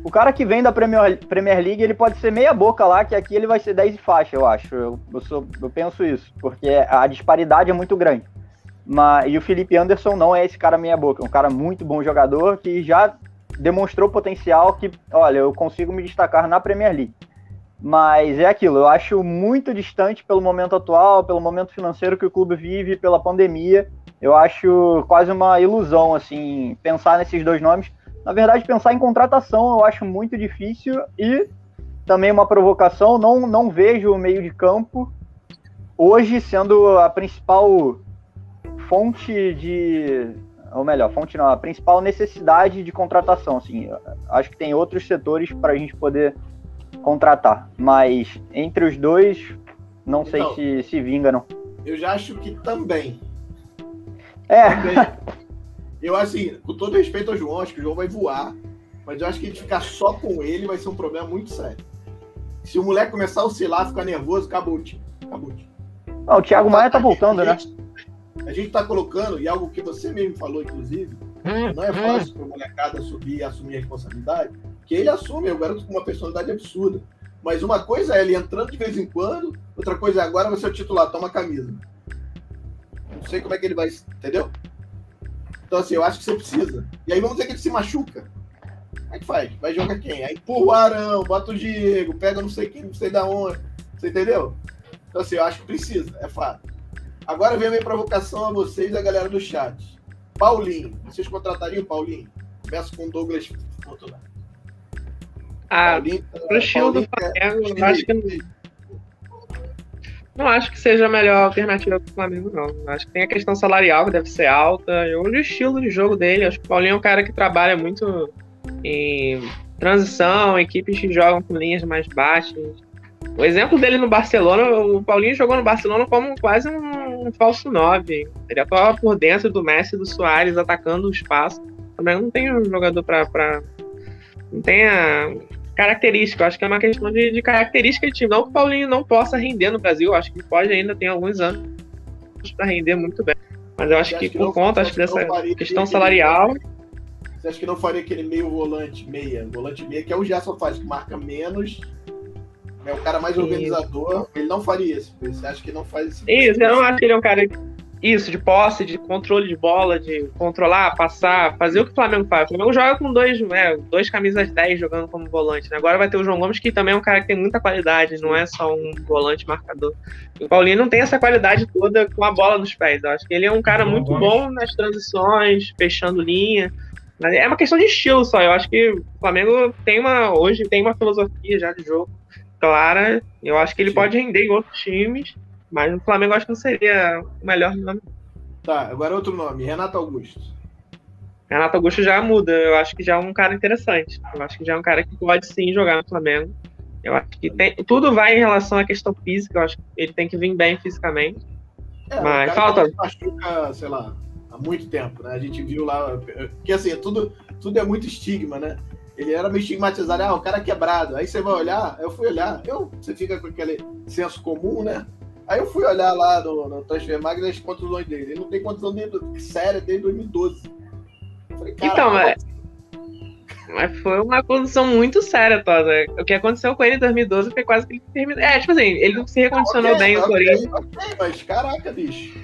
O cara que vem da Premier, Premier League, ele pode ser meia boca lá, que aqui ele vai ser 10 e faixa, eu acho. Eu, eu, sou, eu penso isso, porque a disparidade é muito grande. Mas, e o Felipe Anderson não é esse cara meia boca, é um cara muito bom jogador que já demonstrou potencial que, olha, eu consigo me destacar na Premier League. Mas é aquilo, eu acho muito distante pelo momento atual, pelo momento financeiro que o clube vive, pela pandemia. Eu acho quase uma ilusão, assim, pensar nesses dois nomes na verdade, pensar em contratação eu acho muito difícil e também uma provocação. Não, não vejo o meio de campo hoje sendo a principal fonte de. Ou melhor, fonte não, a principal necessidade de contratação. Assim, acho que tem outros setores para a gente poder contratar. Mas entre os dois, não então, sei se, se vinga, não. Eu já acho que também. É. Também. Eu, assim, com todo respeito ao João, acho que o João vai voar, mas eu acho que ele ficar só com ele vai ser um problema muito sério. Se o moleque começar a oscilar, ficar nervoso, acabou o time. Acabou o time. Ah, o Thiago Maia tá voltando, né? A gente tá colocando, e algo que você mesmo falou, inclusive, não é fácil para o molecada subir e assumir a responsabilidade, que ele assume, eu garoto com uma personalidade absurda. Mas uma coisa é ele entrando de vez em quando, outra coisa é agora você é o titular, toma a camisa. Não sei como é que ele vai, entendeu? Então, assim, eu acho que você precisa. E aí vamos dizer que ele se machuca. Como é que faz? Vai jogar quem? Aí empurra o Arão, bota o Diego, pega não sei quem, não sei da onde. Você entendeu? Então, assim, eu acho que precisa, é fato. Agora vem a minha provocação a vocês e a galera do chat. Paulinho, vocês contratariam o Paulinho? Começa com o Douglas Fortunato. Ah, Paulinho, pro estilo do Flamengo, eu acho que não não acho que seja a melhor alternativa para o Flamengo, não. Acho que tem a questão salarial, que deve ser alta, e o estilo de jogo dele. Acho que o Paulinho é um cara que trabalha muito em transição, equipes que jogam com linhas mais baixas. O exemplo dele no Barcelona, o Paulinho jogou no Barcelona como quase um, falso 9. Ele atuava por dentro do Messi e do Soares, atacando o espaço. Também não tem um jogador para. Não tem a característica. Eu acho que é uma questão de, de característica de time. Não que o Paulinho não possa render no Brasil, acho que pode ainda, tem alguns anos para render muito bem. Mas eu acho que, que, por não, conta acho que dessa questão salarial. Você acha que não faria aquele meio volante, meia, volante meia, que é o Gerson faz, que marca menos, é o cara mais organizador, ele não faria isso. Você acha que não faz isso? Isso, eu não acho que ele é um cara isso, de posse, de controle de bola, de controlar, passar, fazer o que o Flamengo faz. O Flamengo joga com dois, é, dois camisas 10 jogando como volante. Né? Agora vai ter o João Gomes, que também é um cara que tem muita qualidade, não é só um volante marcador. o Paulinho não tem essa qualidade toda com a bola nos pés. Eu acho que ele é um cara muito bom nas transições, fechando linha. Mas é uma questão de estilo só. Eu acho que o Flamengo tem uma. Hoje tem uma filosofia já de jogo clara. Eu acho que ele Sim. pode render em outros times. Mas no Flamengo acho que não seria o melhor nome. Tá, agora outro nome, Renato Augusto. Renato Augusto já muda, eu acho que já é um cara interessante. Eu acho que já é um cara que pode sim jogar no Flamengo. Eu acho que tem, tudo vai em relação à questão física, eu acho que ele tem que vir bem fisicamente. É, mas falta. machuca, sei lá, há muito tempo, né? A gente viu lá. Que assim, tudo, tudo é muito estigma, né? Ele era meio estigmatizado, ah, o cara é quebrado. Aí você vai olhar, eu fui olhar, eu, você fica com aquele senso comum, né? Aí eu fui olhar lá no, no Transfer Mag as contusões dele. Ele não tem contusão de, séria desde 2012. Falei, então, mas, mas foi uma condição muito séria, Toda. O que aconteceu com ele em 2012 foi quase que ele terminou. É, tipo assim, ele não se recondicionou okay, bem okay, o Corinthians. Ok, mas caraca, bicho.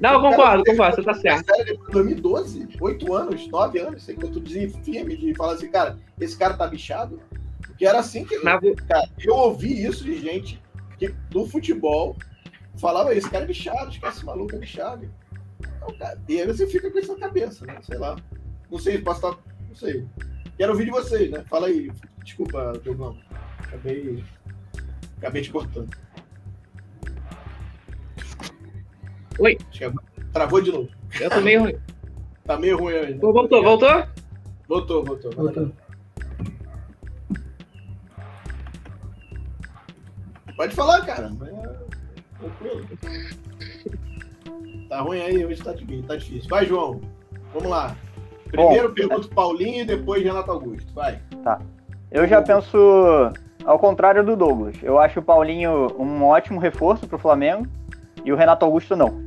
Não, eu concordo, concordo, você tá certo. Sério, 2012, 8 anos, 9 anos, sei que eu tô firme de falar assim, cara, esse cara tá bichado. Porque era assim que. Na... Cara, eu ouvi isso de gente que, do futebol falava, esse cara é bichado, esquece maluco, é bichado. Então, cara, e aí você fica com isso na cabeça, né? Sei lá. Não sei, posso estar. Não sei. Quero ouvir de vocês, né? Fala aí. Desculpa, Diogão. Acabei. Acabei te cortando. Oi. Travou de novo. Eu tô meio ruim. Tá meio ruim ainda. Voltou, voltou? Voltou, voltou. voltou. Pode falar, cara. Tranquilo. Tá ruim aí, hoje tá difícil. Tá difícil. Vai, João. Vamos lá. Primeiro Bom, pergunta Paulinho e depois Renato Augusto. Vai. Tá. Eu já penso ao contrário do Douglas. Eu acho o Paulinho um ótimo reforço para o Flamengo e o Renato Augusto não.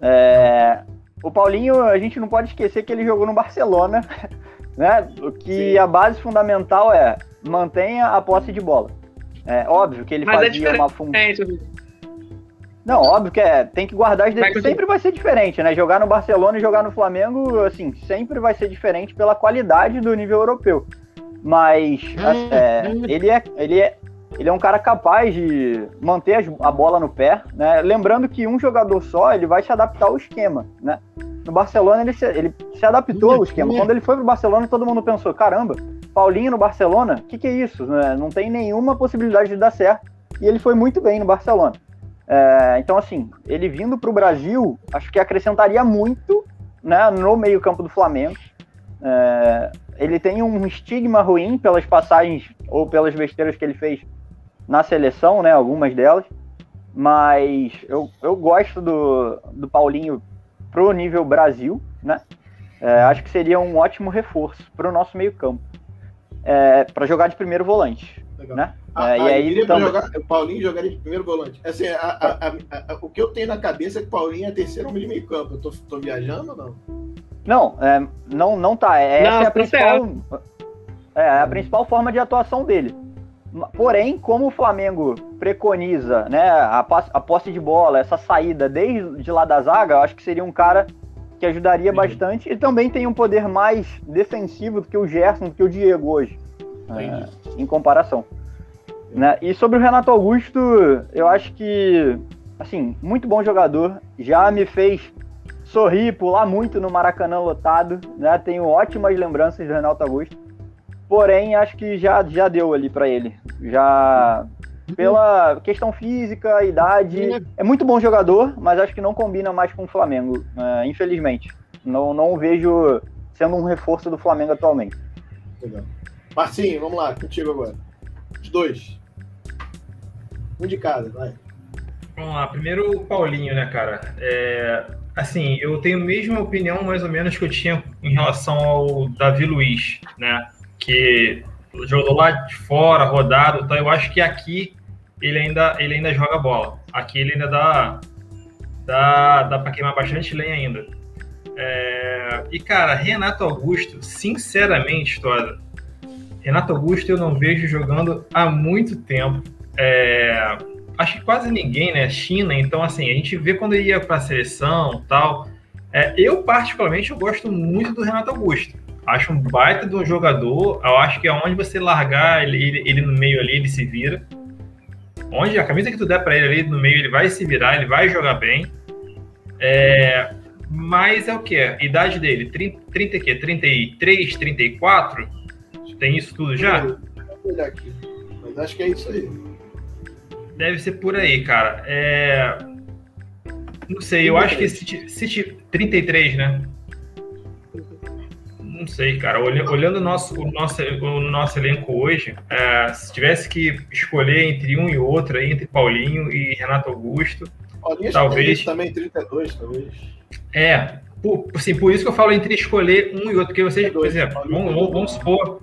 É... O Paulinho, a gente não pode esquecer que ele jogou no Barcelona, (laughs) né? O que Sim. a base fundamental é mantenha a posse de bola. É óbvio que ele Mas é fazia é uma função. Não, óbvio que é, tem que guardar as defesas. Sempre vai ser diferente, né? Jogar no Barcelona e jogar no Flamengo, assim, sempre vai ser diferente pela qualidade do nível europeu. Mas é, ele, é, ele, é, ele é um cara capaz de manter a bola no pé, né? Lembrando que um jogador só, ele vai se adaptar ao esquema, né? No Barcelona, ele se, ele se adaptou ao esquema. Quando ele foi pro Barcelona, todo mundo pensou, caramba, Paulinho no Barcelona, o que, que é isso? Né? Não tem nenhuma possibilidade de dar certo. E ele foi muito bem no Barcelona. É, então, assim, ele vindo para o Brasil, acho que acrescentaria muito né, no meio-campo do Flamengo. É, ele tem um estigma ruim pelas passagens ou pelas besteiras que ele fez na seleção, né, algumas delas. Mas eu, eu gosto do, do Paulinho pro nível Brasil, né? É, acho que seria um ótimo reforço para o nosso meio-campo. É, para jogar de primeiro volante. Legal. Né? Ah, é, e aí, então... jogar, o Paulinho jogaria de primeiro volante. Assim, a, a, a, o que eu tenho na cabeça é que o Paulinho é terceiro homem de meio campo. Eu tô, tô viajando ou não? Não, é, não, não tá. É, não, essa é a principal, é, a principal forma de atuação dele. Porém, como o Flamengo preconiza né, a, a posse de bola, essa saída desde lá da zaga, eu acho que seria um cara que ajudaria Sim. bastante e também tem um poder mais defensivo do que o Gerson, do que o Diego hoje, é, em comparação. Né? E sobre o Renato Augusto, eu acho que, assim, muito bom jogador, já me fez sorrir, pular muito no Maracanã lotado, né? Tenho ótimas lembranças do Renato Augusto. Porém, acho que já, já deu ali para ele. Já pela questão física, idade, é muito bom jogador, mas acho que não combina mais com o Flamengo, é, infelizmente. Não, não vejo sendo um reforço do Flamengo atualmente. Legal. Marcinho, vamos lá, contigo agora. Os dois. Um de cada, vai. Vamos lá, primeiro o Paulinho, né, cara? É, assim, eu tenho a mesma opinião, mais ou menos, que eu tinha em relação ao Davi Luiz, né? Que jogou lá de fora, rodado, então eu acho que aqui ele ainda, ele ainda joga bola. Aqui ele ainda dá, dá, dá para queimar bastante lenha ainda. É, e, cara, Renato Augusto, sinceramente, toda Renato Augusto eu não vejo jogando há muito tempo. É, acho que quase ninguém, né? China, então assim, a gente vê quando ele ia para a seleção tal. É, eu, particularmente, eu gosto muito do Renato Augusto. Acho um baita de um jogador. Eu acho que aonde você largar ele, ele, ele, no meio ali, ele se vira. Onde a camisa que tu der para ele ali no meio, ele vai se virar, ele vai jogar bem. É, mas é o que? Idade dele? 30, 30 quê? 33, 34? Tem isso tudo já? Vou olhar aqui. Mas acho que é isso aí. Deve ser por aí, cara. É... Não sei, eu acho que se, se 33, né? Não sei, cara. Olhando o nosso, o nosso, o nosso elenco hoje, é, se tivesse que escolher entre um e outro, entre Paulinho e Renato Augusto, Paulinho talvez também 32, talvez. É, por, assim, por isso que eu falo entre escolher um e outro, porque vocês, por exemplo, vamos, vamos supor,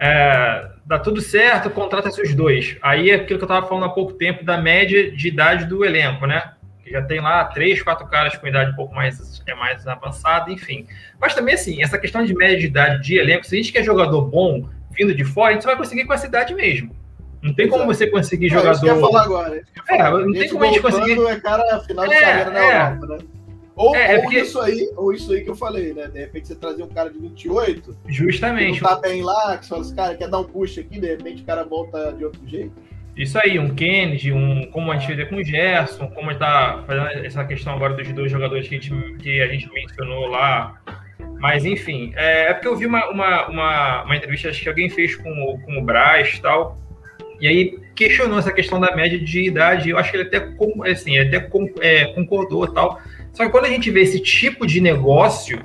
é, dá tudo certo, contrata seus dois. Aí é aquilo que eu estava falando há pouco tempo da média de idade do elenco, né? Que já tem lá três, quatro caras com idade um pouco mais, é mais avançada, enfim. Mas também, assim, essa questão de média de idade de elenco, se a gente quer jogador bom vindo de fora, a gente só vai conseguir com essa idade mesmo. Não tem como você conseguir jogador. É, isso que eu falar agora. É, não tem como a gente conseguir. É cara final de é, carreira na é. Europa, né? Ou, é, é, ou porque... isso aí, ou isso aí que eu falei, né? De repente você trazer um cara de 28. Justamente. Que não tá bem lá, que você fala assim, cara, quer dar um push aqui, de repente o cara volta de outro jeito. Isso aí, um Kennedy, um, como a gente vê com o Gerson, como está fazendo essa questão agora dos dois jogadores que a gente, que a gente mencionou lá. Mas, enfim, é, é porque eu vi uma, uma, uma, uma, entrevista acho que alguém fez com, o, com o Braz e tal, e aí questionou essa questão da média de idade. Eu acho que ele até, assim, ele até é, concordou tal. Só que quando a gente vê esse tipo de negócio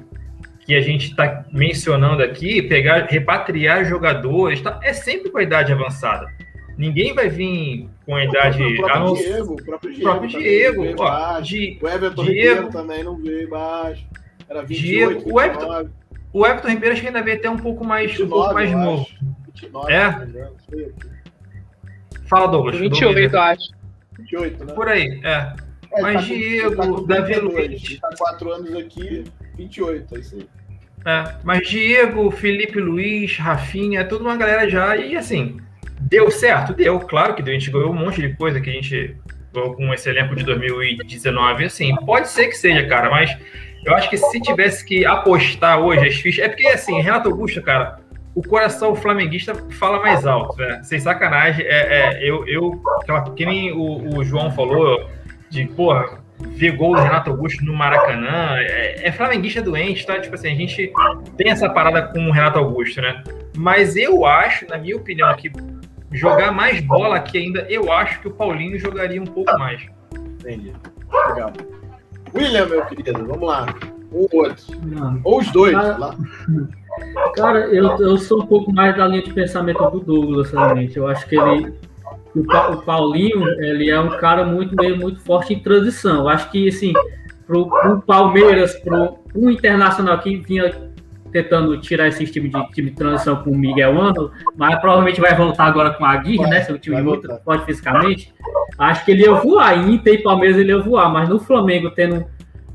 que a gente está mencionando aqui, pegar, repatriar jogadores, tá, é sempre com a idade avançada. Ninguém vai vir com a idade. O próprio, Diego, o próprio Diego. Próprio Diego ó, de, o Everton Diego também não veio baixo. Era 28, Diego, o Everton, o Everton Ribeiro acho que ainda veio até um pouco mais, 29, um pouco mais novo. 29, é? Fala, Douglas. 28, eu acho. 28, né? Por aí, é. é Mas tá Diego, tá Davi Luiz. Tá 4 anos aqui, 28, é isso aí. É, mas Diego, Felipe Luiz, Rafinha, é tudo uma galera já. E assim, deu certo? Deu, claro que deu. A gente ganhou um monte de coisa que a gente com esse elenco de 2019. Assim, pode ser que seja, cara, mas eu acho que se tivesse que apostar hoje as fichas. É porque, assim, Renato Augusto, cara, o coração flamenguista fala mais alto, né? Sem sacanagem. É, é eu, eu, que nem o, o João falou, de, porra, ver gol do Renato Augusto no Maracanã. É, é flamenguista doente, tá? Tipo assim, a gente tem essa parada com o Renato Augusto, né? Mas eu acho, na minha opinião, que jogar mais bola aqui ainda, eu acho que o Paulinho jogaria um pouco mais. Entendi. Legal. William, meu querido, vamos lá. Um outro. Ou os dois. Cara, lá. cara eu, eu sou um pouco mais da linha de pensamento do Douglas, realmente. Eu acho que ele. O, Paulinho, ele é um cara muito, meio, muito forte em transição. Eu acho que, assim, pro, pro Palmeiras, pro, pro Internacional que vinha tentando tirar esse time de time de transição com o Miguel Ano, mas provavelmente vai voltar agora com a Aguirre, né? Se o time muito forte fisicamente. Acho que ele ia voar. Em Inter e Palmeiras ele ia voar, mas no Flamengo, tendo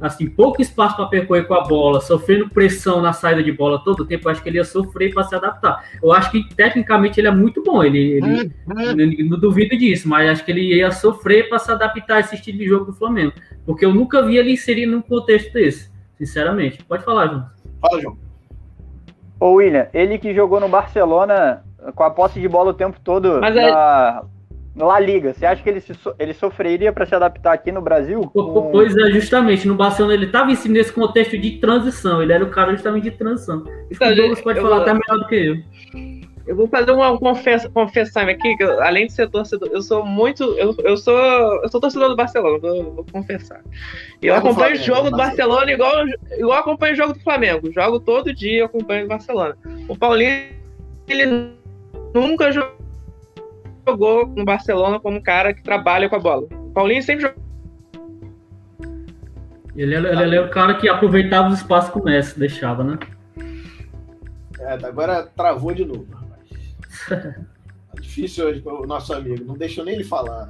assim, pouco espaço para percorrer com a bola, sofrendo pressão na saída de bola todo o tempo, acho que ele ia sofrer para se adaptar. Eu acho que tecnicamente ele é muito bom, ele, ele, ele não duvido disso, mas acho que ele ia sofrer para se adaptar a esse estilo de jogo do Flamengo, porque eu nunca vi ele inserir num contexto desse, sinceramente. Pode falar, João. Fala, João. Ô, William, ele que jogou no Barcelona com a posse de bola o tempo todo Mas na é... La Liga, você acha que ele, se, ele sofreria para se adaptar aqui no Brasil? Pois é, justamente. No Barcelona ele estava nesse contexto de transição. Ele era o cara justamente de transição. Então, o Douglas pode falar vou... até melhor do que eu. Eu vou fazer uma confessa, confessar aqui, que eu, além de ser torcedor, eu sou muito. Eu, eu sou. Eu sou torcedor do Barcelona, vou, vou confessar. Eu é acompanho o jogo do Barcelona igual, igual acompanho o jogo do Flamengo. Jogo todo dia, eu acompanho o Barcelona. O Paulinho, ele nunca jogou no Barcelona como um cara que trabalha com a bola. O Paulinho sempre jogou. Ele, ele, ele é o cara que aproveitava os espaços que o Messi deixava, né? É, agora travou de novo. Tá difícil hoje o nosso amigo, não deixou nem ele falar.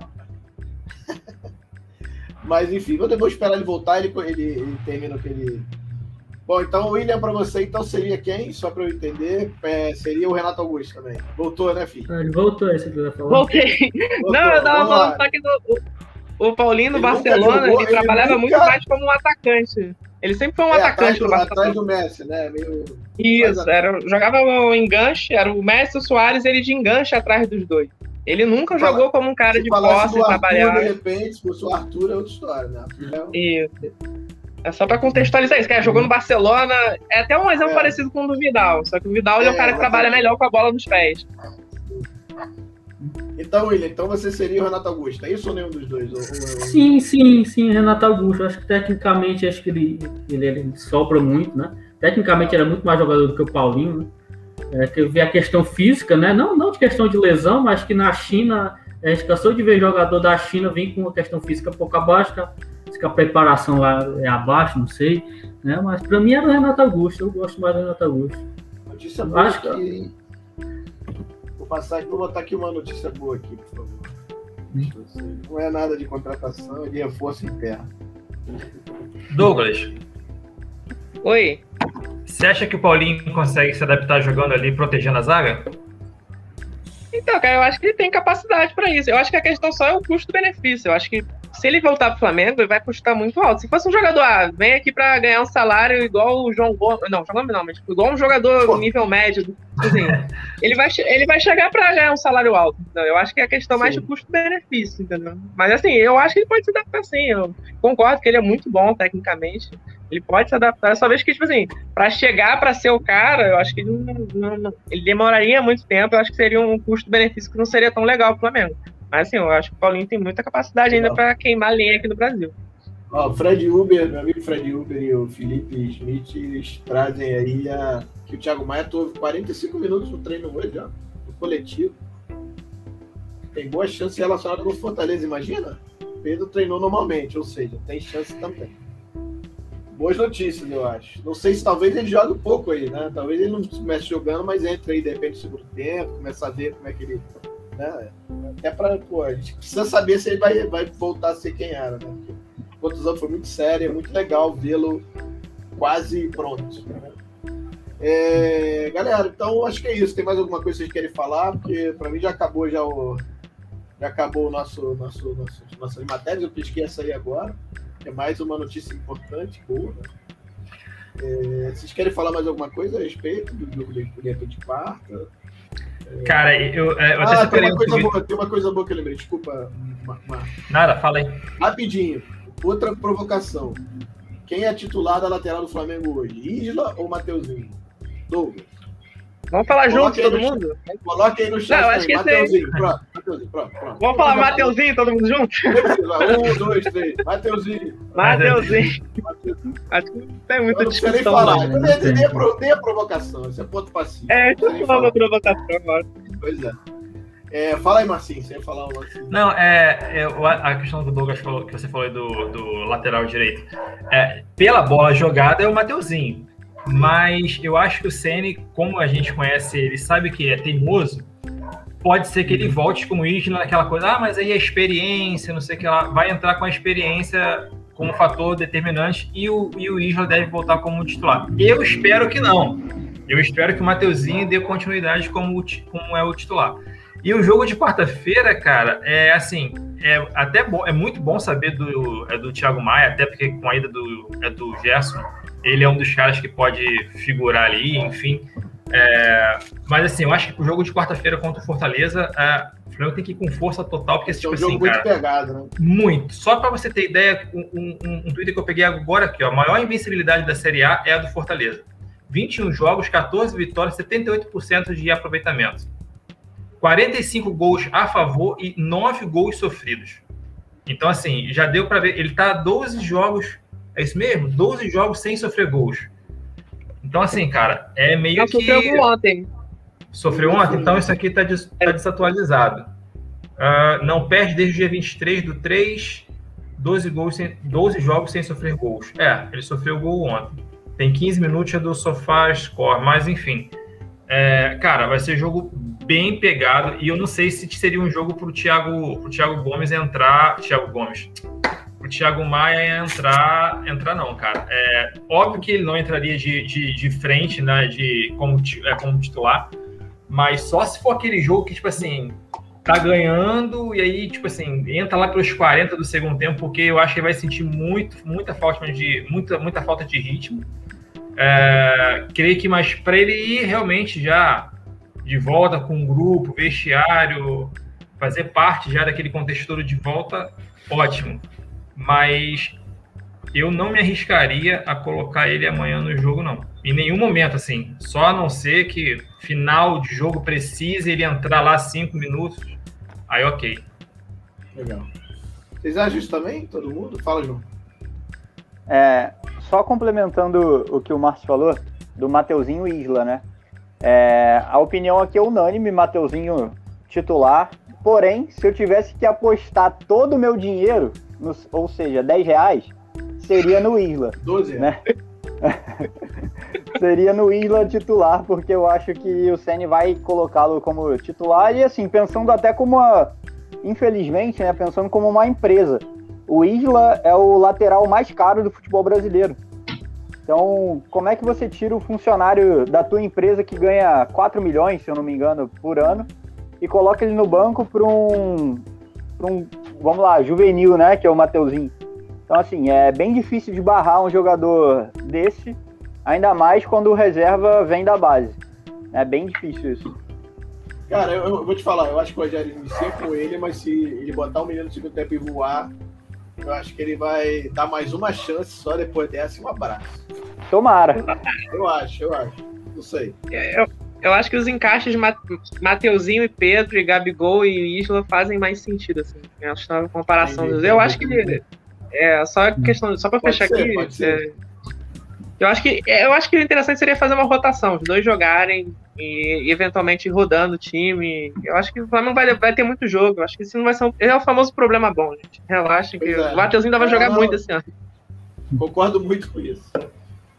(laughs) Mas enfim, vou, vou esperar ele voltar, ele, ele, ele termina o que ele. Bom, então o William para você então seria quem? Só para eu entender, é, seria o Renato Augusto também. Voltou, né, filho? Ah, ele voltou, esse que eu Voltei. Voltou, não, eu tava falando aqui do. O Paulinho no Barcelona, ele, ele trabalhava nunca... muito mais como um atacante. Ele sempre foi um é, atacante do, Atrás do Messi, né? Meio... Isso, era, jogava o enganche, era o Messi e o Soares, ele de enganche atrás dos dois. Ele nunca Fala, jogou como um cara de posse trabalhar. De repente, se fosse o Arthur, é outra história, né? É Isso. É só para contextualizar isso, que jogou no Barcelona, é até um exemplo é. parecido com o do Vidal, só que o Vidal é, é um cara que trabalha melhor com a bola nos pés. Então, William, então você seria o Renato Augusto, é isso ou nenhum dos dois? Ou, ou... Sim, sim, sim, Renato Augusto. Acho que tecnicamente acho que ele, ele, ele sobra muito, né? Tecnicamente era muito mais jogador do que o Paulinho, né? É, que eu vi a questão física, né? Não, não de questão de lesão, mas que na China, a gente cansou de ver jogador da China vir com uma questão física pouco abaixo, que a preparação lá é abaixo, não sei, né? Mas para mim era o Renato Augusto, eu gosto mais do Renato Augusto. Notícia boa acho que Vou passar vou botar aqui uma notícia boa aqui, por favor. Não é nada de contratação, é de reforço interno. Douglas. Oi. Você acha que o Paulinho consegue se adaptar jogando ali, protegendo a zaga? Então, cara, eu acho que ele tem capacidade para isso. Eu acho que a questão só é o custo-benefício. Eu acho que se ele voltar pro Flamengo, ele vai custar muito alto. Se fosse um jogador, ah, vem aqui para ganhar um salário igual o João Gomes. Não, João Gomes não, mas igual um jogador Pô. nível médio. Assim, ele, vai, ele vai chegar para ganhar um salário alto. Entendeu? Eu acho que é a questão Sim. mais de custo-benefício, entendeu? Mas assim, eu acho que ele pode se adaptar sim. Eu concordo que ele é muito bom tecnicamente. Ele pode se adaptar. Só vejo que, tipo assim, para chegar para ser o cara, eu acho que ele, não, não, ele demoraria muito tempo. Eu acho que seria um custo-benefício que não seria tão legal pro Flamengo. Mas assim, eu acho que o Paulinho tem muita capacidade ainda para queimar linha aqui no Brasil. Ó, Fred Uber, meu amigo Fred Uber e o Felipe Schmidt eles trazem aí a, que o Thiago Maia teve 45 minutos no treino hoje, já, no coletivo. Tem boa chance relacionada com o Fortaleza, imagina? Pedro treinou normalmente, ou seja, tem chance também. Boas notícias, eu acho. Não sei se talvez ele jogue um pouco aí, né? Talvez ele não comece jogando, mas entre aí de repente no segundo tempo, começa a ver como é que ele né? Até para, pô, a gente precisa saber se ele vai, vai voltar a ser quem era, né? A contusão foi muito séria, é muito legal vê-lo quase pronto. Né? É, galera, então acho que é isso. Tem mais alguma coisa que vocês querem falar? Porque para mim já acabou já o já acabou o nosso nosso nosso nossas matérias. Eu pesquei essa aí agora. É mais uma notícia importante, boa. Né? É, vocês querem falar mais alguma coisa a respeito do jogo de quarta? Cara, eu, é, eu até ah, tem uma, coisa boa, tem uma coisa boa que eu lembrei, desculpa. Nada, fala aí. Rapidinho, outra provocação. Quem é titular da lateral do Flamengo hoje? Isla ou Mateuzinho? Douglas. Vamos falar junto, todo mundo? Coloque aí no chat. Não, acho que Mateuzinho, pronto, Mateuzinho, pronto, pronto. Vamos falar Mateuzinho, todo mundo junto? Um, dois, três. Mateuzinho. Mateuzinho. Acho que tem muita eu discussão. Nem falar. Não, nem, nem, a, nem a provocação, isso é ponto passivo. É, deixa eu falar uma provocação agora. Pois é. É, fala aí, Marcinho, você ia falar um assim. Não, é, é, a questão do Douglas falou, que você falou do, do lateral direito. É, pela bola jogada é o Mateuzinho. Mas eu acho que o Ceni, como a gente conhece ele, sabe que é teimoso. Pode ser que ele volte com o Isla naquela coisa, ah, mas aí a experiência, não sei o que lá, vai entrar com a experiência como fator determinante e o, e o Isla deve voltar como titular. Eu espero que não. Eu espero que o Mateuzinho dê continuidade como, como é o titular. E o jogo de quarta-feira, cara, é assim, é até bom, é muito bom saber do, é do Thiago Maia, até porque com a ida do, é do Gerson, ele é um dos caras que pode figurar ali, enfim. É, mas assim, eu acho que o jogo de quarta-feira contra o Fortaleza, é, o Flamengo tem que ir com força total, porque tipo, é um jogo assim, muito cara, pegado, né? Muito. Só para você ter ideia, um, um, um, Twitter que eu peguei agora aqui, ó, a maior invencibilidade da Série A é a do Fortaleza. 21 jogos, 14 vitórias, 78% de aproveitamento. 45 gols a favor e 9 gols sofridos. Então, assim, já deu para ver. Ele está 12 jogos é isso mesmo? 12 jogos sem sofrer gols. Então, assim, cara, é meio que. Sofreu ontem. Sofreu ontem? Então, isso aqui tá, des... tá desatualizado. Uh, não perde desde o dia 23 do 3, 12, gols sem... 12 jogos sem sofrer gols. É, ele sofreu gol ontem. Tem 15 minutos do sofá score, mas enfim. É, cara, vai ser jogo bem pegado e eu não sei se seria um jogo pro Thiago, pro Thiago Gomes entrar. Thiago Gomes o Thiago Maia entrar, entrar não, cara. É óbvio que ele não entraria de, de, de frente, né, de como, é, como titular, mas só se for aquele jogo que, tipo assim, tá ganhando e aí, tipo assim, entra lá pelos 40 do segundo tempo, porque eu acho que ele vai sentir muito, muita falta de, muita, muita falta de ritmo. É, creio que, mas para ele ir realmente já de volta com o grupo, vestiário, fazer parte já daquele contexto todo de volta, ótimo mas eu não me arriscaria a colocar ele amanhã no jogo, não. Em nenhum momento, assim. Só a não ser que final de jogo precise ele entrar lá cinco minutos. Aí, ok. Legal. Vocês acham isso também? Todo mundo? Fala, João. É, só complementando o que o Márcio falou, do Mateuzinho Isla, né? É, a opinião aqui é unânime, Mateuzinho titular. Porém, se eu tivesse que apostar todo o meu dinheiro no, ou seja, 10 reais, seria no Isla. 12 né? (laughs) seria no Isla titular, porque eu acho que o Ceni vai colocá-lo como titular e assim, pensando até como uma. Infelizmente, né? Pensando como uma empresa. O Isla é o lateral mais caro do futebol brasileiro. Então, como é que você tira o funcionário da tua empresa que ganha 4 milhões, se eu não me engano, por ano, e coloca ele no banco para um, um vamos lá, juvenil, né? Que é o Mateuzinho. Então, assim, é bem difícil de barrar um jogador desse, ainda mais quando o reserva vem da base. É bem difícil isso. Cara, eu, eu vou te falar, eu acho que o Rogério inicia com ele, mas se ele botar um menino no segundo tempo e voar, eu acho que ele vai dar mais uma chance só depois dessa e um abraço. Tomara. Eu acho, eu acho. Não sei. É, eu, eu acho que os encaixes de Mateuzinho e Pedro, e Gabigol e Isla fazem mais sentido, assim. Eu acho que uma comparação. Eu acho que. É, só questão. Só pra pode fechar ser, aqui. É, eu acho que eu acho que o interessante seria fazer uma rotação, os dois jogarem e, eventualmente rodando o time. Eu acho que o Flamengo vai, vai ter muito jogo. Eu acho que isso não vai ser um, é o famoso problema bom, gente. Relaxa que é. o Mateuzinho ainda vai jogar não, muito esse ano. Concordo muito com isso.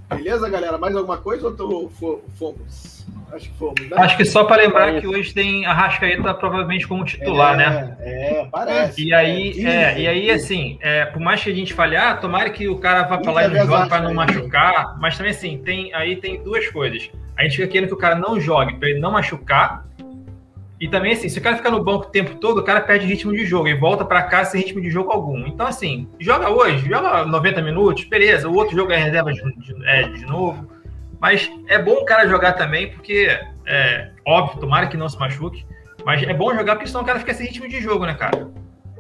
Beleza, galera? Mais alguma coisa ou tô, fomos? Acho que fomos, né? Acho que só para lembrar que hoje tem a Rascaeta provavelmente como titular, é, né? É, parece. E aí, é, é e aí assim, é, por mais que a gente fale, ah, tomara que o cara vá para lá e não jogue para não machucar, mas também assim, tem, aí tem duas coisas. A gente fica querendo que o cara não jogue para ele não machucar, e também, assim, se o cara ficar no banco o tempo todo, o cara perde ritmo de jogo e volta para cá sem ritmo de jogo algum. Então, assim, joga hoje, joga 90 minutos, beleza. O outro jogo é reserva de, de, é, de novo. Mas é bom o cara jogar também, porque, é óbvio, tomara que não se machuque. Mas é bom jogar porque senão o cara fica sem ritmo de jogo, né, cara?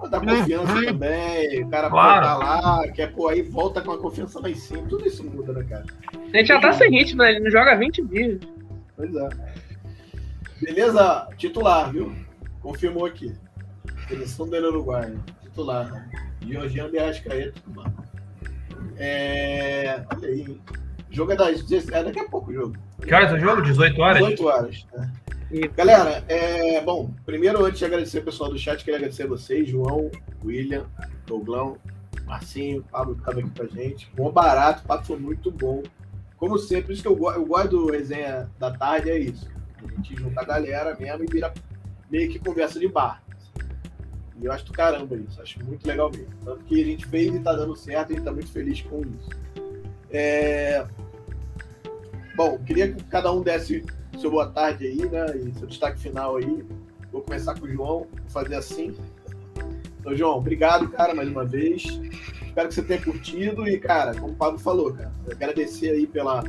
Dá confiança uhum. também, o cara claro. pode estar lá, quer pô, aí volta com a confiança lá em cima. Tudo isso muda, né, cara? A gente já tá sem ritmo, né? Ele não joga 20 dias. Pois é. Beleza, titular, viu? Confirmou aqui. Seleção do Uruguai. Titular. Georgiano de Arrascaeta. É... Olha aí. Jogo é das. É daqui a pouco o jogo. Que horas é o jogo? 18 horas? 18 horas. É. E, galera, é, bom, primeiro, antes de agradecer o pessoal do chat, queria agradecer a vocês, João, William, Douglão, Marcinho, Pablo que estava aqui com a gente. Bom barato, o papo foi muito bom. Como sempre, isso que eu, eu gosto do resenha da tarde é isso. Gente junta a galera mesmo e vira meio que conversa de bar. E eu acho do caramba isso, acho muito legal mesmo. Tanto que a gente fez e tá dando certo, a gente tá muito feliz com isso. É... Bom, queria que cada um desse seu boa tarde aí, né? E seu destaque final aí. Vou começar com o João, vou fazer assim. Então, João, obrigado, cara, mais uma vez. Espero que você tenha curtido e, cara, como o Pablo falou, cara, agradecer aí pela,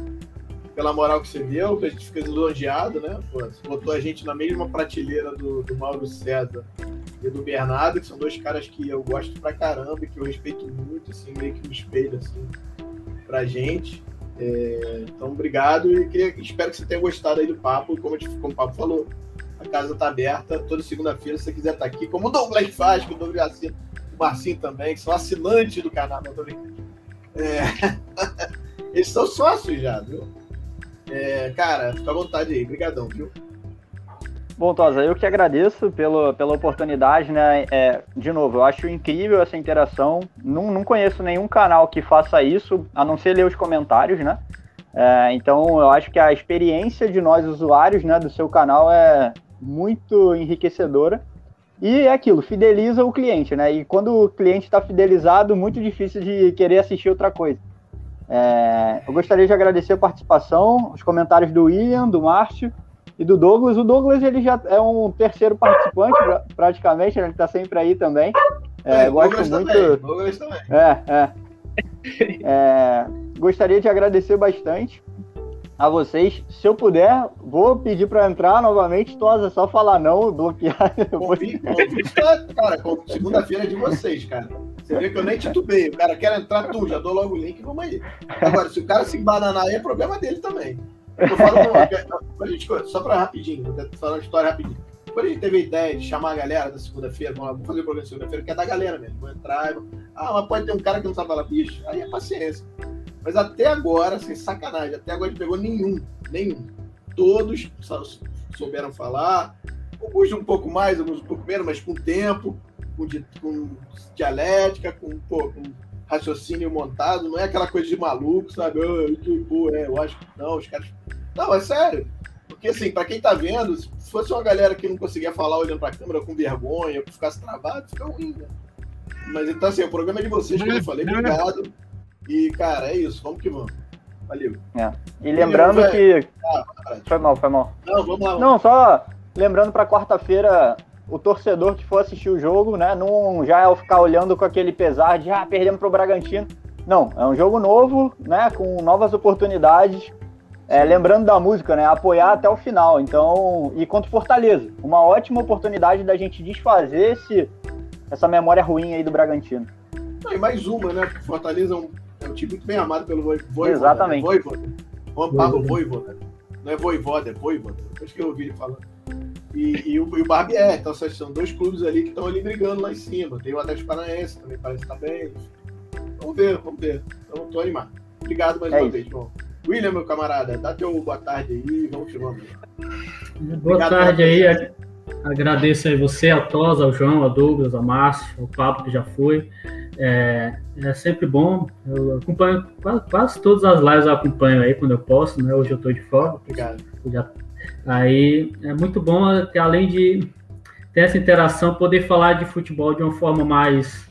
pela moral que você deu, que a gente fica elogiado, né? Pô, você botou a gente na mesma prateleira do, do Mauro César e do Bernardo, que são dois caras que eu gosto pra caramba e que eu respeito muito, assim, meio que um espelho, assim, pra gente. É, então, obrigado e queria, espero que você tenha gostado aí do papo. Como, gente, como o Papo falou, a casa tá aberta toda segunda-feira, se você quiser estar tá aqui, como o Douglas faz, que o Douglas assina, o Marcinho também, que são assinantes do canal, não tô É... (laughs) Eles são sócios já, viu? É, cara, fica à vontade aí. Obrigadão, viu? Bom, Tosa, eu que agradeço pelo, pela oportunidade, né? É, de novo, eu acho incrível essa interação. Não, não conheço nenhum canal que faça isso, a não ser ler os comentários, né? É, então, eu acho que a experiência de nós usuários, né, do seu canal é muito enriquecedora. E é aquilo, fideliza o cliente, né? E quando o cliente está fidelizado, muito difícil de querer assistir outra coisa. É, eu gostaria de agradecer a participação, os comentários do William, do Márcio e do Douglas. O Douglas ele já é um terceiro participante, praticamente, ele está sempre aí também. É, é, gosto Douglas muito. Também. Douglas também. É, é. é, gostaria de agradecer bastante a vocês. Se eu puder, vou pedir para entrar novamente. Tosa, é só falar não, bloquear. (laughs) Tá, cara, segunda-feira é de vocês, cara. Você vê que eu nem titubei. O cara quer entrar, tu, já dou logo o link, vamos aí. Agora, se o cara se embananar aí, é problema dele também. Eu falo, não, gente, só para rapidinho, vou falar uma história rapidinho. Quando a gente teve a ideia de chamar a galera da segunda-feira, vamos fazer o programa segunda-feira, que é da galera mesmo. Vou entrar, vou... ah, mas pode ter um cara que não sabe falar bicho. Aí é paciência. Mas até agora, sem sacanagem, até agora a gente pegou nenhum, nenhum. Todos souberam falar, alguns um pouco mais, alguns um pouco menos, mas com tempo, com, com dialética, com, pô, com raciocínio montado, não é aquela coisa de maluco, sabe? Oh, pô, é, eu acho que não, os caras. Não, é sério. Porque, assim, para quem tá vendo, se fosse uma galera que não conseguia falar olhando pra câmera com vergonha, que ficasse travado, fica ruim, né? Mas então, assim, o programa é de vocês, como eu falei, (laughs) obrigado. E, cara, é isso, vamos que vamos. Valeu. É. E lembrando que. Ah, foi mal, foi mal. Não, vamos lá. Vamos. Não, só lembrando para quarta-feira o torcedor que for assistir o jogo, né, não já ficar olhando com aquele pesar de ah, perdemos para o Bragantino. Não, é um jogo novo, né, com novas oportunidades. É, lembrando da música, né, apoiar até o final. Então, e contra o Fortaleza, uma ótima oportunidade da gente desfazer esse, essa memória ruim aí do Bragantino. E mais uma, né? Fortaleza é um, é um time muito bem amado pelo Voivoda. Exatamente. Né? Voivoda. Juan Pablo Voivoda. Não é Voivoda, é Voivoda. Depois que eu ouvi ele falando. E, e, o, e o Barbier. Então, são dois clubes ali que estão ali brigando lá em cima. Tem o Atlético Paranaense, também parece estar bem. Vamos ver, vamos ver. Então, tô animado. Obrigado mais é uma isso. vez, bom. William, meu camarada, dá teu boa tarde aí, vamos que vamos. Boa Obrigado tarde aí, agradeço aí você, a Tosa, ao João, a Douglas, a Márcio, o Papo que já foi. É, é sempre bom, eu acompanho quase, quase, todas as lives eu acompanho aí quando eu posso, né? Hoje eu tô de fora. Obrigado. Já, aí é muito bom que além de ter essa interação, poder falar de futebol de uma forma mais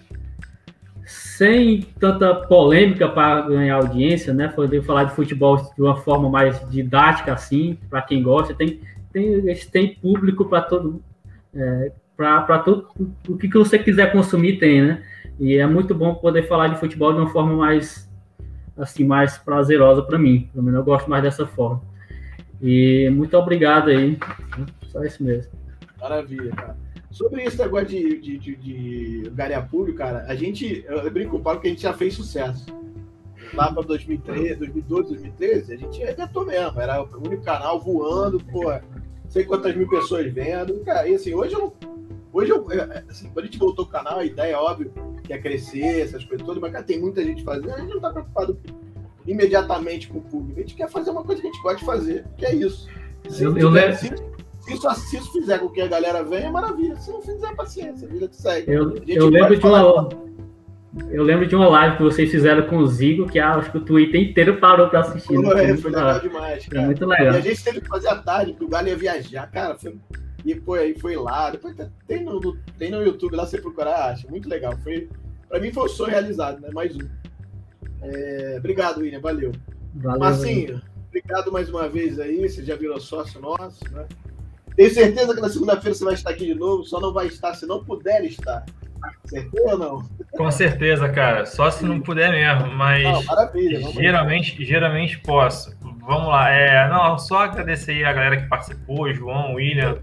sem tanta polêmica para ganhar audiência, né? Poder falar de futebol de uma forma mais didática, assim, para quem gosta. Tem, tem, tem público para todo, é, para todo o que, que você quiser consumir tem, né? E é muito bom poder falar de futebol de uma forma mais, assim, mais prazerosa para mim. Pelo menos eu gosto mais dessa forma. E muito obrigado aí. Só isso mesmo. Maravilha, cara. Sobre esse negócio de, de, de, de cara, a gente, eu brinco com o que a gente já fez sucesso. Lá para 2013, 2012, 2013, a gente arrebentou mesmo. Era o único canal voando, pô, sei quantas mil pessoas vendo. Cara, e assim, hoje eu. Hoje eu. É, é, assim, quando a gente voltou o canal, a ideia é óbvio que é crescer, essas coisas todas, mas cara, tem muita gente fazendo, a gente não tá preocupado imediatamente com o público. A gente quer fazer uma coisa que a gente pode fazer, que é isso. Se eu, eu lembro. Se isso, se isso fizer com que a galera venha, é maravilha. Se não fizer, paciência, a vida que segue. Eu, eu lembro de uma. Eu lembro de uma live que vocês fizeram com o Zigo, que ah, acho que o Twitter inteiro parou para assistir. Pô, é, foi legal demais, cara. É muito legal. E a gente teve que fazer a tarde, porque o Galo ia viajar, cara. Foi... E foi aí, foi lá. Depois tem no, tem no YouTube lá, você procurar, acha. Muito legal. Foi, pra mim foi um sonho realizado, né? Mais um. É... Obrigado, William. Valeu. Valeu. Marcinho, obrigado mais uma vez aí. Você já virou sócio nosso, né? Tenho certeza que na segunda-feira você vai estar aqui de novo, só não vai estar se não puder estar. Ou não? Com certeza, cara. Só se não puder mesmo, mas não, maravilha, geralmente, geralmente posso. Vamos lá. É, não, só agradecer aí a galera que participou, João, William,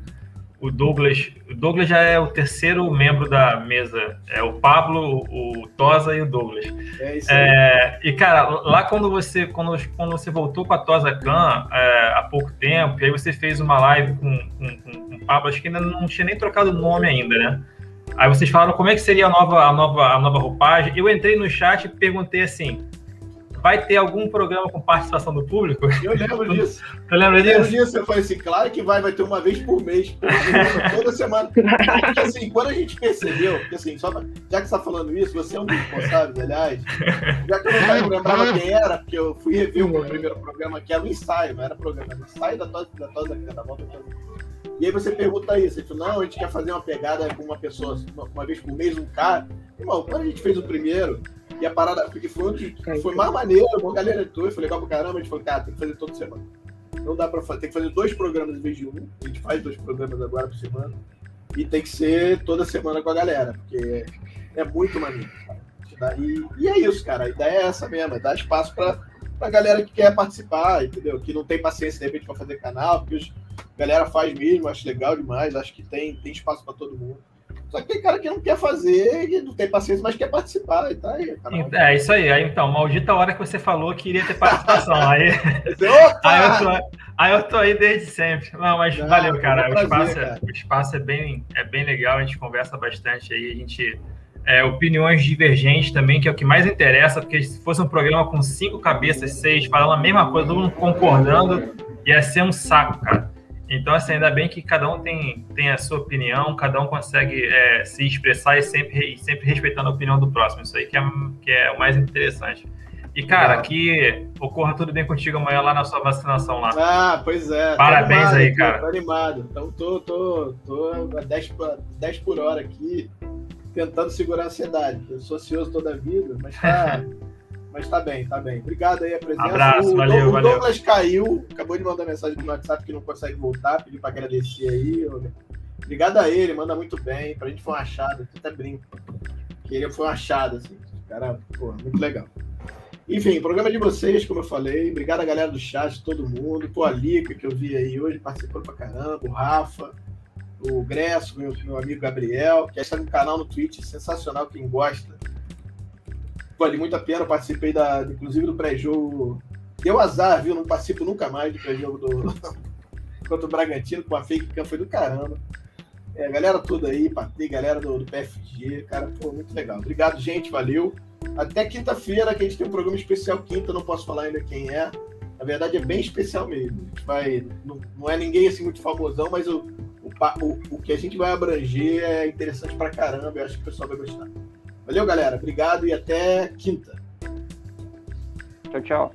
o Douglas. O Douglas já é o terceiro membro da mesa. É o Pablo, o Tosa e o Douglas. É isso aí. É, e, cara, lá quando você, quando, quando você voltou com a Tosa Khan é, há pouco tempo, e aí você fez uma live com, com, com, com o Pablo, acho que ainda não tinha nem trocado o nome ainda, né? Aí vocês falaram como é que seria a nova, a nova, a nova roupagem. Eu entrei no chat e perguntei assim: vai ter algum programa com participação do público? Eu lembro (laughs) disso. Eu lembro disso? Eu lembro disso. Eu falei assim, claro que vai, vai ter uma vez por mês, (laughs) toda semana. Porque assim, quando a gente percebeu, porque assim, só, já que você está falando isso, você é um dos responsáveis, aliás, já que eu não (laughs) lembrava quem era, porque eu fui rever o meu primeiro programa, que era o ensaio, não era programa, era o ensaio da tosa da tosa da volta. E aí você pergunta isso, ele falou, não, a gente quer fazer uma pegada com uma pessoa, uma, uma vez por mês, um cara. Irmão, quando a gente fez o primeiro, e a parada, porque foi, onde, foi mais maneiro, uma galera entrou foi legal pra caramba. A gente falou, cara, tem que fazer toda semana. Não dá pra fazer, tem que fazer dois programas em vez de um. A gente faz dois programas agora por semana. E tem que ser toda semana com a galera, porque é muito maneiro. E, e é isso, cara. A ideia é essa mesmo, é dar espaço pra, pra galera que quer participar, entendeu? Que não tem paciência, de repente, pra fazer canal, porque os, a galera faz mesmo, acho legal demais, acho que tem, tem espaço para todo mundo. Só que tem cara que não quer fazer, e não tem paciência, mas quer participar. E tá aí, É isso aí. aí. Então, maldita hora que você falou que iria ter participação. (laughs) aí, (laughs) aí, eu tô, aí eu tô aí desde sempre. Não, mas não, valeu, cara. O, espaço, é, cara. o espaço é bem, é bem legal, a gente conversa bastante aí, a gente. É, opiniões divergentes também, que é o que mais interessa, porque se fosse um programa com cinco cabeças, seis, falando a mesma coisa, todo mundo concordando, ia ser um saco, cara. Então, assim, ainda bem que cada um tem, tem a sua opinião, cada um consegue é, se expressar e sempre, sempre respeitando a opinião do próximo. Isso aí que é, que é o mais interessante. E, cara, que ocorra tudo bem contigo amanhã lá na sua vacinação lá. Ah, pois é. Parabéns animado, aí, cara. Tô animado. Então, tô, tô, tô a 10 por, 10 por hora aqui, tentando segurar a ansiedade. Eu sou ansioso toda a vida, mas tá... (laughs) Mas tá bem, tá bem. Obrigado aí a presença. Abraço, o, valeu, o valeu. Douglas caiu, acabou de mandar mensagem no WhatsApp que não consegue voltar, pediu para agradecer aí. Obrigado a ele, manda muito bem. Pra gente foi um achado, até brinco. Que ele foi um achado, assim. Cara, pô, muito legal. Enfim, programa de vocês, como eu falei. Obrigado a galera do chat, todo mundo. Pô, a Lica, que eu vi aí hoje, participou pra caramba. O Rafa, o Gresso, meu, meu amigo Gabriel, que está no canal no Twitch, sensacional, quem gosta. Vale muito a pena, participei da, inclusive do pré-jogo. Deu azar, viu? Não participo nunca mais do pré-jogo do (laughs) contra o Bragantino, com a fake cam foi do caramba. É, galera toda aí, Patê, galera do, do PFG, cara, pô, muito legal. Obrigado, gente, valeu. Até quinta-feira, que a gente tem um programa especial quinta, não posso falar ainda quem é. Na verdade, é bem especial mesmo. Vai, não, não é ninguém assim muito famosão, mas o, o, o, o que a gente vai abranger é interessante pra caramba. Eu acho que o pessoal vai gostar. Valeu, galera. Obrigado e até quinta. Tchau, tchau.